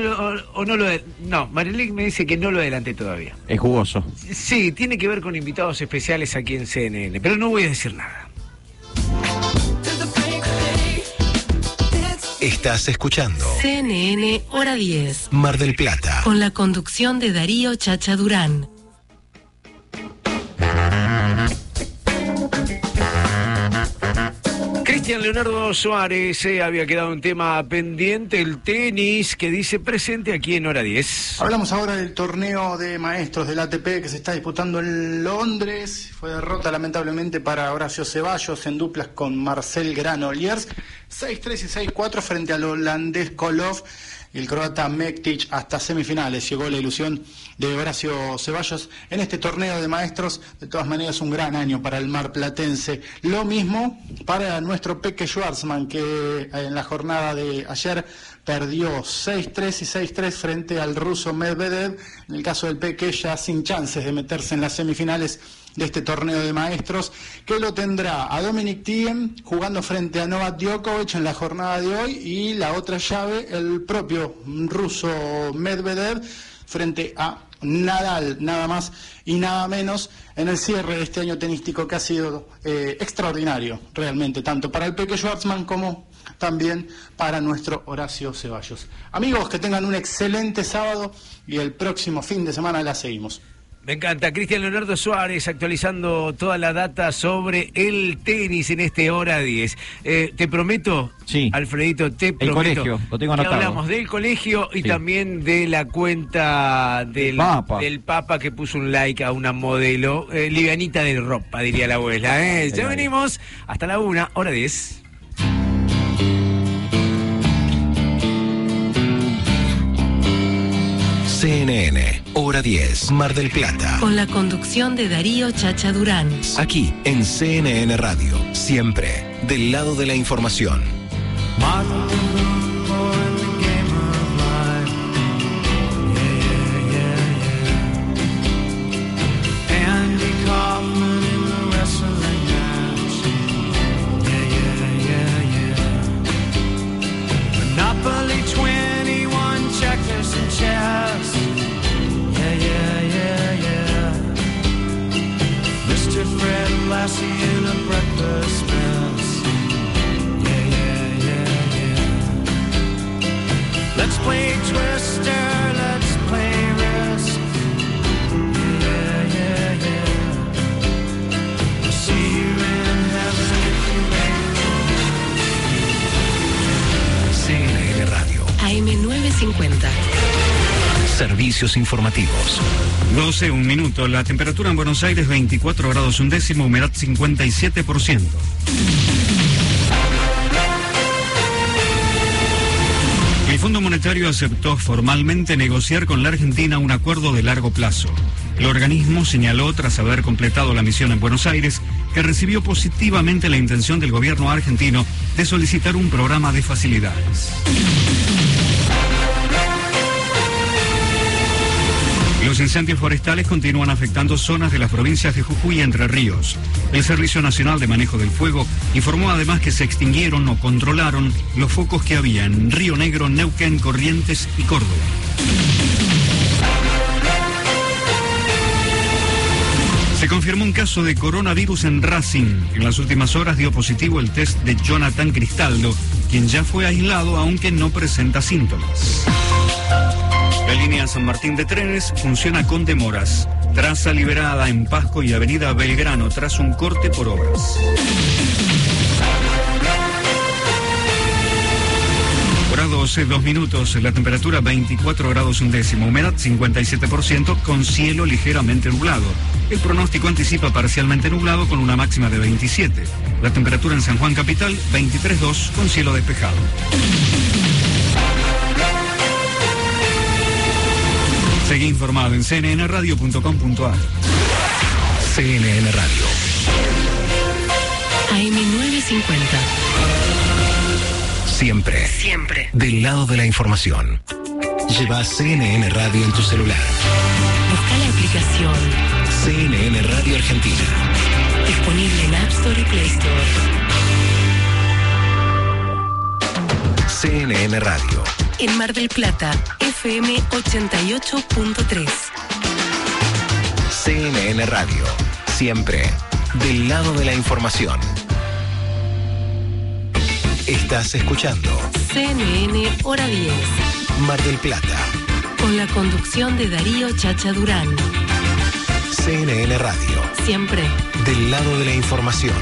o, no lo adel- No, Marilyn me dice que no lo adelante todavía. Es jugoso. Sí, tiene que ver con invitados especiales aquí en CNN, pero no voy a decir nada. Estás escuchando CNN Hora 10. Mar del Plata. Con la conducción de Darío Chacha Durán. Cristian Leonardo Suárez eh, había quedado un tema pendiente, el tenis, que dice presente aquí en hora 10. Hablamos ahora del torneo de maestros del ATP que se está disputando en Londres. Fue derrota lamentablemente para Horacio Ceballos en duplas con Marcel Granollers. 6-3 y 6-4 frente al holandés Kolov y el croata Mektic hasta semifinales. Llegó la ilusión de Horacio Ceballos en este torneo de maestros. De todas maneras, un gran año para el mar platense. Lo mismo para nuestro Peque Schwarzman, que eh, en la jornada de ayer perdió 6-3 y 6-3 frente al ruso Medvedev. En el caso del Peque, ya sin chances de meterse en las semifinales de este torneo de maestros, que lo tendrá a Dominic Thiem jugando frente a Novak Djokovic en la jornada de hoy y la otra llave, el propio ruso Medvedev frente a Nadal, nada más y nada menos, en el cierre de este año tenístico que ha sido eh, extraordinario, realmente, tanto para el Peque Schwartzman como también para nuestro Horacio Ceballos. Amigos, que tengan un excelente sábado y el próximo fin de semana la seguimos. Me encanta. Cristian Leonardo Suárez actualizando toda la data sobre el tenis en este hora 10. Eh, te prometo, Sí. Alfredito, te El prometo colegio, lo tengo que anotado. hablamos del colegio y Sí. también de la cuenta del Papa. del Papa que puso un like a una modelo, eh, livianita de ropa, diría la abuela. ¿eh? Ya venimos hasta la una, hora 10. CNN, hora 10, Mar del Plata. Con la conducción de Darío Chacha Durán. Aquí en CNN Radio, siempre del lado de la información. Andy Fred Lassie in a breakfast mess. Yeah, yeah, yeah, yeah. Let's play Twister, let's play Risk. Yeah, yeah, yeah. I'll see you in heaven if you make CNN Radio, AM950. Servicios informativos. 12, un minuto. La temperatura en Buenos Aires 24 grados un décimo, humedad 57%. El Fondo Monetario aceptó formalmente negociar con la Argentina un acuerdo de largo plazo. El organismo señaló, tras haber completado la misión en Buenos Aires, que recibió positivamente la intención del gobierno argentino de solicitar un programa de facilidades. Los incendios forestales continúan afectando zonas de las provincias de Jujuy y Entre Ríos. El Servicio Nacional de Manejo del Fuego informó además que se extinguieron o controlaron los focos que había en Río Negro, Neuquén, Corrientes y Córdoba. Se confirmó un caso de coronavirus en Racing. En las últimas horas dio positivo el test de Jonathan Cristaldo, quien ya fue aislado aunque no presenta síntomas. La línea San Martín de trenes funciona con demoras. Traza liberada en Pasco y Avenida Belgrano tras un corte por obras. Hora 12, dos minutos, la temperatura 24 grados un décimo, humedad 57% con cielo ligeramente nublado. El pronóstico anticipa parcialmente nublado con una máxima de 27. La temperatura en San Juan Capital 23.2 con cielo despejado. Seguí informado en cnnradio.com.ar. CNN Radio, AM950. siempre Siempre. del lado de la información. Lleva CNN Radio en tu celular. Busca la aplicación. CNN Radio Argentina. Disponible en App Store y Play Store. CNN Radio, En Mar del Plata, FM 88.3. CNN Radio, siempre del lado de la información. Estás escuchando CNN Hora 10. Mar del Plata, Con la conducción de Darío Chacha Durán. CNN Radio, Siempre. del lado de la información.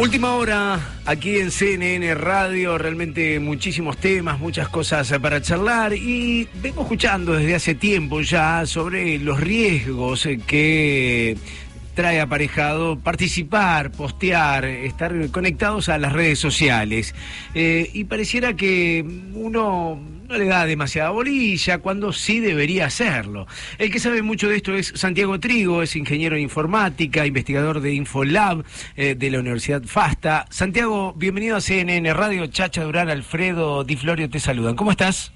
Última hora aquí en CNN Radio, realmente muchísimos temas, muchas cosas para charlar y vengo escuchando desde hace tiempo ya sobre los riesgos que trae aparejado participar, postear, estar conectados a las redes sociales. Eh, y pareciera que uno no le da demasiada bolilla cuando sí debería hacerlo. El que sabe mucho de esto es Santiago Trigo, es ingeniero en informática, investigador de Infolab eh, de la Universidad FASTA. Santiago, bienvenido a CNN Radio. Chacha Durán, Alfredo Di Florio te saludan. ¿Cómo estás?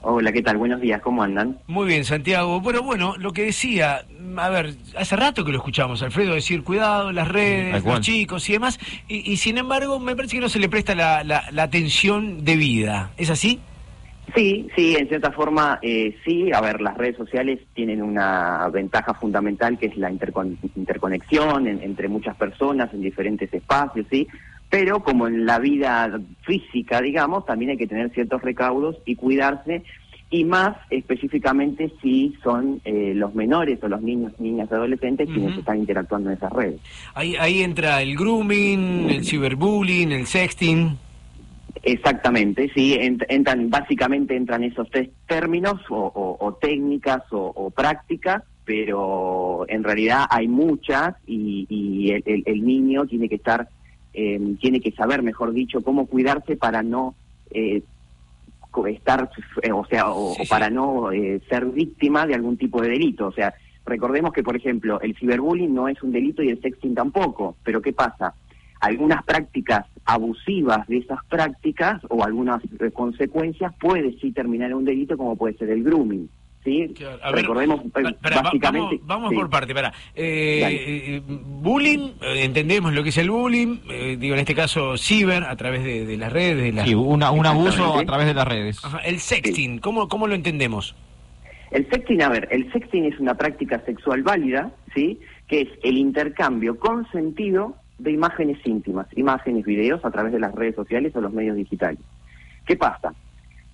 Hola, ¿qué tal? Buenos días, ¿cómo andan? Muy bien, Santiago. Bueno, bueno, lo que decía, a ver, hace rato que lo escuchamos, Alfredo, decir cuidado, las redes, los chicos y demás, y, y sin embargo me parece que no se le presta la, la, la atención debida. ¿Es así? Sí, sí, en cierta forma eh, sí. A ver, las redes sociales tienen una ventaja fundamental que es la intercon- interconexión en- entre muchas personas en diferentes espacios, ¿sí? Pero como en la vida física, digamos, también hay que tener ciertos recaudos y cuidarse, y más específicamente si son eh, los menores o los niños, niñas, adolescentes quienes están interactuando en esas redes. Ahí, ahí entra el grooming, el ciberbullying, el sexting. Exactamente, sí, ent- entran, básicamente entran esos tres términos o, o- o técnicas o, o prácticas, pero en realidad hay muchas y, y el, el- el niño tiene que estar, eh, tiene que saber, mejor dicho, cómo cuidarse para no eh, estar, eh, o sea, o, o para no eh, ser víctima de algún tipo de delito. O sea, recordemos que, por ejemplo, el ciberbullying no es un delito y el sexting tampoco, pero ¿qué pasa? Algunas prácticas abusivas de esas prácticas o algunas eh, consecuencias puede sí terminar en un delito como puede ser el grooming. ¿sí? A Recordemos, eh, pa- pará, va- básicamente... vamos vamos sí. por parte, para. Bullying, eh, entendemos lo que es el bullying, eh, digo en este caso ciber, a través de, de las redes. De las- Sí, una- un abuso a través de las redes. Ajá, el sexting, ¿cómo, ¿cómo lo entendemos? El sexting, a ver, el sexting es una práctica sexual válida, ¿sí? Que es el intercambio consentido de imágenes íntimas, imágenes, videos a través de las redes sociales o los medios digitales. ¿Qué pasa?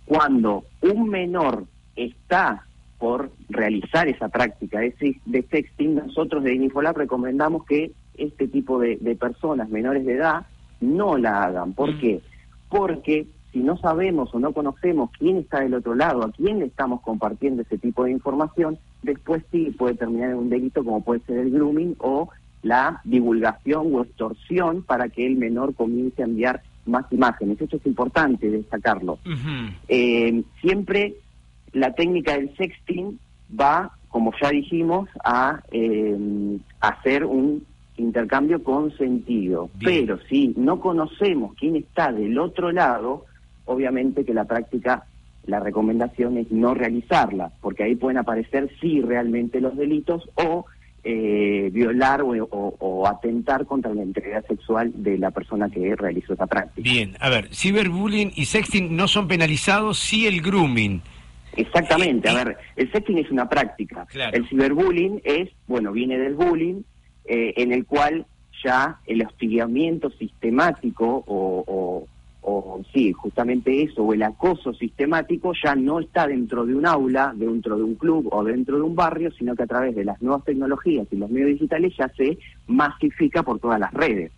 Cuando un menor está por realizar esa práctica de, sex- de sexting, nosotros de Inifolab recomendamos que este tipo de, de personas menores de edad no la hagan. ¿Por qué? Porque si no sabemos o no conocemos quién está del otro lado, a quién le estamos compartiendo ese tipo de información, después sí puede terminar en un delito como puede ser el grooming o la divulgación o extorsión para que el menor comience a enviar más imágenes. Esto es importante destacarlo. Eh, siempre la técnica del sexting va, como ya dijimos, a eh, hacer un intercambio consentido. Pero si no conocemos quién está del otro lado, obviamente que la práctica, la recomendación es no realizarla, porque ahí pueden aparecer sí realmente los delitos o eh, violar o, o- o atentar contra la integridad sexual de la persona que realizó esa práctica. Bien, a ver, ciberbullying y sexting no son penalizados, sí el grooming. Exactamente, a ver, el sexting es una práctica. Claro. El ciberbullying es, bueno, viene del bullying, eh, en el cual ya el hostigamiento sistemático o, o- o, sí, justamente eso, o el acoso sistemático ya no está dentro de un aula, dentro de un club o dentro de un barrio, sino que a través de las nuevas tecnologías y los medios digitales ya se masifica por todas las redes.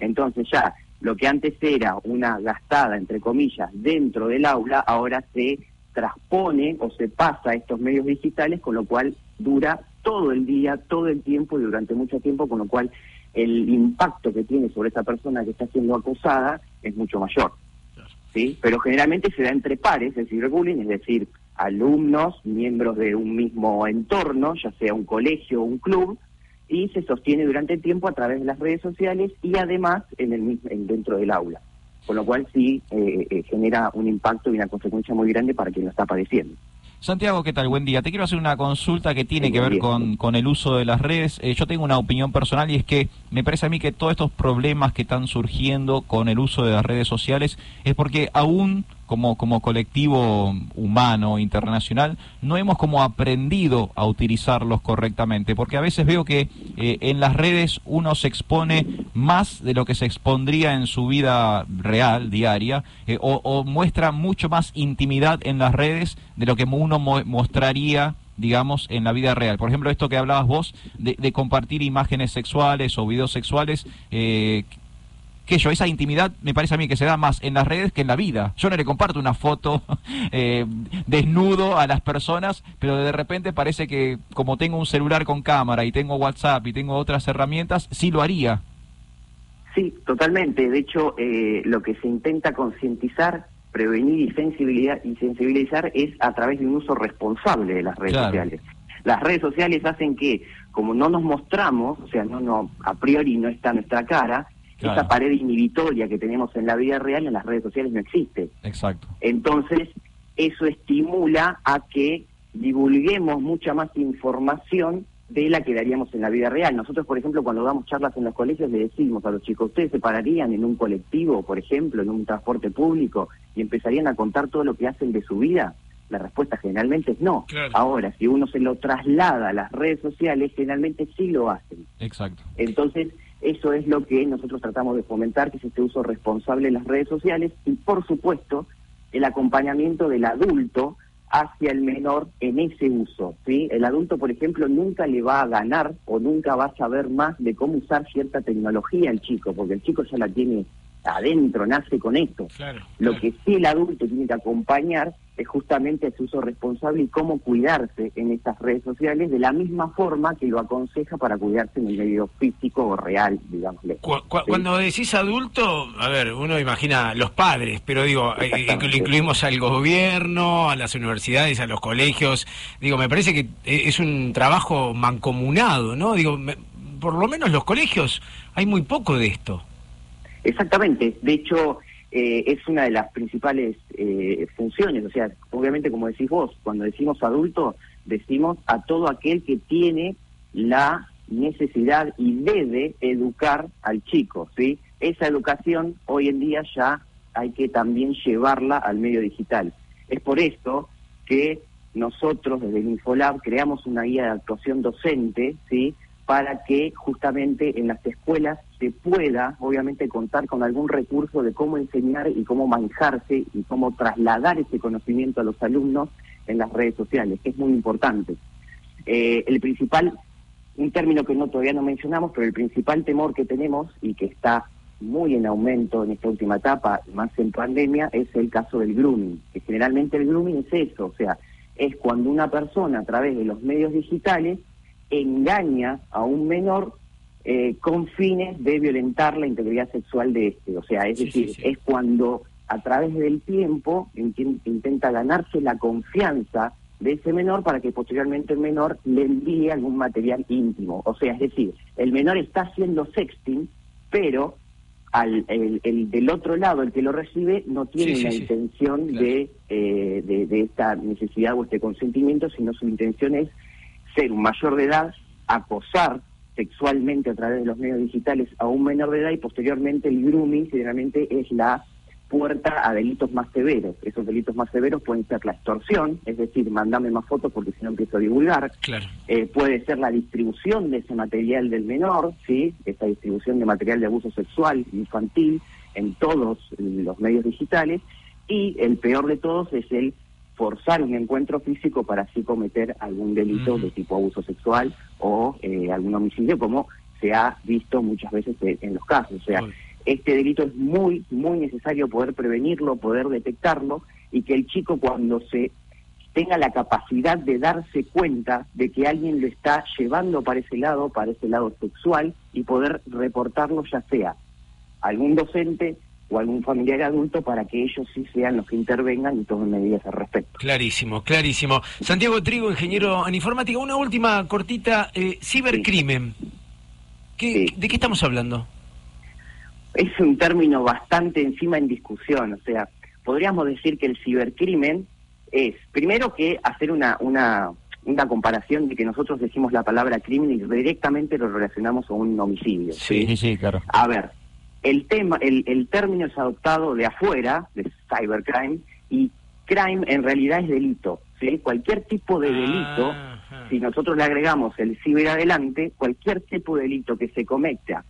Entonces ya lo que antes era una gastada, entre comillas, dentro del aula, ahora se transpone o se pasa a estos medios digitales, con lo cual dura todo el día, todo el tiempo y durante mucho tiempo, con lo cual el impacto que tiene sobre esa persona que está siendo acosada es mucho mayor. ¿sí? Pero generalmente se da entre pares el ciberbullying, es decir, alumnos, miembros de un mismo entorno, ya sea un colegio o un club, y se sostiene durante el tiempo a través de las redes sociales y además en el mis- en- dentro del aula. Con lo cual sí eh, eh, genera un impacto y una consecuencia muy grande para quien lo está padeciendo. Santiago, ¿qué tal? Buen día. Te quiero hacer una consulta que tiene que ver con, con el uso de las redes. Eh, yo tengo una opinión personal y es que me parece a mí que todos estos problemas que están surgiendo con el uso de las redes sociales es porque aún como, como colectivo humano internacional no hemos como aprendido a utilizarlos correctamente. Porque a veces veo que eh, en las redes uno se expone más de lo que se expondría en su vida real, diaria, eh, o, muestra mucho más intimidad en las redes de lo que uno mo- mostraría digamos, en la vida real. Por ejemplo, esto que hablabas vos de, de compartir imágenes sexuales o videos sexuales, eh, que yo, esa intimidad me parece a mí que se da más en las redes que en la vida. Yo no le comparto una foto eh, desnudo a las personas, pero de repente parece que como tengo un celular con cámara y tengo WhatsApp y tengo otras herramientas, sí lo haría. Sí, totalmente. De hecho, eh, lo que se intenta concientizar, prevenir y sensibilidad y sensibilizar es a través de un uso responsable de las redes Claro. sociales. Las redes sociales hacen que, como no nos mostramos, o sea, no, no, a priori no está nuestra cara, Claro. esa pared inhibitoria que tenemos en la vida real en las redes sociales no existe. Exacto. Entonces, eso estimula a que divulguemos mucha más información de la que daríamos en la vida real. Nosotros, por ejemplo, cuando damos charlas en los colegios, le decimos a los chicos, ¿ustedes se pararían en un colectivo, por ejemplo, en un transporte público, y empezarían a contar todo lo que hacen de su vida? La respuesta generalmente es no. Ahora, si uno se lo traslada a las redes sociales, generalmente sí lo hacen. Exacto. Entonces, eso es lo que nosotros tratamos de fomentar, que es este uso responsable de las redes sociales y, por supuesto, el acompañamiento del adulto hacia el menor en ese uso. ¿sí? El adulto, por ejemplo, nunca le va a ganar o nunca va a saber más de cómo usar cierta tecnología al chico, porque el chico ya la tiene adentro, nace con esto. Lo que sí el adulto tiene que acompañar es justamente ese uso responsable y cómo cuidarse en estas redes sociales de la misma forma que lo aconseja para cuidarse en el medio físico o real, digámosle. Cu- cu- Cuando decís adulto, a ver, uno imagina los padres, pero digo, eh, inclu- incluimos al gobierno, a las universidades, a los colegios. Digo, me parece que eh, es un trabajo mancomunado, ¿no? Digo, me- por lo menos los colegios hay muy poco de esto. Exactamente. De hecho, eh, es una de las principales eh, funciones. O sea, obviamente, como decís vos, cuando decimos adulto, decimos a todo aquel que tiene la necesidad y debe educar al chico, ¿sí? Esa educación hoy en día ya hay que también llevarla al medio digital. Es por esto que nosotros desde el Infolab creamos una guía de actuación docente, ¿sí? para que justamente en las escuelas se pueda, obviamente, contar con algún recurso de cómo enseñar y cómo manejarse y cómo trasladar ese conocimiento a los alumnos en las redes sociales, que es muy importante. Eh, el principal, un término que no todavía no mencionamos, pero el principal temor que tenemos y que está muy en aumento en esta última etapa, más en pandemia, es el caso del grooming, que generalmente el grooming es eso, o sea, es cuando una persona a través de los medios digitales engaña a un menor eh, con fines de violentar la integridad sexual de este. O sea, es decir, es cuando a través del tiempo inten- intenta ganarse la confianza de ese menor para que posteriormente el menor le envíe algún material íntimo. O sea, es decir, el menor está haciendo sexting, pero al, el, el del otro lado, el que lo recibe, no tiene Sí, sí, una sí. intención de, eh, de, de esta necesidad o este consentimiento, sino su intención es ser un mayor de edad, acosar sexualmente a través de los medios digitales a un menor de edad y posteriormente el grooming generalmente es la puerta a delitos más severos. Esos delitos más severos pueden ser la extorsión, es decir, mandame más fotos porque si no empiezo a divulgar. Claro. Eh, puede ser la distribución de ese material del menor, ¿sí? Esa distribución de material de abuso sexual infantil en todos los medios digitales. Y el peor de todos es el forzar un encuentro físico para así cometer algún delito de tipo abuso sexual o eh, algún homicidio, como se ha visto muchas veces eh, en los casos. O sea, este delito es muy, muy necesario poder prevenirlo, poder detectarlo y que el chico cuando se tenga la capacidad de darse cuenta de que alguien lo está llevando para ese lado, para ese lado sexual, y poder reportarlo ya sea algún docente o algún familiar adulto para que ellos sí sean los que intervengan y tomen medidas al respecto. Clarísimo, clarísimo. Santiago Trigo, ingeniero en informática. Una última cortita. eh, cibercrimen. ¿Qué- ¿De qué estamos hablando? Es un término bastante encima en discusión, o sea, podríamos decir que el cibercrimen es, primero que hacer una, una, una comparación de que nosotros decimos la palabra crimen y directamente lo relacionamos a un homicidio. Sí, sí, claro. A ver, el tema, el, el término es adoptado de afuera, de cybercrime, y crime en realidad es delito. ¿sí? Cualquier tipo de delito, si nosotros le agregamos el ciber adelante, cualquier tipo de delito que se cometa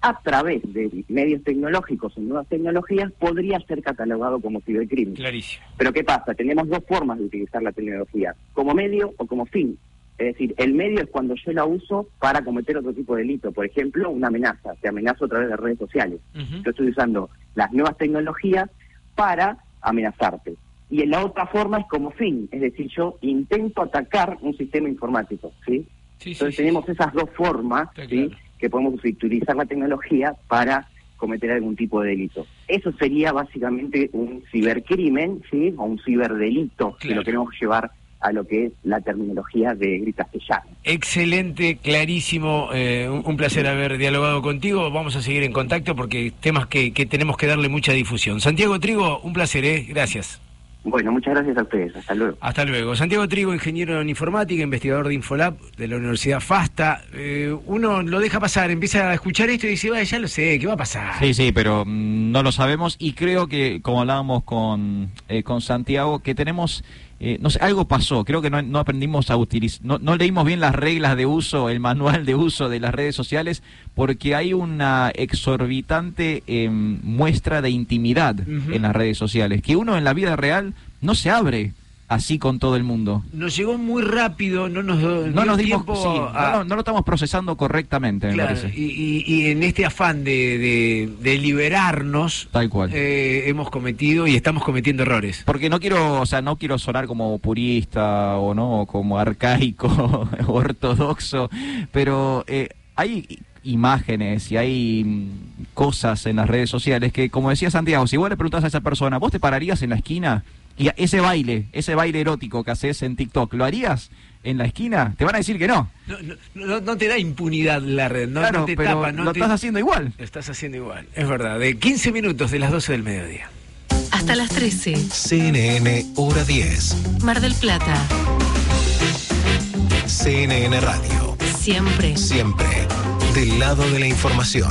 a través de medios tecnológicos o nuevas tecnologías podría ser catalogado como cibercrimen. Clarísimo. Pero ¿qué pasa? Tenemos dos formas de utilizar la tecnología, como medio o como fin. Es decir, el medio es cuando yo la uso para cometer otro tipo de delito. Por ejemplo, una amenaza. Te amenazo a través de redes sociales. Yo estoy usando las nuevas tecnologías para amenazarte. Y en la otra forma es como fin. Es decir, yo intento atacar un sistema informático. ¿sí? Entonces tenemos esas dos formas ¿sí? que podemos utilizar la tecnología para cometer algún tipo de delito. Eso sería básicamente un cibercrimen, ¿sí? O un ciberdelito, que lo queremos llevar a lo que es la terminología de gris castellano. Excelente, clarísimo. eh, un, un placer haber dialogado contigo. Vamos a seguir en contacto porque temas que, que tenemos que darle mucha difusión. Santiago Trigo, un placer, ¿eh? Gracias. Bueno, muchas gracias a ustedes. Hasta luego. Hasta luego. Santiago Trigo, ingeniero en informática, investigador de Infolab de la Universidad FASTA. Eh, uno lo deja pasar, empieza a escuchar esto y dice, "Vaya, ya lo sé, ¿qué va a pasar? Sí, sí, pero mm, no lo sabemos y creo que, como hablábamos con, eh, con Santiago, que tenemos, eh, no sé, algo pasó, creo que no, no aprendimos a utilizar, no, no leímos bien las reglas de uso, el manual de uso de las redes sociales, porque hay una exorbitante eh, muestra de intimidad en las redes sociales, que uno en la vida real no se abre así con todo el mundo. Nos llegó muy rápido, no nos, dio No nos dimos, tiempo sí, no, a- no- no lo estamos procesando correctamente, me Claro, y, y- y en este afán de, de- de liberarnos, Tal cual. eh, hemos cometido y estamos cometiendo errores. Porque no quiero, o sea, no quiero sonar como purista o no, como arcaico, ortodoxo, pero eh, hay imágenes y hay mm, cosas en las redes sociales que, como decía Santiago, si vos le preguntás a esa persona, ¿vos te pararías en la esquina? Y ese baile, ese baile erótico que haces en TikTok, ¿lo harías en la esquina? Te van a decir que no. No, no- no- no te da impunidad la red, no, Claro, no te pero tapa. No lo te- estás haciendo igual. Lo estás haciendo igual, es verdad. De 15 minutos de las 12 del mediodía. Hasta las 13. CNN Hora 10. Mar del Plata. CNN Radio. Siempre. Siempre del lado de la información.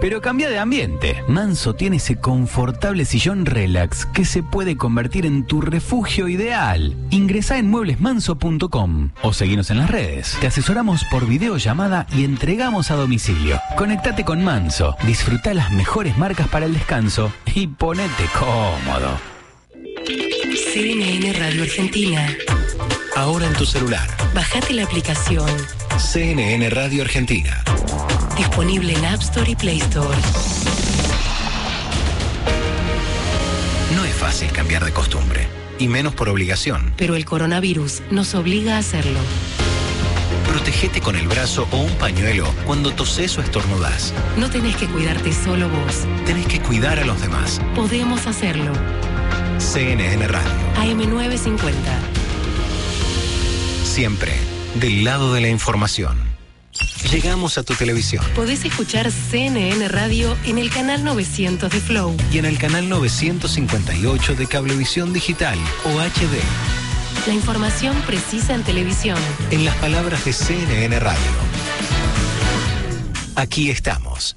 Pero cambia de ambiente. Manso tiene ese confortable sillón relax que se puede convertir en tu refugio ideal. Ingresa en mueblesmanso.com o seguinos en las redes. Te asesoramos por videollamada y entregamos a domicilio. Conectate con Manso, disfruta las mejores marcas para el descanso y ponete cómodo. CNN Radio Argentina. Ahora en tu celular. Bajate la aplicación. CNN Radio Argentina. Disponible en App Store y Play Store. No es fácil cambiar de costumbre, y menos por obligación. Pero el coronavirus nos obliga a hacerlo. Protégete con el brazo o un pañuelo cuando toses o estornudas. No tenés que cuidarte solo vos. Tenés que cuidar a los demás. Podemos hacerlo. CNN Radio. AM950. Siempre del lado de la información. Llegamos a tu televisión Podés escuchar CNN Radio en el canal 900 de Flow. y en el canal 958 de Cablevisión Digital o HD. La información precisa en televisión. En las palabras de CNN Radio. Aquí estamos.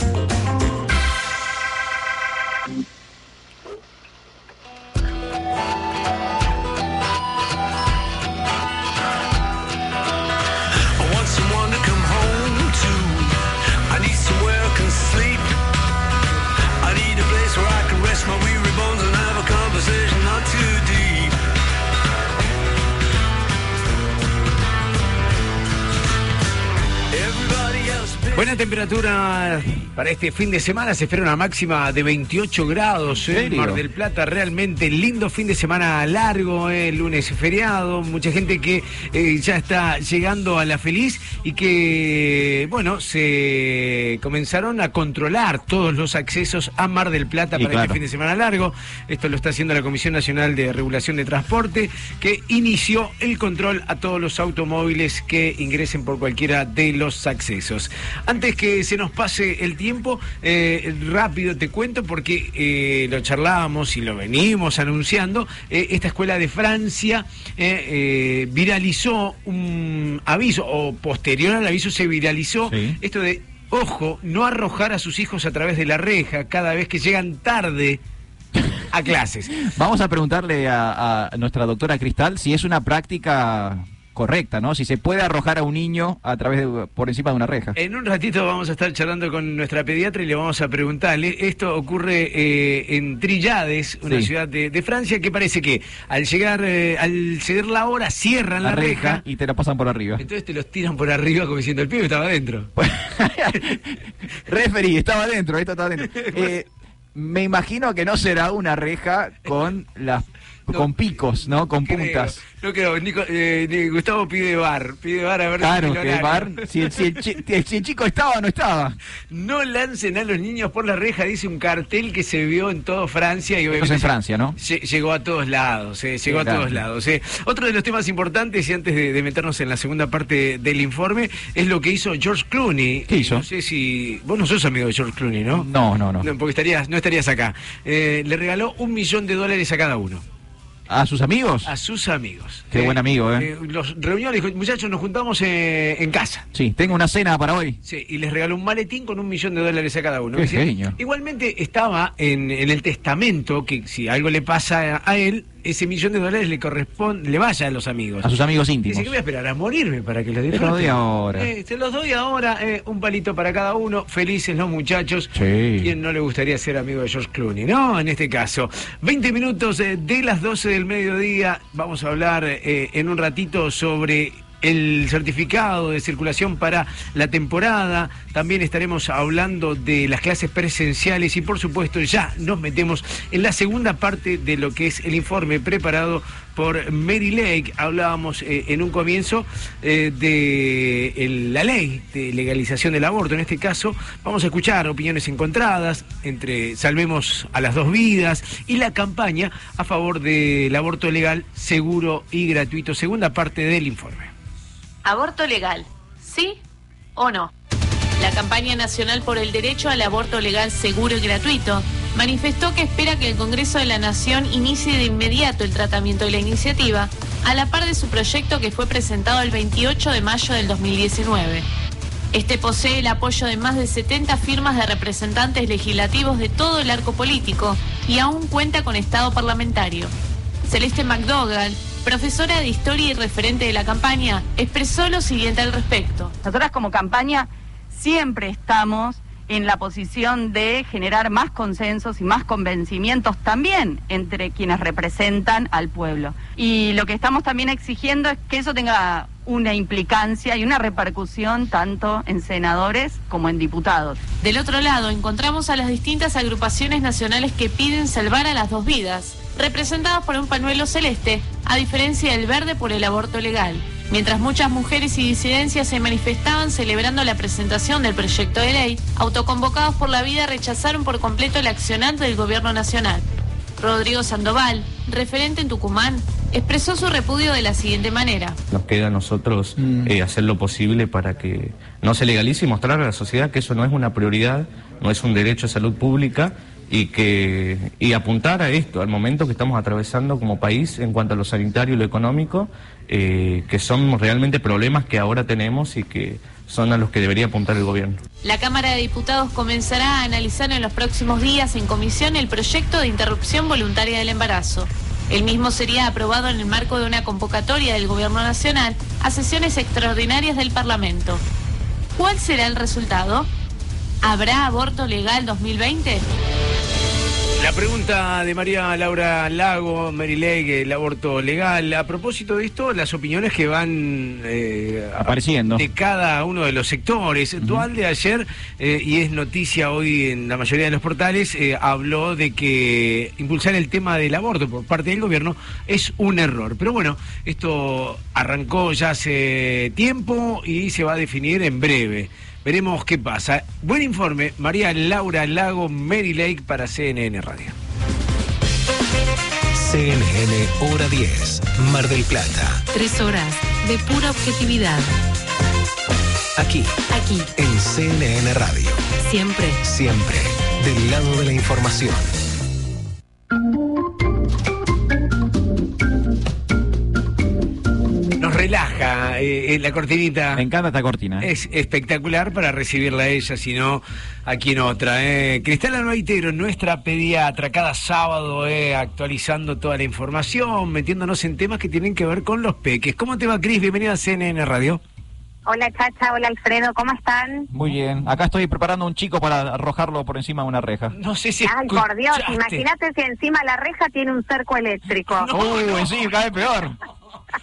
Temperatura para este fin de semana. Se espera una máxima de 28 grados en serio? Mar del Plata. Realmente lindo fin de semana largo, eh, lunes feriado. Mucha gente que eh, ya está llegando a la feliz y que, bueno, se comenzaron a controlar todos los accesos a Mar del Plata Y para claro. este fin de semana largo. Esto lo está haciendo la Comisión Nacional de Regulación de Transporte, que inició el control a todos los automóviles que ingresen por cualquiera de los accesos. Ante Antes que se nos pase el tiempo, eh, rápido te cuento porque eh, lo charlábamos y lo venimos anunciando. eh, esta escuela de Francia viralizó un aviso, o posterior al aviso se viralizó esto de, ojo, no arrojar a sus hijos a través de la reja cada vez que llegan tarde a clases. Vamos a preguntarle a, a nuestra doctora Cristal si es una práctica correcta, ¿no? Si se puede arrojar a un niño a través de, por encima de una reja. En un ratito vamos a estar charlando con nuestra pediatra y le vamos a preguntarle. Esto ocurre eh, en Trillades, una Sí. ciudad de, de Francia, que parece que al llegar, eh, al ceder la hora, cierran la, reja. y te la pasan por arriba. Entonces te los tiran por arriba como diciendo el pibe estaba adentro. Referee, estaba adentro, esto estaba adentro. Eh, me imagino que no será una reja con las con picos, ¿no? Con puntas. No creo, Nico- eh, ni- Gustavo pide bar, pide bar a ver Claro, si que bar, si el, si el si el chico estaba o no estaba. No lancen a los niños por la reja, dice un cartel que se vio en toda Francia y obviamente en Francia, ¿no? lle- llegó a todos lados, eh, llegó a claro. todos lados. eh. Otro de los temas importantes, y antes de, de meternos en la segunda parte del informe, es lo que hizo George Clooney. ¿Qué hizo? No sé si. Vos no sos amigo de George Clooney, ¿no? No, no, no. porque estarías, no estarías acá. Eh, le regaló un millón de dólares a cada uno. ¿A sus amigos? A sus amigos. Qué buen amigo, ¿eh? los reunió, dijo, muchachos, nos juntamos eh, en casa. Sí, tengo una cena para hoy. Sí, y les regaló un maletín con un millón de dólares a cada uno. Qué decir. Igualmente estaba en, en el testamento que si algo le pasa a, a él, ese millón de dólares le corresponde, le vaya a los amigos. A sus amigos íntimos. Dice que voy a esperar a morirme para que lo Te disfruten. los doy ahora. Eh, se los doy ahora, eh, un palito para cada uno. Felices los muchachos. Sí. ¿Quién no le gustaría ser amigo de George Clooney? No, en este caso. 20 minutos eh, de las 12 del mediodía. Vamos a hablar eh, en un ratito sobre el certificado de circulación para la temporada. También estaremos hablando de las clases presenciales y por supuesto ya nos metemos en la segunda parte de lo que es el informe preparado por Mary Lake. Hablábamos eh, en un comienzo eh, de la ley de legalización del aborto. En este caso vamos a escuchar opiniones encontradas entre Salvemos a las dos vidas y la campaña a favor del aborto legal, seguro y gratuito. Segunda parte del informe. ¿Aborto legal? ¿Sí o no? La campaña nacional por el derecho al aborto legal seguro y gratuito manifestó que espera que el Congreso de la Nación inicie de inmediato el tratamiento de la iniciativa, a la par de su proyecto que fue presentado el 28 de mayo del 2019. Este posee el apoyo de más de 70 firmas de representantes legislativos de todo el arco político y aún cuenta con Estado parlamentario. Celeste McDougall, profesora de historia y referente de la campaña, expresó lo siguiente al respecto. Nosotras como campaña siempre estamos en la posición de generar más consensos y más convencimientos también entre quienes representan al pueblo. Y lo que estamos también exigiendo es que eso tenga una implicancia y una repercusión tanto en senadores como en diputados. Del otro lado, encontramos a las distintas agrupaciones nacionales que piden salvar a las dos vidas, representadas por un pañuelo celeste, a diferencia del verde por el aborto legal. Mientras muchas mujeres y disidencias se manifestaban celebrando la presentación del proyecto de ley, autoconvocados por la vida rechazaron por completo el accionante del gobierno nacional. Rodrigo Sandoval, referente en Tucumán, expresó su repudio de la siguiente manera. Nos queda a nosotros eh, hacer lo posible para que no se legalice y mostrar a la sociedad que eso no es una prioridad, no es un derecho a salud pública y que y apuntar a esto, al momento que estamos atravesando como país en cuanto a lo sanitario y lo económico, eh, que son realmente problemas que ahora tenemos y que son a los que debería apuntar el gobierno. La Cámara de Diputados comenzará a analizar en los próximos días en comisión el proyecto de interrupción voluntaria del embarazo. El mismo sería aprobado en el marco de una convocatoria del Gobierno Nacional a sesiones extraordinarias del Parlamento. ¿Cuál será el resultado? ¿Habrá aborto legal 2020? La pregunta de María Laura Lago, Mary Lake, el aborto legal. A propósito de esto, las opiniones que van eh, Apareciendo. de cada uno de los sectores. Dualde ayer, eh, y es noticia hoy en la mayoría de los portales, eh, habló de que impulsar el tema del aborto por parte del gobierno es un error. Pero bueno, esto arrancó ya hace tiempo y se va a definir en breve. Veremos qué pasa. Buen informe, María Laura Lago, Mary Lake para CNN Radio. CNN Hora 10, Mar del Plata. Tres horas de pura objetividad. Aquí, Aquí, en CNN Radio. siempre. Siempre del lado de la información. Relaja eh, eh, la cortinita. Me encanta esta cortina. ¿eh? Es espectacular para recibirla a ella, sino a quien otra. Eh. Cristal Albaitero, nuestra pediatra, cada sábado eh, actualizando toda la información, metiéndonos en temas que tienen que ver con los peques. ¿Cómo te va, Cris? Bienvenida a CNN Radio. Hola Chacha, hola Alfredo, ¿cómo están? Muy bien. Acá estoy preparando un chico para arrojarlo por encima de una reja. No sé si Ay, por Dios, imagínate si encima la reja tiene un cerco eléctrico. Uy, sí, cada vez peor.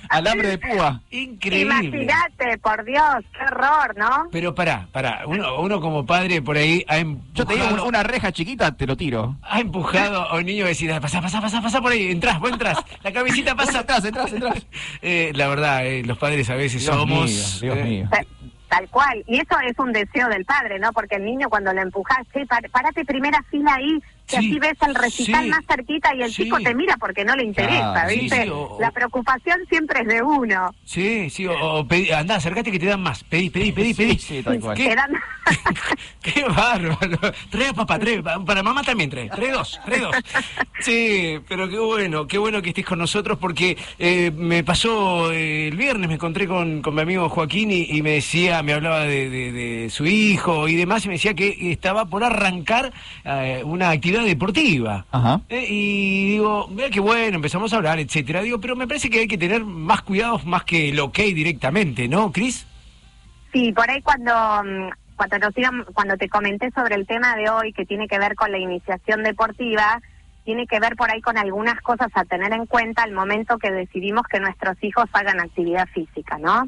Alambre de púa. Increíble. Imagínate, por Dios, qué horror, ¿no? Pero pará, pará. Uno, uno como padre por ahí ha empujado, Yo te digo, una- una reja chiquita, te lo tiro. ha empujado a un niño a decir, pasa, pasa, pasa, pasa por ahí, entras, vos entras. La cabecita pasa. Entras, entras, entras. Eh, la verdad, eh, los padres a veces Dios somos... mío, Dios eh, mío. Ta- Tal cual. Y eso es un deseo del padre, ¿no? Porque el niño cuando lo empujas, che, parate primera fila ahí, que Sí, así ves el recital sí, más cerquita y el sí. chico te mira porque no le interesa, ¿viste? sí, o- La preocupación siempre es de uno. Sí, sí, o, o pedí- andá, acércate que te dan más. Pedí, pedí, pedí, pedí. Sí, tal cual. ¿Qué, dan- qué bárbaro. Trae, papá, trae. pa- Para mamá también trae. Trae dos, trae dos. Sí, pero qué bueno, qué bueno que estés con nosotros porque eh, me pasó eh, el viernes, me encontré con, con mi amigo Joaquín y, y me decía, me hablaba de, de- de su hijo y demás y me decía que estaba por arrancar eh, una actividad deportiva. Ajá. Eh, y digo, mira qué bueno, empezamos a hablar, etcétera. Digo, pero me parece que hay que tener más cuidados más que el ok directamente, ¿no, Cris? Sí, por ahí cuando mm, cuando nos iban- cuando te comenté sobre el tema de hoy que tiene que ver con la iniciación deportiva, tiene que ver por ahí con algunas cosas a tener en cuenta al momento que decidimos que nuestros hijos hagan actividad física, ¿no?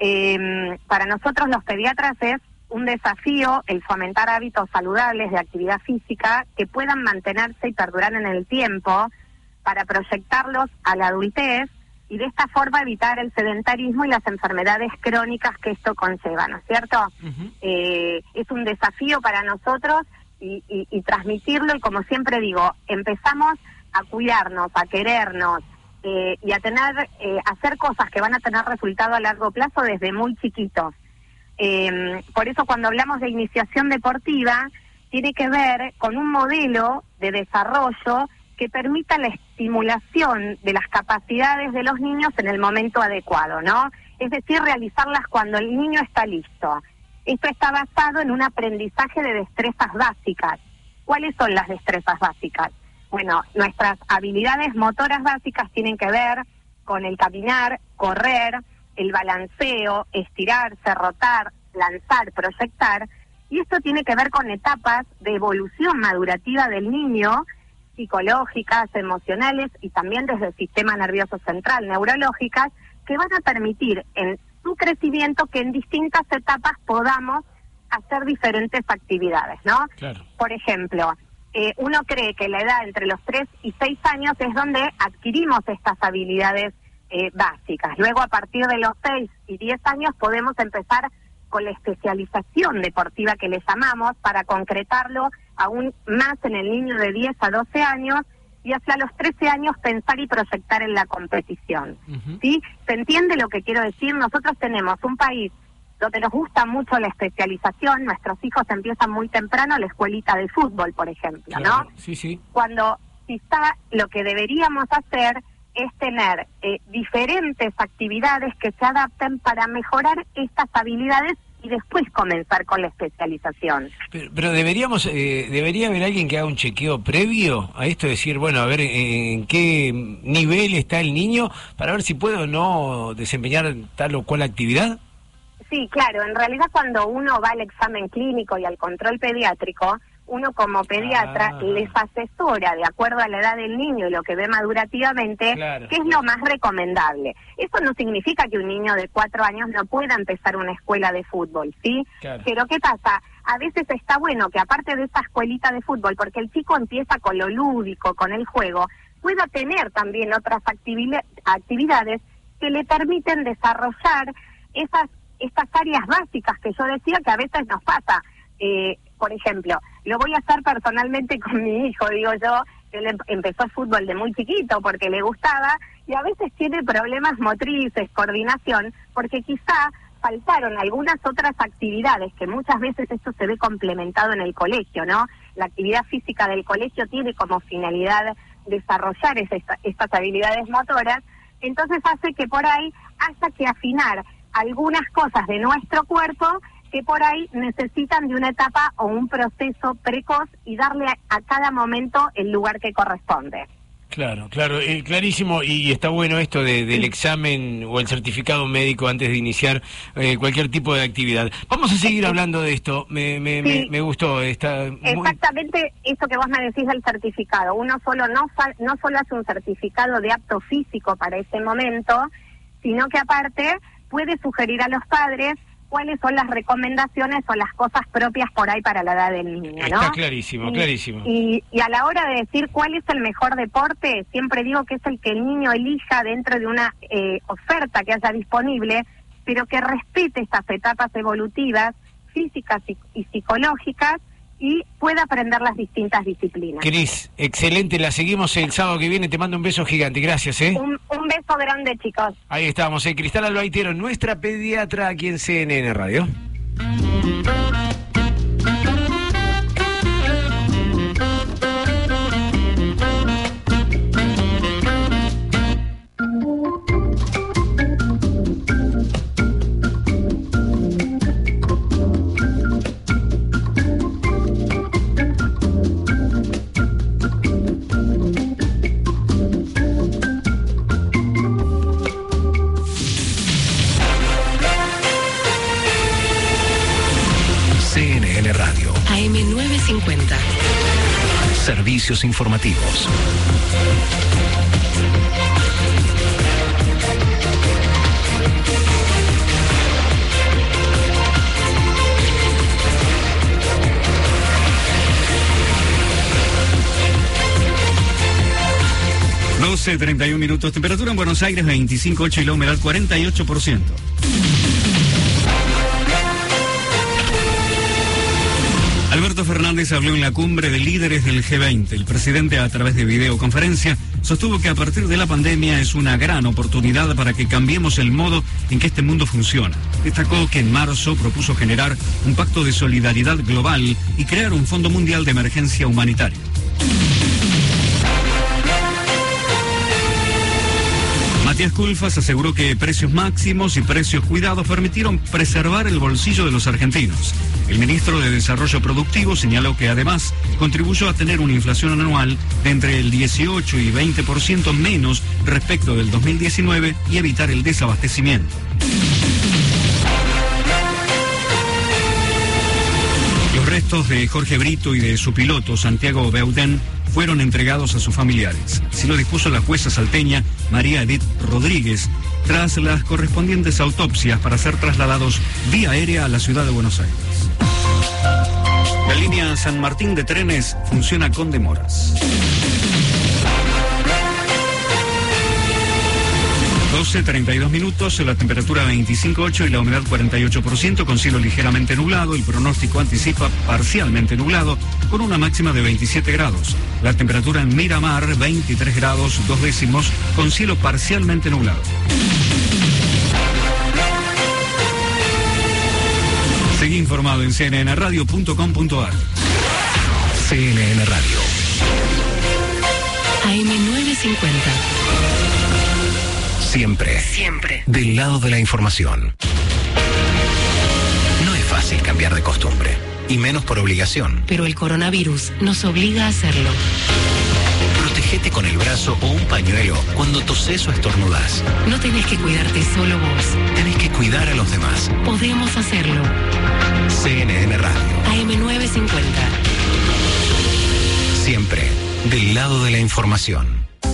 Eh, para nosotros los pediatras es un desafío el fomentar hábitos saludables de actividad física que puedan mantenerse y perdurar en el tiempo para proyectarlos a la adultez y de esta forma evitar el sedentarismo y las enfermedades crónicas que esto conlleva, ¿no es cierto? Eh, es un desafío para nosotros y, y- y transmitirlo y como siempre digo, empezamos a cuidarnos, a querernos eh, y a tener, eh, a hacer cosas que van a tener resultado a largo plazo desde muy chiquitos. Eh, por eso cuando hablamos de iniciación deportiva, tiene que ver con un modelo de desarrollo que permita la estimulación de las capacidades de los niños en el momento adecuado, ¿no? Es decir, realizarlas cuando el niño está listo. Esto está basado en un aprendizaje de destrezas básicas. ¿Cuáles son las destrezas básicas? Bueno, nuestras habilidades motoras básicas tienen que ver con el caminar, correr, el balanceo, estirarse, rotar, lanzar, proyectar. Y esto tiene que ver con etapas de evolución madurativa del niño, psicológicas, emocionales y también desde el sistema nervioso central, neurológicas, que van a permitir en su crecimiento que en distintas etapas podamos hacer diferentes actividades, ¿no? Claro. Por ejemplo, eh, uno cree que la edad entre los 3 y 6 años es donde adquirimos estas habilidades eh, básicas. Luego, a partir de los 6 y 10 años, podemos empezar con la especialización deportiva que le llamamos para concretarlo aún más en el niño de 10 a 12 años y hacia los 13 años pensar y proyectar en la competición. ¿Sí? ¿Se entiende lo que quiero decir? Nosotros tenemos un país donde nos gusta mucho la especialización, nuestros hijos empiezan muy temprano la escuelita de fútbol, por ejemplo, ¿no? Sí, sí. Cuando quizá lo que deberíamos hacer es tener eh, diferentes actividades que se adapten para mejorar estas habilidades y después comenzar con la especialización. Pero, pero deberíamos, eh, debería haber alguien que haga un chequeo previo a esto, decir, bueno, a ver eh, en qué nivel está el niño para ver si puede o no desempeñar tal o cual actividad. Sí, claro, en realidad cuando uno va al examen clínico y al control pediátrico, uno como pediatra Ah. les asesora de acuerdo a la edad del niño y lo que ve madurativamente, Claro, qué es lo más recomendable. Eso no significa que un niño de cuatro años no pueda empezar una escuela de fútbol, ¿sí? Claro. Pero ¿qué pasa? A veces está bueno que aparte de esa escuelita de fútbol, porque el chico empieza con lo lúdico, con el juego, pueda tener también otras activi- actividades que le permiten desarrollar esas estas áreas básicas que yo decía que a veces nos pasa. Eh, por ejemplo, lo voy a hacer personalmente con mi hijo, digo yo, él em- empezó fútbol de muy chiquito porque le gustaba y a veces tiene problemas motrices, coordinación, porque quizá faltaron algunas otras actividades que muchas veces esto se ve complementado en el colegio, ¿no? La actividad física del colegio tiene como finalidad desarrollar esa- estas habilidades motoras, entonces hace que por ahí haya que afinar algunas cosas de nuestro cuerpo que por ahí necesitan de una etapa o un proceso precoz y darle a, a cada momento el lugar que corresponde. Claro, claro, eh, clarísimo y está bueno esto de- del examen o el certificado médico antes de iniciar eh, cualquier tipo de actividad. Vamos a seguir hablando de esto, me, me, me- Sí. me gustó, está muy... Exactamente eso que vos me decís del certificado. Uno solo no, no solo hace un certificado de apto físico para ese momento, sino que aparte puede sugerir a los padres cuáles son las recomendaciones o las cosas propias por ahí para la edad del niño, ¿no? Está clarísimo, Y- clarísimo. Y, y a la hora de decir cuál es el mejor deporte, siempre digo que es el que el niño elija dentro de una eh, oferta que haya disponible, pero que respete estas etapas evolutivas, físicas y, y psicológicas, y pueda aprender las distintas disciplinas. Cris, excelente, la seguimos el sábado que viene, te mando un beso gigante, gracias, ¿eh? Un, un beso grande, chicos. Ahí estamos, eh, Cristal Albaitero, nuestra pediatra aquí en CNN Radio. Servicios informativos. Doce, 31 minutos. Temperatura en Buenos Aires 25,8 y la humedad 48%. Alberto Fernández habló en la cumbre de líderes del G20. El presidente, a través de videoconferencia, sostuvo que a partir de la pandemia es una gran oportunidad para que cambiemos el modo en que este mundo funciona. Destacó que en marzo propuso generar un pacto de solidaridad global y crear un Fondo Mundial de Emergencia Humanitaria. Matías Culfas aseguró que precios máximos y precios cuidados permitieron preservar el bolsillo de los argentinos. El ministro de Desarrollo Productivo señaló que además contribuyó a tener una inflación anual de entre el 18 y 20% menos respecto del 2019 y evitar el desabastecimiento. Los restos de Jorge Brito y de su piloto, Santiago Beudén, fueron entregados a sus familiares. Así lo dispuso la jueza salteña María Edith Rodríguez, tras las correspondientes autopsias para ser trasladados vía aérea a la ciudad de Buenos Aires. La línea San Martín de trenes funciona con demoras. 12, 32 minutos, la temperatura 25,8 y la humedad 48%, con cielo ligeramente nublado. El pronóstico anticipa parcialmente nublado, con una máxima de 27 grados. La temperatura en Miramar, 23 grados, dos décimos, con cielo parcialmente nublado. Seguí informado en cnnradio.com.ar. CNN Radio. AM950. Siempre. Siempre. Del lado de la información. No es fácil cambiar de costumbre. Y menos por obligación. Pero el coronavirus nos obliga a hacerlo. Protégete con el brazo o un pañuelo cuando toses o estornudas. No tenés que cuidarte solo vos. Tenés que cuidar a los demás. Podemos hacerlo. CNN Radio. AM950. Siempre. Del lado de la información.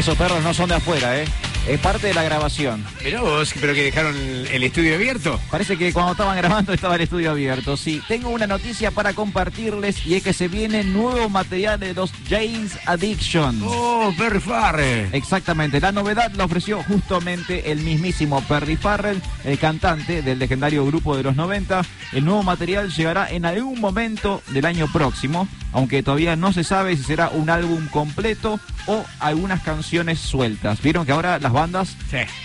Esos perros no son de afuera, ¿eh? Es parte de la grabación. Mirá vos, pero que dejaron el, estudio abierto. Parece que cuando estaban grabando estaba el estudio abierto. Sí, tengo una noticia para compartirles y es que se viene nuevo material de los James Addiction. Oh, Perry Farrell. Exactamente, la novedad la ofreció justamente el mismísimo Perry Farrell, el cantante del legendario grupo de los 90. El nuevo material llegará en algún momento del año próximo, aunque todavía no se sabe si será un álbum completo o algunas canciones sueltas. Vieron que ahora las bandas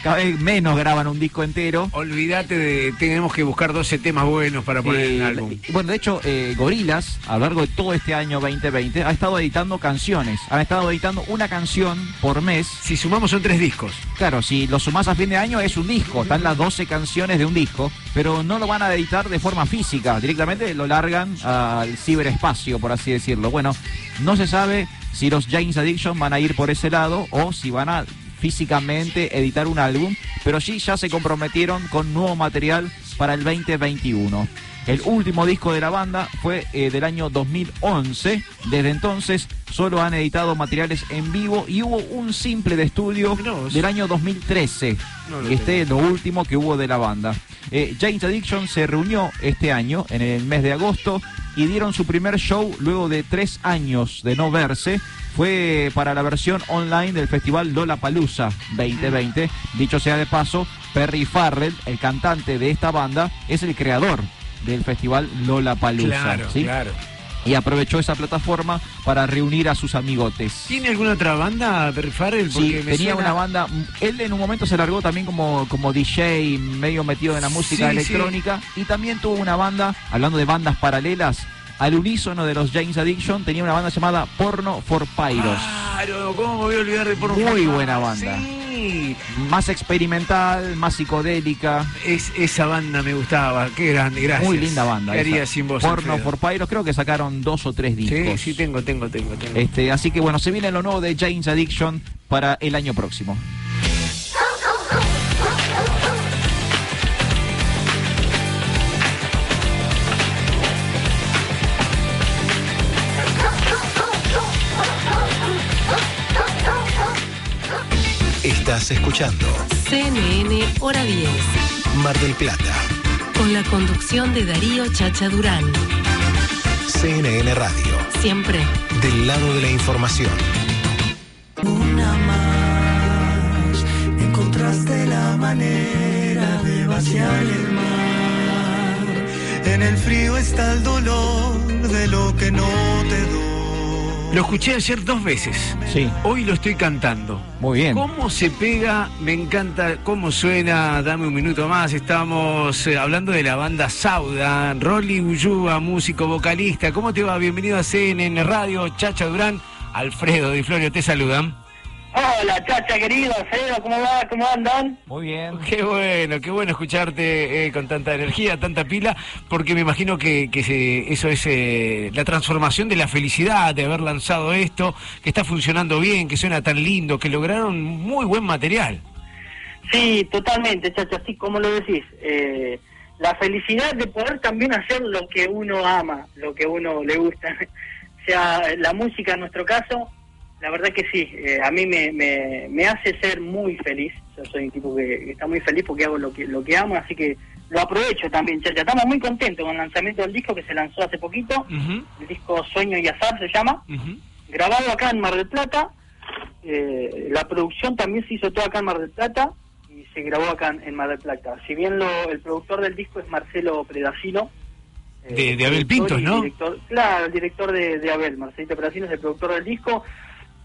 cada vez menos graban un disco entero. Olvídate de. Tenemos que buscar 12 temas buenos para poner en el Eh, álbum. Bueno, de hecho, eh, Gorilas, a lo largo de todo este año 2020, ha estado editando canciones. Han estado editando una canción por mes. Si sumamos son tres discos. Claro, si lo sumás a fin de año es un disco. Están las 12 canciones de un disco, pero no lo van a editar de forma física. Directamente lo largan al ciberespacio, por así decirlo. Bueno, no se sabe si los James Addiction van a ir por ese lado o si van a físicamente editar un álbum, pero sí ya se comprometieron con nuevo material para el 2021. El último disco de la banda fue eh, del año 2011. Desde entonces solo han editado materiales en vivo y hubo un simple de estudio del año 2013. No lo este es lo último que hubo de la banda. Eh, James Addiction se reunió este año, en el mes de agosto, y dieron su primer show luego de tres años de no verse. Fue para la versión online del festival Lollapalooza 2020. Dicho sea de paso, Perry Farrell, el cantante de esta banda, es el creador del festival Lollapalooza. Claro, ¿sí? claro. Y aprovechó esa plataforma para reunir a sus amigotes. ¿Tiene alguna otra banda, Farrell? Sí, Porque me tenía suena- una banda. Él en un momento se largó también como, como DJ, medio metido en la música Sí, electrónica. Y también tuvo una banda, hablando de bandas paralelas, al unísono de los James Addiction, tenía una banda llamada Porno for Pyros. Claro, ¿cómo me voy a olvidar de Porno Muy buena banda. Sí. Más experimental, más psicodélica. Es, esa banda me gustaba, qué grande, gracias. Muy linda banda. ¿Qué haría sin vos, Porno Alfredo? for Pyros, creo que sacaron dos o tres discos. Sí, sí, tengo, tengo, tengo, tengo. Este, así que bueno, se viene lo nuevo de James Addiction para el año próximo. Estás escuchando CNN Hora 10. Mar del Plata, Con la conducción de Darío Chacha Durán. CNN Radio, Siempre. del lado de la información. Una más, encontraste la manera de vaciar el mar. En el frío está el dolor de lo que no te doy. Lo escuché ayer dos veces. Sí. Hoy lo estoy cantando. Muy bien. ¿Cómo se pega? Me encanta cómo suena. Dame un minuto más. Estamos eh, hablando de la banda Sauda. Rolly Ullúa, músico, vocalista. ¿Cómo te va? Bienvenido a CNN Radio. Chacha Durán. Alfredo Di Florio te saludan. Hola, chacha querido, Alfredo, ¿cómo va? ¿Cómo andan? Muy bien. Qué bueno, qué bueno escucharte eh, con tanta energía, tanta pila, porque me imagino que, que se- eso es eh, la transformación de la felicidad de haber lanzado esto, que está funcionando bien, que suena tan lindo, que lograron muy buen material. Sí, totalmente, chacha, así como lo decís. eh, la felicidad de poder también hacer lo que uno ama, lo que uno le gusta. o sea, la música en nuestro caso, la verdad que sí, eh, a mí me, me, me hace ser muy feliz. Yo soy un tipo que, está muy feliz porque hago lo que, lo que amo, así que lo aprovecho también, chacha. Estamos muy contentos con el lanzamiento del disco que se lanzó hace poquito. El disco Sueño y Azar se llama. grabado acá en Mar del Plata. Eh, la producción también se hizo toda acá en Mar del Plata y se grabó acá en, en Mar del Plata. Si bien lo, el productor del disco es Marcelo Predacilo. eh, De- de Abel Pintos, ¿no? director- claro, el director de, de Abel, Marcelito Predacilo es el productor del disco,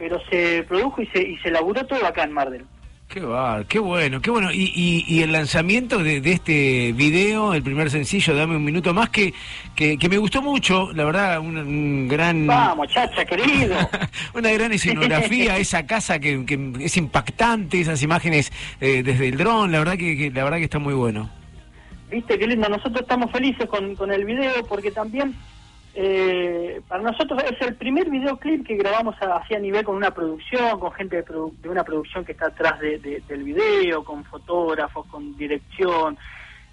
pero se produjo y se, y se laburó todo acá en Mar del Qué va, qué bueno, qué bueno. Y, y, y el lanzamiento de, de este video, el primer sencillo, Dame un minuto más, que, que, que me gustó mucho, la verdad, un, un gran... Vamos, chacha, querido. Una gran escenografía, esa casa que, que es impactante, esas imágenes eh, desde el dron, la verdad que, que- la verdad que está muy bueno. Viste qué lindo, nosotros estamos felices con, con el video porque también eh, para nosotros es el primer videoclip que grabamos así a nivel con una producción, con gente de, produ- de una producción que está atrás de- de- del video, con fotógrafos, con dirección.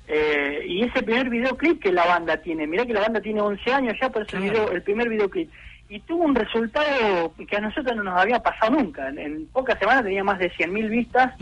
eh, y ese primer videoclip que la banda tiene, mirá que la banda tiene 11 años ya, pero es el, video- el primer videoclip. y tuvo un resultado que a nosotros no nos había pasado nunca. En, en pocas semanas tenía más de 100.000 vistas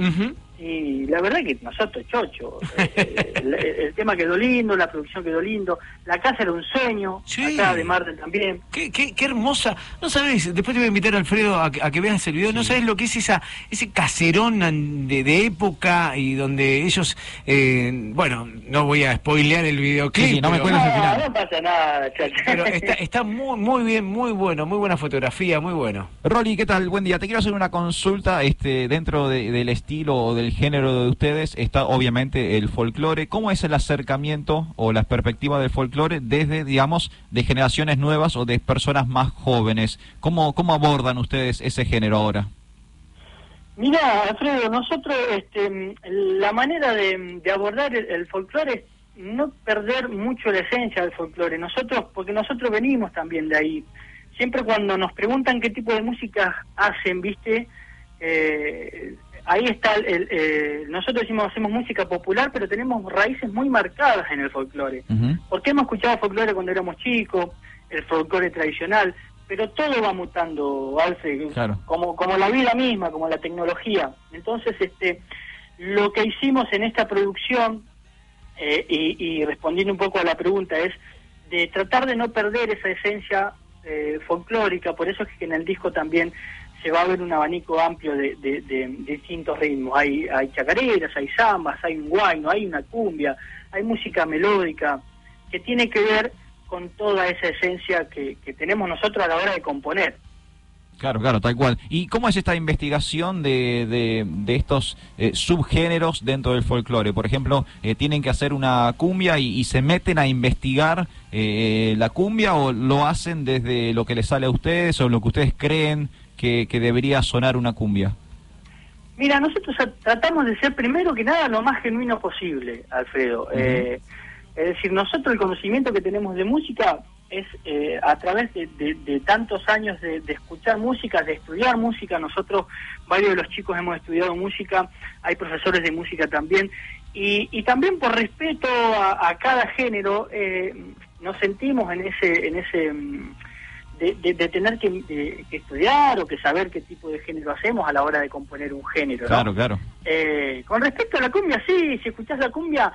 y la verdad que nosotros chocho. Eh, el, el tema quedó lindo, la producción quedó lindo, la casa era un sueño, acá de Martel también. Qué, qué, qué hermosa. No sabes, después te voy a invitar Alfredo a, que- a que veas el video. No sabes lo que es esa ese caserón de, de época y donde ellos, eh, bueno, no voy a spoilear el videoclip. Sí, sí, no me cuentes el final. No pasa nada, chacho. Pero está, está muy, muy bien, muy bueno, muy buena fotografía, muy bueno. Rolly, ¿qué tal? Buen día. Te quiero hacer una consulta. Este, dentro de- del estilo o del género de ustedes está obviamente el folclore. ¿Cómo es el acercamiento o la perspectiva del folclore desde, digamos, de generaciones nuevas o de personas más jóvenes? ¿Cómo, cómo abordan ustedes ese género ahora? Mira, Alfredo, nosotros, este, la manera de, de abordar el, el folclore es no perder mucho la esencia del folclore. Nosotros, porque nosotros venimos también de ahí. Siempre cuando nos preguntan qué tipo de música hacen, viste, Eh, ahí está el, el- eh, nosotros decimos hacemos música popular, pero tenemos raíces muy marcadas en el folclore. Porque hemos escuchado folclore cuando éramos chicos, el folclore tradicional, pero todo va mutando, Alfred, Claro. como, como la vida misma, como la tecnología. Entonces, este, lo que hicimos en esta producción, eh, y, y respondiendo un poco a la pregunta, es de tratar de no perder esa esencia eh, folclórica, por eso es que en el disco también se va a ver un abanico amplio de, distintos ritmos. Hay, hay chacareras, hay zambas, hay un guayno, hay una cumbia, hay música melódica, que tiene que ver con toda esa esencia que, tenemos nosotros a la hora de componer. Claro, claro, tal cual. ¿Y cómo es esta investigación de, de, de estos eh, subgéneros dentro del folclore? Por ejemplo, eh, ¿tienen que hacer una cumbia y, y se meten a investigar eh, la cumbia o lo hacen desde lo que les sale a ustedes o lo que ustedes creen que, que debería sonar una cumbia? Mira, nosotros tratamos de ser primero que nada lo más genuino posible, Alfredo. Eh, es decir, nosotros el conocimiento que tenemos de música es eh, a través de, de- de tantos años de, de escuchar música, de estudiar música. Nosotros, varios de los chicos hemos estudiado música, hay profesores de música también. Y, y también por respeto a, a cada género, eh, nos sentimos en ese... En ese mm, de, de- de tener que, de- que estudiar o que saber qué tipo de género hacemos a la hora de componer un género. ¿no? Claro, claro. Eh, con respecto a la cumbia, sí, si escuchás la cumbia,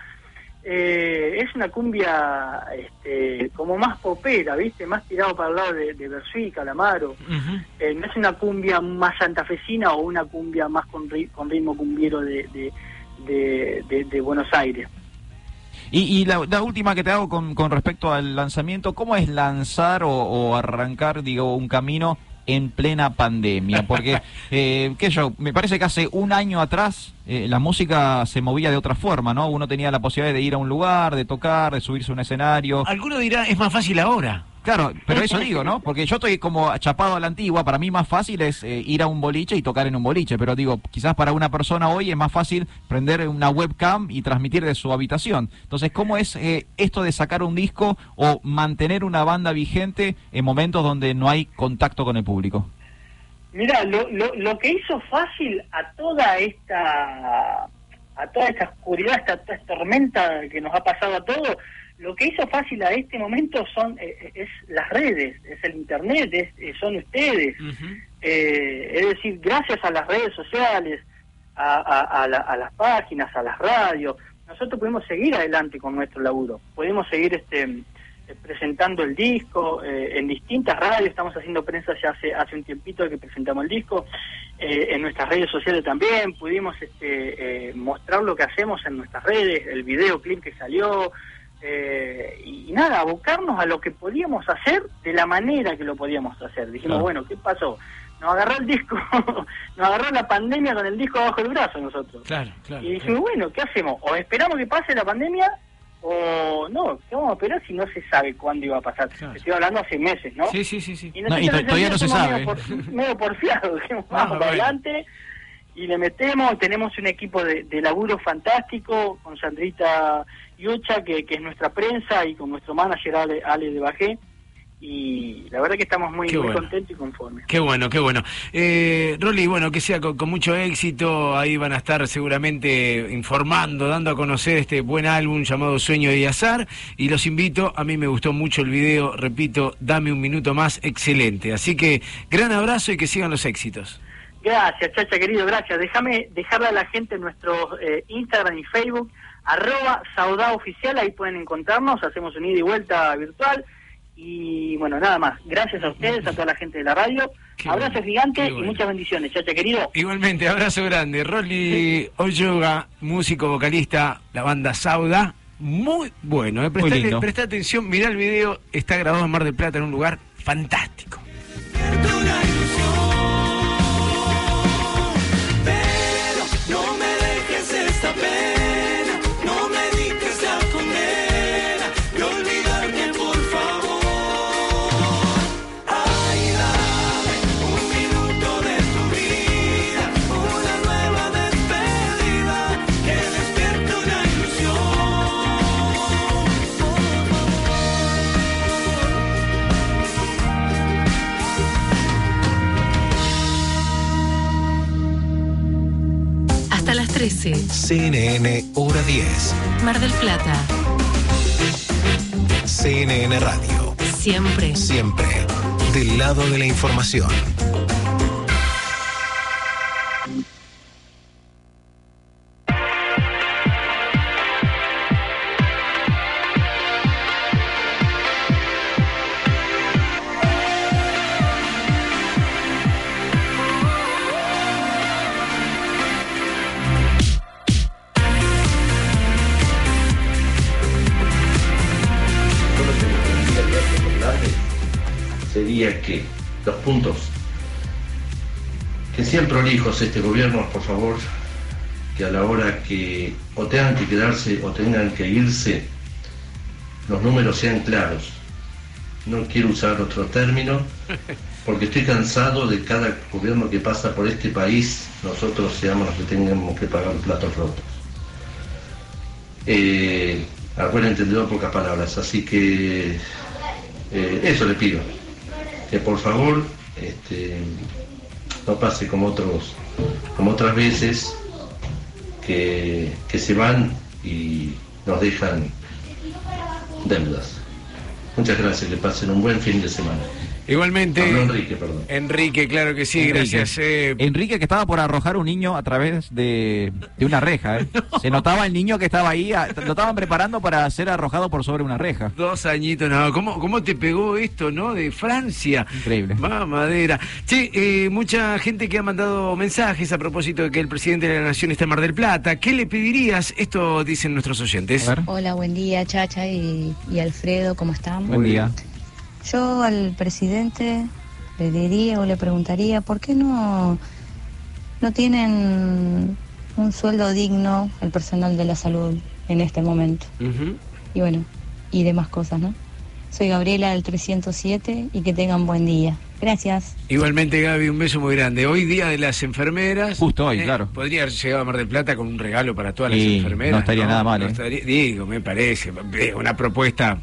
eh, es una cumbia este, como más popera, ¿viste? Más tirado para el lado de, de Bersuit, Calamaro. Eh, no es una cumbia más santafesina o una cumbia más con, ri- con ritmo cumbiero de Buenos Aires. Y, y la, la última que te hago con, con respecto al lanzamiento, ¿cómo es lanzar o, o arrancar, digo, un camino en plena pandemia? Porque, eh, qué yo, me parece que hace un año atrás eh, la música se movía de otra forma, ¿no? Uno tenía la posibilidad de ir a un lugar, de tocar, de subirse a un escenario. Alguno dirá, es más fácil ahora. Claro, pero eso digo, ¿no? Porque yo estoy como chapado a la antigua, para mí más fácil es eh, ir a un boliche y tocar en un boliche, pero digo, quizás para una persona hoy es más fácil prender una webcam y transmitir de su habitación. Entonces, ¿cómo es eh, esto de sacar un disco o mantener una banda vigente en momentos donde no hay contacto con el público? Mira, lo, lo, lo que hizo fácil a toda esta a toda esta oscuridad, toda esta tormenta que nos ha pasado a todos, lo que hizo fácil a este momento son eh, es las redes, es el internet, es, eh, son ustedes. Eh, es decir, gracias a las redes sociales, a, a- a la- a las páginas, a las radios, nosotros podemos seguir adelante con nuestro laburo. Podemos seguir este eh, presentando el disco eh, en distintas radios, estamos haciendo prensa ya hace, hace un tiempito que presentamos el disco, eh, en nuestras redes sociales también, pudimos este, eh, mostrar lo que hacemos en nuestras redes, el videoclip que salió, eh, y, nada, abocarnos a lo que podíamos hacer de la manera que lo podíamos hacer. Dijimos, Claro. bueno, ¿qué pasó? Nos agarró el disco, nos agarró la pandemia con el disco abajo del brazo nosotros. Claro, claro. Y dijimos, bueno, ¿qué hacemos? O esperamos que pase la pandemia o no, ¿qué vamos a esperar si no se sabe cuándo iba a pasar? Estoy hablando hace meses, ¿no? Sí, sí, sí, sí. Y No, y todavía no se sabe. Medio, por- medio porfiados, dijimos, Ah, vamos para adelante y le metemos, tenemos un equipo de, de laburo fantástico con Sandrita Yucha, que, que es nuestra prensa, y con nuestro manager Ale, Ale de Bajé, y la verdad que estamos muy, muy bueno. contentos y conformes. Qué bueno, qué bueno. Eh, Rolly, bueno, que sea con, con mucho éxito. Ahí van a estar seguramente informando, dando a conocer este buen álbum llamado Sueño y Azar. Y los invito, a mí me gustó mucho el video, repito, dame un minuto más, excelente. Así que gran abrazo y que sigan los éxitos. Gracias, Chacha querido, gracias. Déjame dejarle a la gente en nuestro eh, Instagram y Facebook, arroba Saudá Oficial, ahí pueden encontrarnos, hacemos un ida y vuelta virtual. Y bueno, nada más. Gracias a ustedes, a toda la gente de la radio. Abrazo gigante y muchas bendiciones, Chacha querido. Igualmente, abrazo grande. Rolly Oyoga, músico, vocalista, la banda Sauda. Muy bueno, eh. Presta atención, mirá el video, está grabado en Mar del Plata en un lugar fantástico. 13. CNN Hora 10. Mar del Plata. CNN Radio. Siempre. Siempre. Del lado de la información. Los puntos que sean prolijos este gobierno, por favor, que a la hora que o tengan que quedarse o tengan que irse, los números sean claros. No quiero usar otro término, porque estoy cansado de cada gobierno que pasa por este país, nosotros seamos los que tengamos que pagar los platos rotos. Eh, a buen entendedor, pocas palabras, así que eh, eso le pido, que por favor este, no pase como otros, como otras veces que, que se van y nos dejan deudas. Muchas gracias, que pasen un buen fin de semana. Igualmente. Enrique, perdón. Enrique, claro que sí, Enrique. gracias. eh, Enrique que estaba por arrojar un niño a través de, de una reja. ¿eh? Se notaba el niño que estaba ahí, a- lo estaban preparando para ser arrojado por sobre una reja. Dos añitos, no, ¿cómo, ¿cómo te pegó esto, no? De Francia. Increíble. Mamadera. Che, eh, mucha gente que ha mandado mensajes a propósito de que el presidente de la Nación está en Mar del Plata. ¿Qué le pedirías? Esto dicen nuestros oyentes. Hola, buen día, Chacha y, y Alfredo, ¿cómo están? Buen día. Yo al presidente le diría o le preguntaría, ¿por qué no, no tienen un sueldo digno el personal de la salud en este momento? Y bueno, y demás cosas, ¿no? Soy Gabriela del 307 y que tengan buen día. Gracias. Igualmente, Gaby, un beso muy grande. Hoy día de las enfermeras. Justo hoy, eh, claro. Podría haber llegado a Mar del Plata con un regalo para todas las enfermeras. no estaría nada mal, No eh. estaría- digo, me parece. Una propuesta.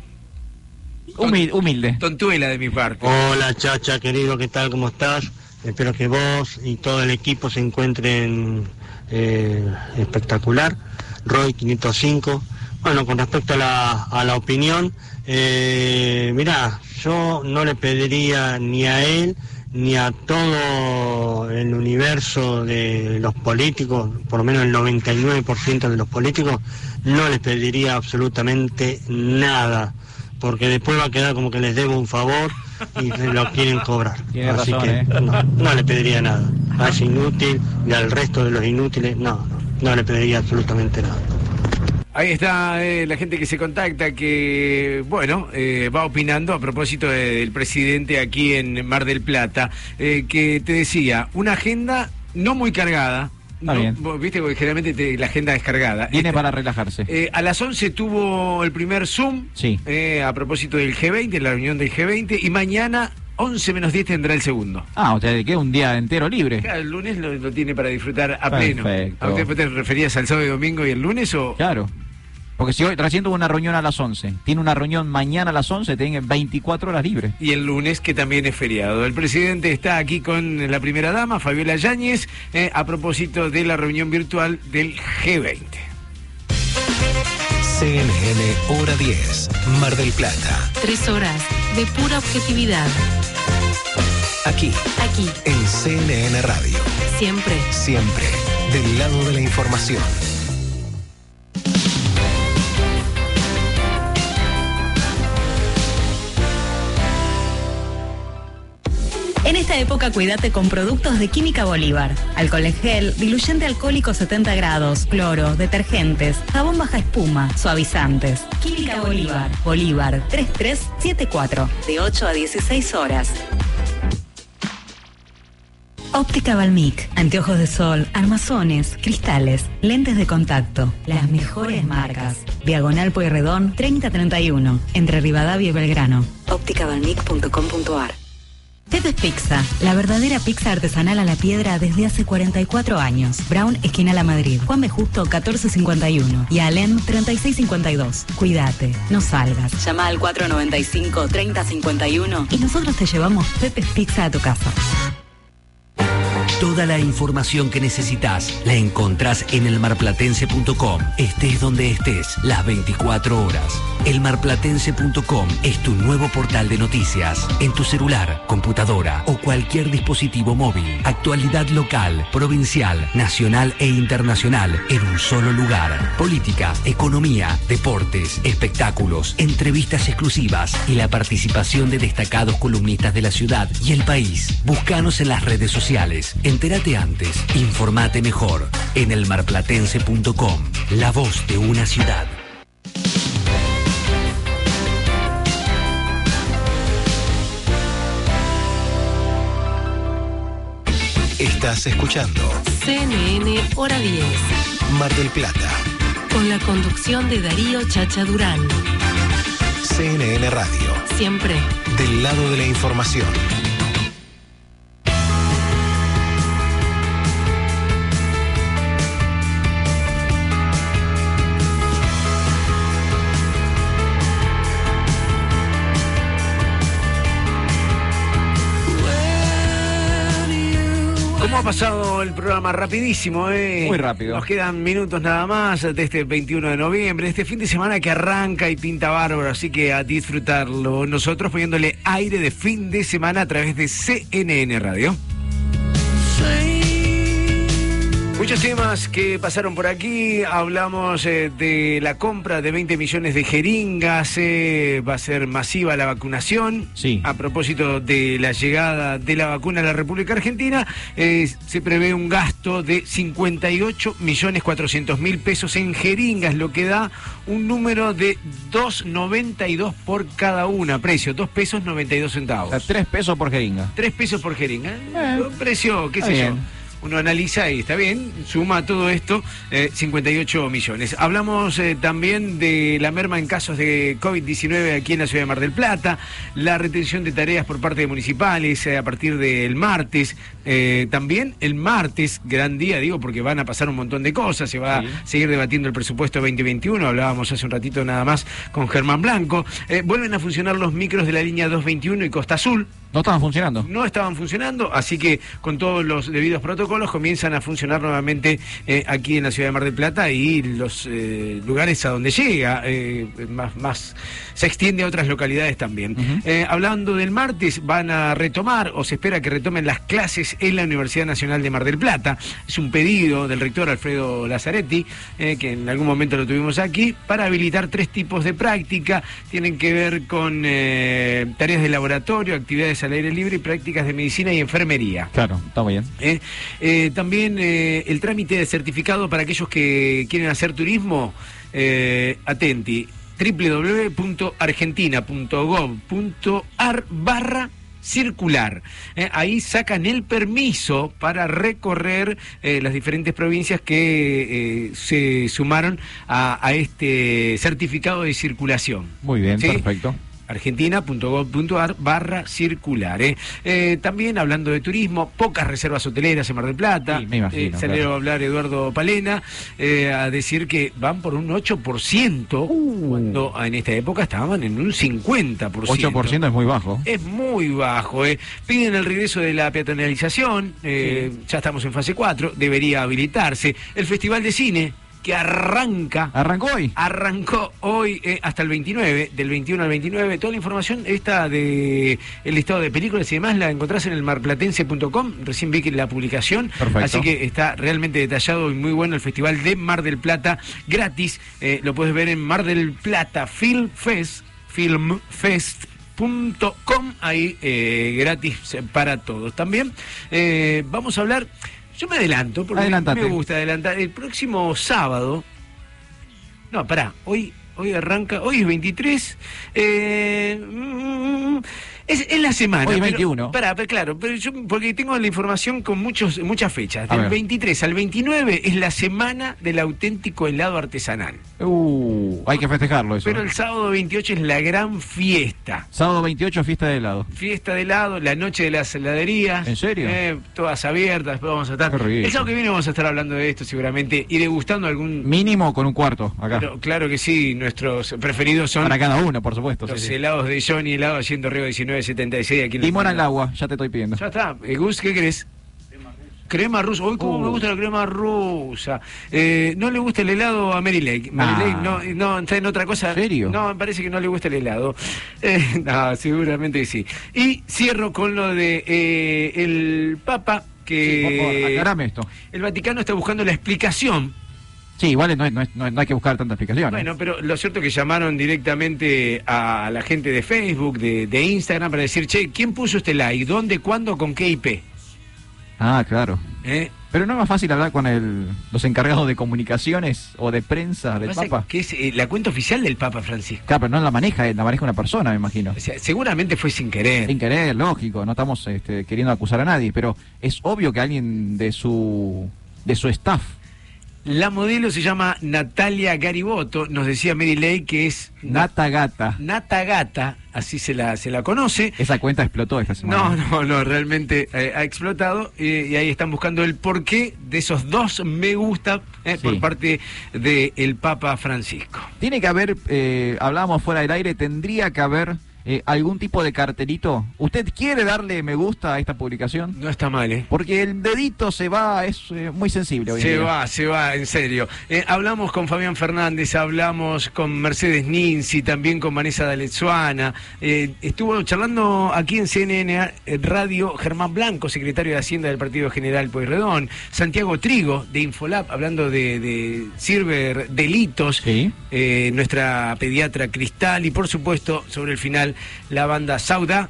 Humilde. Tontuela de mi parte. Hola Chacha, querido, ¿qué tal? ¿Cómo estás? Espero que vos y todo el equipo se encuentren eh, espectacular. Roy 505. Bueno, con respecto a la, a la opinión, eh, mirá, yo no le pediría ni a él ni a todo el universo de los políticos, por lo menos el 99% de los políticos, no les pediría absolutamente nada, porque después va a quedar como que les debo un favor y lo quieren cobrar. Tiene Así razón, que ¿eh? no, no le pediría nada. A ese inútil y al resto de los inútiles, no, no, no le pediría absolutamente nada. Ahí está eh, la gente que se contacta, que, bueno, eh, va opinando a propósito de- del presidente aquí en Mar del Plata, eh, que te decía, una agenda no muy cargada. Está no- bien. vos Viste, porque generalmente te- la agenda es cargada. Viene para relajarse. eh, a las 11 tuvo el primer Zoom Sí. eh, a propósito del G20, la reunión del G20, y mañana 11 menos 10 tendrá el segundo. Ah, o sea, le queda un día entero libre. Claro, el lunes lo, lo tiene para disfrutar a pleno. Perfecto. ¿A usted te referías al sábado y domingo y el lunes o...? Claro. Porque si hoy recién tuvo una reunión a las 11, tiene una reunión mañana a las 11, tiene 24 horas libres. Y el lunes, que también es feriado. El presidente está aquí con la primera dama, Fabiola Yáñez, eh, a propósito de la reunión virtual del G20. CNN Hora 10, Mar del Plata. Tres horas de pura objetividad. Aquí, Aquí, en CNN Radio. siempre. Siempre del lado de la información. En esta época cuídate con productos de Química Bolívar. Alcohol en gel, diluyente alcohólico 70 grados, cloro, detergentes, jabón baja espuma, suavizantes. Química Bolívar. Bolívar 3374. De 8 a 16 horas. Óptica Balmic, anteojos de sol, armazones, cristales, lentes de contacto, las mejores marcas. Diagonal Pueyrredón 3031, entre Rivadavia y Belgrano. ópticabalmic.com.ar Pepe's Pizza, la verdadera pizza artesanal a la piedra desde hace 44 años. Brown, esquina La Madrid. Juan B. Justo, 1451. Y Alem, 3652. Cuídate, no salgas. Llama al 495-3051 y nosotros te llevamos Pepe's Pizza a tu casa. Toda la información que necesitas la encontrás en elmarplatense.com. Estés donde estés, las 24 horas. Elmarplatense.com es tu nuevo portal de noticias. En tu celular, computadora o cualquier dispositivo móvil. Actualidad local, provincial, nacional e internacional en un solo lugar. Política, economía, deportes, espectáculos, entrevistas exclusivas y la participación de destacados columnistas de la ciudad y el país. Búscanos en las redes sociales. Entérate antes, informate mejor en elmarplatense.com. La voz de una ciudad. Estás escuchando CNN Hora 10. Mar del Plata, Con la conducción de Darío Chacha Durán. CNN Radio, Siempre. del lado de la información. ¿Cómo ha pasado el programa? Rapidísimo, ¿eh? Muy rápido. Nos quedan minutos nada más de este 21 de noviembre, este fin de semana que arranca y pinta bárbaro, así que a disfrutarlo. Nosotros poniéndole aire de fin de semana a través de CNN Radio. Muchos temas que pasaron por aquí. Hablamos eh, de la compra de 20 millones de jeringas. eh, va a ser masiva la vacunación. Sí. A propósito de la llegada de la vacuna a la República Argentina, eh, se prevé un gasto de 58 millones 400 mil pesos en jeringas, lo que da un número de 2.92 por cada una. Precio, 2 pesos 92 centavos. O sea, 3 pesos por jeringa. 3 pesos por jeringa. Un precio, qué sé yo. Uno analiza y está bien, suma todo esto, eh, 58 millones. Hablamos eh, también de la merma en casos de COVID-19 aquí en la ciudad de Mar del Plata, la retención de tareas por parte de municipales eh, a partir del martes. Eh, también el martes, gran día, digo, porque van a pasar un montón de cosas, se va Sí. a seguir debatiendo el presupuesto 2021, hablábamos hace un ratito nada más con Germán Blanco. Vuelven a funcionar los micros de la línea 221 y Costa Azul No estaban funcionando. no estaban funcionando, así que con todos los debidos protocolos comienzan a funcionar nuevamente eh, aquí en la ciudad de Mar del Plata y los eh, lugares a donde llega, eh, más, más se extiende a otras localidades también. Hablando del martes, van a retomar o se espera que retomen las clases en la Universidad Nacional de Mar del Plata. Es un pedido del rector Alfredo Lazzaretti, eh, que en algún momento lo tuvimos aquí, para habilitar tres tipos de práctica. Tienen que ver con tareas de laboratorio, actividades al aire libre y prácticas de medicina y enfermería. Claro, está muy bien. Eh, también eh, el trámite de certificado para aquellos que quieren hacer turismo, eh, atenti, www.argentina.gov.ar barra circular. Eh, ahí sacan el permiso para recorrer eh, las diferentes provincias que eh, se sumaron a, a este certificado de circulación. Muy bien, ¿Sí? perfecto. argentina.gov.ar barra circular. ¿eh? Eh, también hablando de turismo, pocas reservas hoteleras en Mar del Plata. Sí, me imagino, Eh, salió claro. a hablar Eduardo Palena eh, a decir que van por un 8%, cuando en esta época estaban en un 50%. 8% es muy bajo. Es muy bajo. ¿eh? Piden el regreso de la peatonalización. eh, Ya estamos en fase 4. Debería habilitarse. El Festival de Cine, que arranca. ¿Arrancó hoy? Arrancó hoy eh, hasta el 29, del 21 al 29. Toda la información esta de el listado de películas y demás la encontrás en el marplatense.com. Recién vi que la publicación. Perfecto. Así que está realmente detallado y muy bueno el Festival de Mar del Plata. Gratis. Eh, lo puedes ver en Mar del Plata Film Fest. Filmfest.com. Ahí eh, gratis para todos. También eh, vamos a hablar. Yo me adelanto porque Adelantate. me gusta adelantar. El próximo sábado. No, pará, hoy, hoy arranca, hoy es 23. eh, mm, es, es la semana. Hoy es pero- 21. Pará, pero claro, pero yo, porque tengo la información con muchos, muchas fechas. Del ver. 23 al 29 es la semana del auténtico helado artesanal. Uh, hay que festejarlo eso. Pero el sábado 28 es la gran fiesta. Sábado 28, fiesta de helado. Fiesta de helado, la noche de las heladerías. ¿En serio? Eh, todas abiertas, después vamos a estar. El sábado que viene vamos a estar hablando de esto seguramente y degustando algún. Mínimo con un cuarto acá. Pero claro que sí, nuestros preferidos son Para cada uno, por supuesto. los sí, sí. helados de Johnny, helado haciendo Río 1976 aquí en Limón al agua, ya te estoy pidiendo. Ya está. Eh, Gus, ¿qué querés? Crema rusa. Uy, cómo Uh. me gusta la crema rusa. Eh, no le gusta el helado a Mary Lake. Mary Ah. Lake no, no, está en otra cosa. ¿Serio? No, me parece que no le gusta el helado. Eh, no, seguramente sí. Y cierro con lo de eh, el Papa que Sí, por favor, aclarame esto. el Vaticano está buscando la explicación Sí, igual no, es- no no hay que buscar tanta explicación. Bueno, pero lo cierto es que llamaron directamente a la gente de Facebook, de, de Instagram, para decir, che, ¿quién puso este like? ¿Dónde, cuándo, con qué IP? Ah, claro. ¿Eh? Pero no es más fácil hablar con el, los encargados de comunicaciones o de prensa del Papa. Que es eh, la cuenta oficial del Papa Francisco. Claro, pero no la maneja, eh, la maneja una persona, me imagino. O sea, seguramente fue sin querer. Sin querer, lógico, no estamos este, queriendo acusar a nadie, pero es obvio que alguien de su de su staff La modelo se llama Natalia Gariboto, nos decía Mary Lake que es Nata Gata. Nata Gata, así se la, se la conoce. Esa cuenta explotó esta semana. No, no, no, realmente eh, ha explotado eh, y ahí están buscando el porqué de esos dos me gusta eh, por parte del Papa Francisco. Tiene que haber, hablábamos fuera del aire, tendría que haber eh, algún tipo de cartelito. ¿Usted quiere darle me gusta a esta publicación? No está mal, ¿eh? Porque el dedito se va, es eh, muy sensible hoy Se día. va, se va, en serio. Eh, hablamos con Fabián Fernández, hablamos con Mercedes Ninzi, también con Vanessa D'Alezuana. Estuvo charlando aquí en CNN Radio Germán Blanco, secretario de Hacienda del Partido General Pueyrredón. Santiago Trigo, de Infolab, hablando de, de Silver Delitos. Nuestra pediatra Cristal. Y por supuesto, sobre el final, la banda Sauda.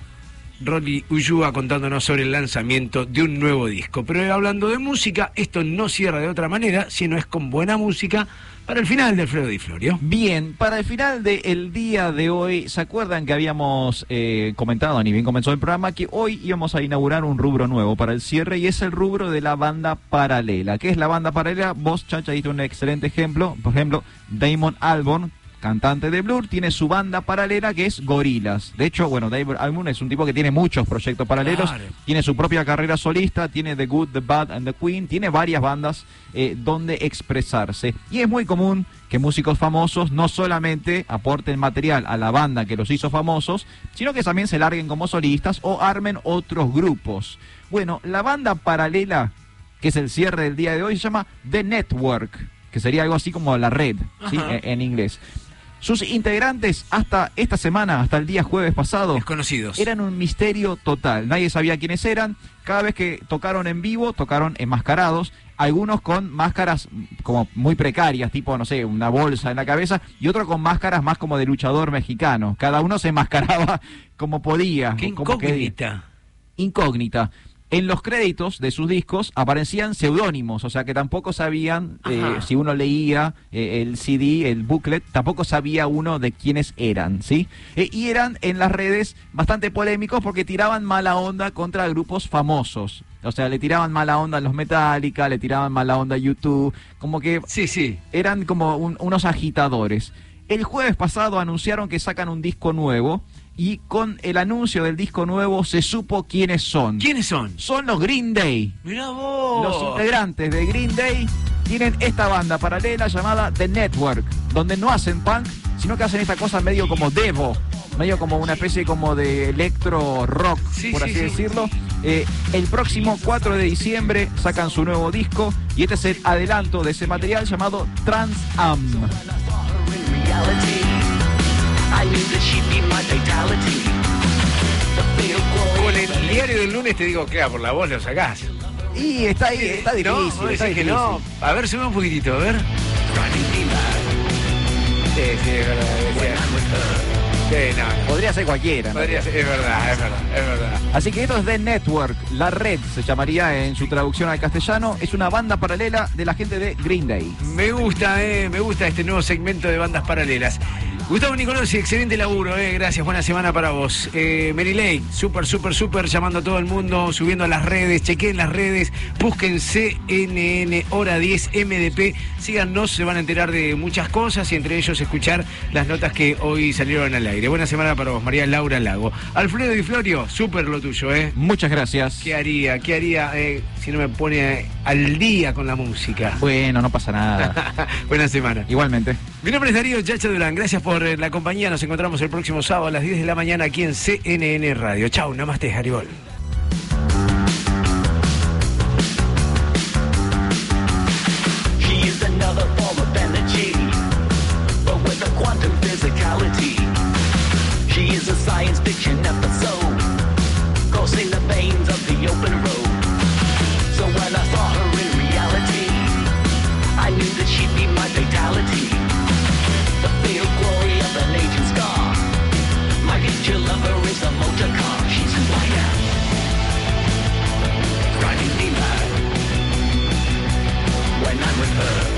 Rolly Ullúa contándonos sobre el lanzamiento de un nuevo disco. Pero hablando de música, esto no cierra de otra manera, sino es con buena música para el final de Alfredo Di Florio. Bien, para el final del día de hoy, ¿se acuerdan que habíamos eh, comentado, ni bien comenzó el programa, que hoy íbamos a inaugurar un rubro nuevo para el cierre y es el rubro de la banda paralela? ¿Qué es la banda paralela? Vos, Chacha, diste un excelente ejemplo. Por ejemplo, Damon Albarn, cantante de Blur, tiene su banda paralela que es Gorilas. De hecho, bueno, Damon Albarn es un tipo que tiene muchos proyectos paralelos, Claro. tiene su propia carrera solista, tiene The Good, The Bad and The Queen, tiene varias bandas eh, donde expresarse. Y es muy común que músicos famosos no solamente aporten material a la banda que los hizo famosos, sino que también se larguen como solistas o armen otros grupos. Bueno, la banda paralela, que es el cierre del día de hoy, se llama The Network, que sería algo así como la red, en, en inglés. Sus integrantes hasta esta semana, hasta el día jueves pasado, Desconocidos. eran un misterio total. Nadie sabía quiénes eran. Cada vez que tocaron en vivo, tocaron enmascarados. Algunos con máscaras como muy precarias, tipo, no sé, una bolsa en la cabeza. Y otros con máscaras más como de luchador mexicano. Cada uno se enmascaraba como podía. Qué como que- incógnita. En los créditos de sus discos aparecían seudónimos, o sea que tampoco sabían, eh, si uno leía eh, el CD, el booklet, tampoco sabía uno de quiénes eran, ¿sí? Eh, y eran en las redes bastante polémicos porque tiraban mala onda contra grupos famosos. O sea, le tiraban mala onda a los Metallica, le tiraban mala onda a YouTube, como que Sí, sí. eran como un- unos agitadores. El jueves pasado anunciaron que sacan un disco nuevo y con el anuncio del disco nuevo se supo quiénes son. ¿Quiénes son? Son los Green Day. Mirá vos. Los integrantes de Green Day tienen esta banda paralela llamada The Network, donde no hacen punk, sino que hacen esta cosa medio como Devo, medio como una especie como de electro rock, Sí, por sí, así sí. decirlo. Eh, el próximo 4 de diciembre sacan su nuevo disco y este es el adelanto de ese material llamado Trans Am. Con el diario del lunes te digo, claro, por la voz lo sacás. Y está ahí, está difícil. No, está que. A ver, sube un poquitito, a ver. Sí, sí, es verdad. decía. Sí, no, no. Podría ser cualquiera. ¿no? Podría ser- es verdad, es verdad, es verdad. Así que esto es The Network, la red se llamaría en su traducción al castellano. Es una banda paralela de la gente de Green Day. Me gusta, eh, me gusta este nuevo segmento de bandas paralelas. Gustavo Nicolosi, excelente laburo, eh, gracias, buena semana para vos. Eh, Merilei, súper, súper, súper, llamando a todo el mundo, subiendo a las redes, chequeen las redes, busquen CNN Hora 10 MDP, síganos, se van a enterar de muchas cosas y entre ellos escuchar las notas que hoy salieron al aire. Buena semana para vos, María Laura Lago. Alfredo Di Florio, súper lo tuyo, ¿eh? Muchas gracias. ¿Qué haría? ¿Qué haría eh, si no me pone al día con la música? Bueno, no pasa nada. Buena semana. Igualmente. Mi nombre es Darío Chacha Durán. Gracias por eh, la compañía. Nos encontramos el próximo sábado a las 10 de la mañana aquí en CNN Radio. Chau, namaste, Haribol. She is a science fiction episode, coursing the veins of the open road. Your lover is a motor car. She's a spider. Driving me mad When I'm with her.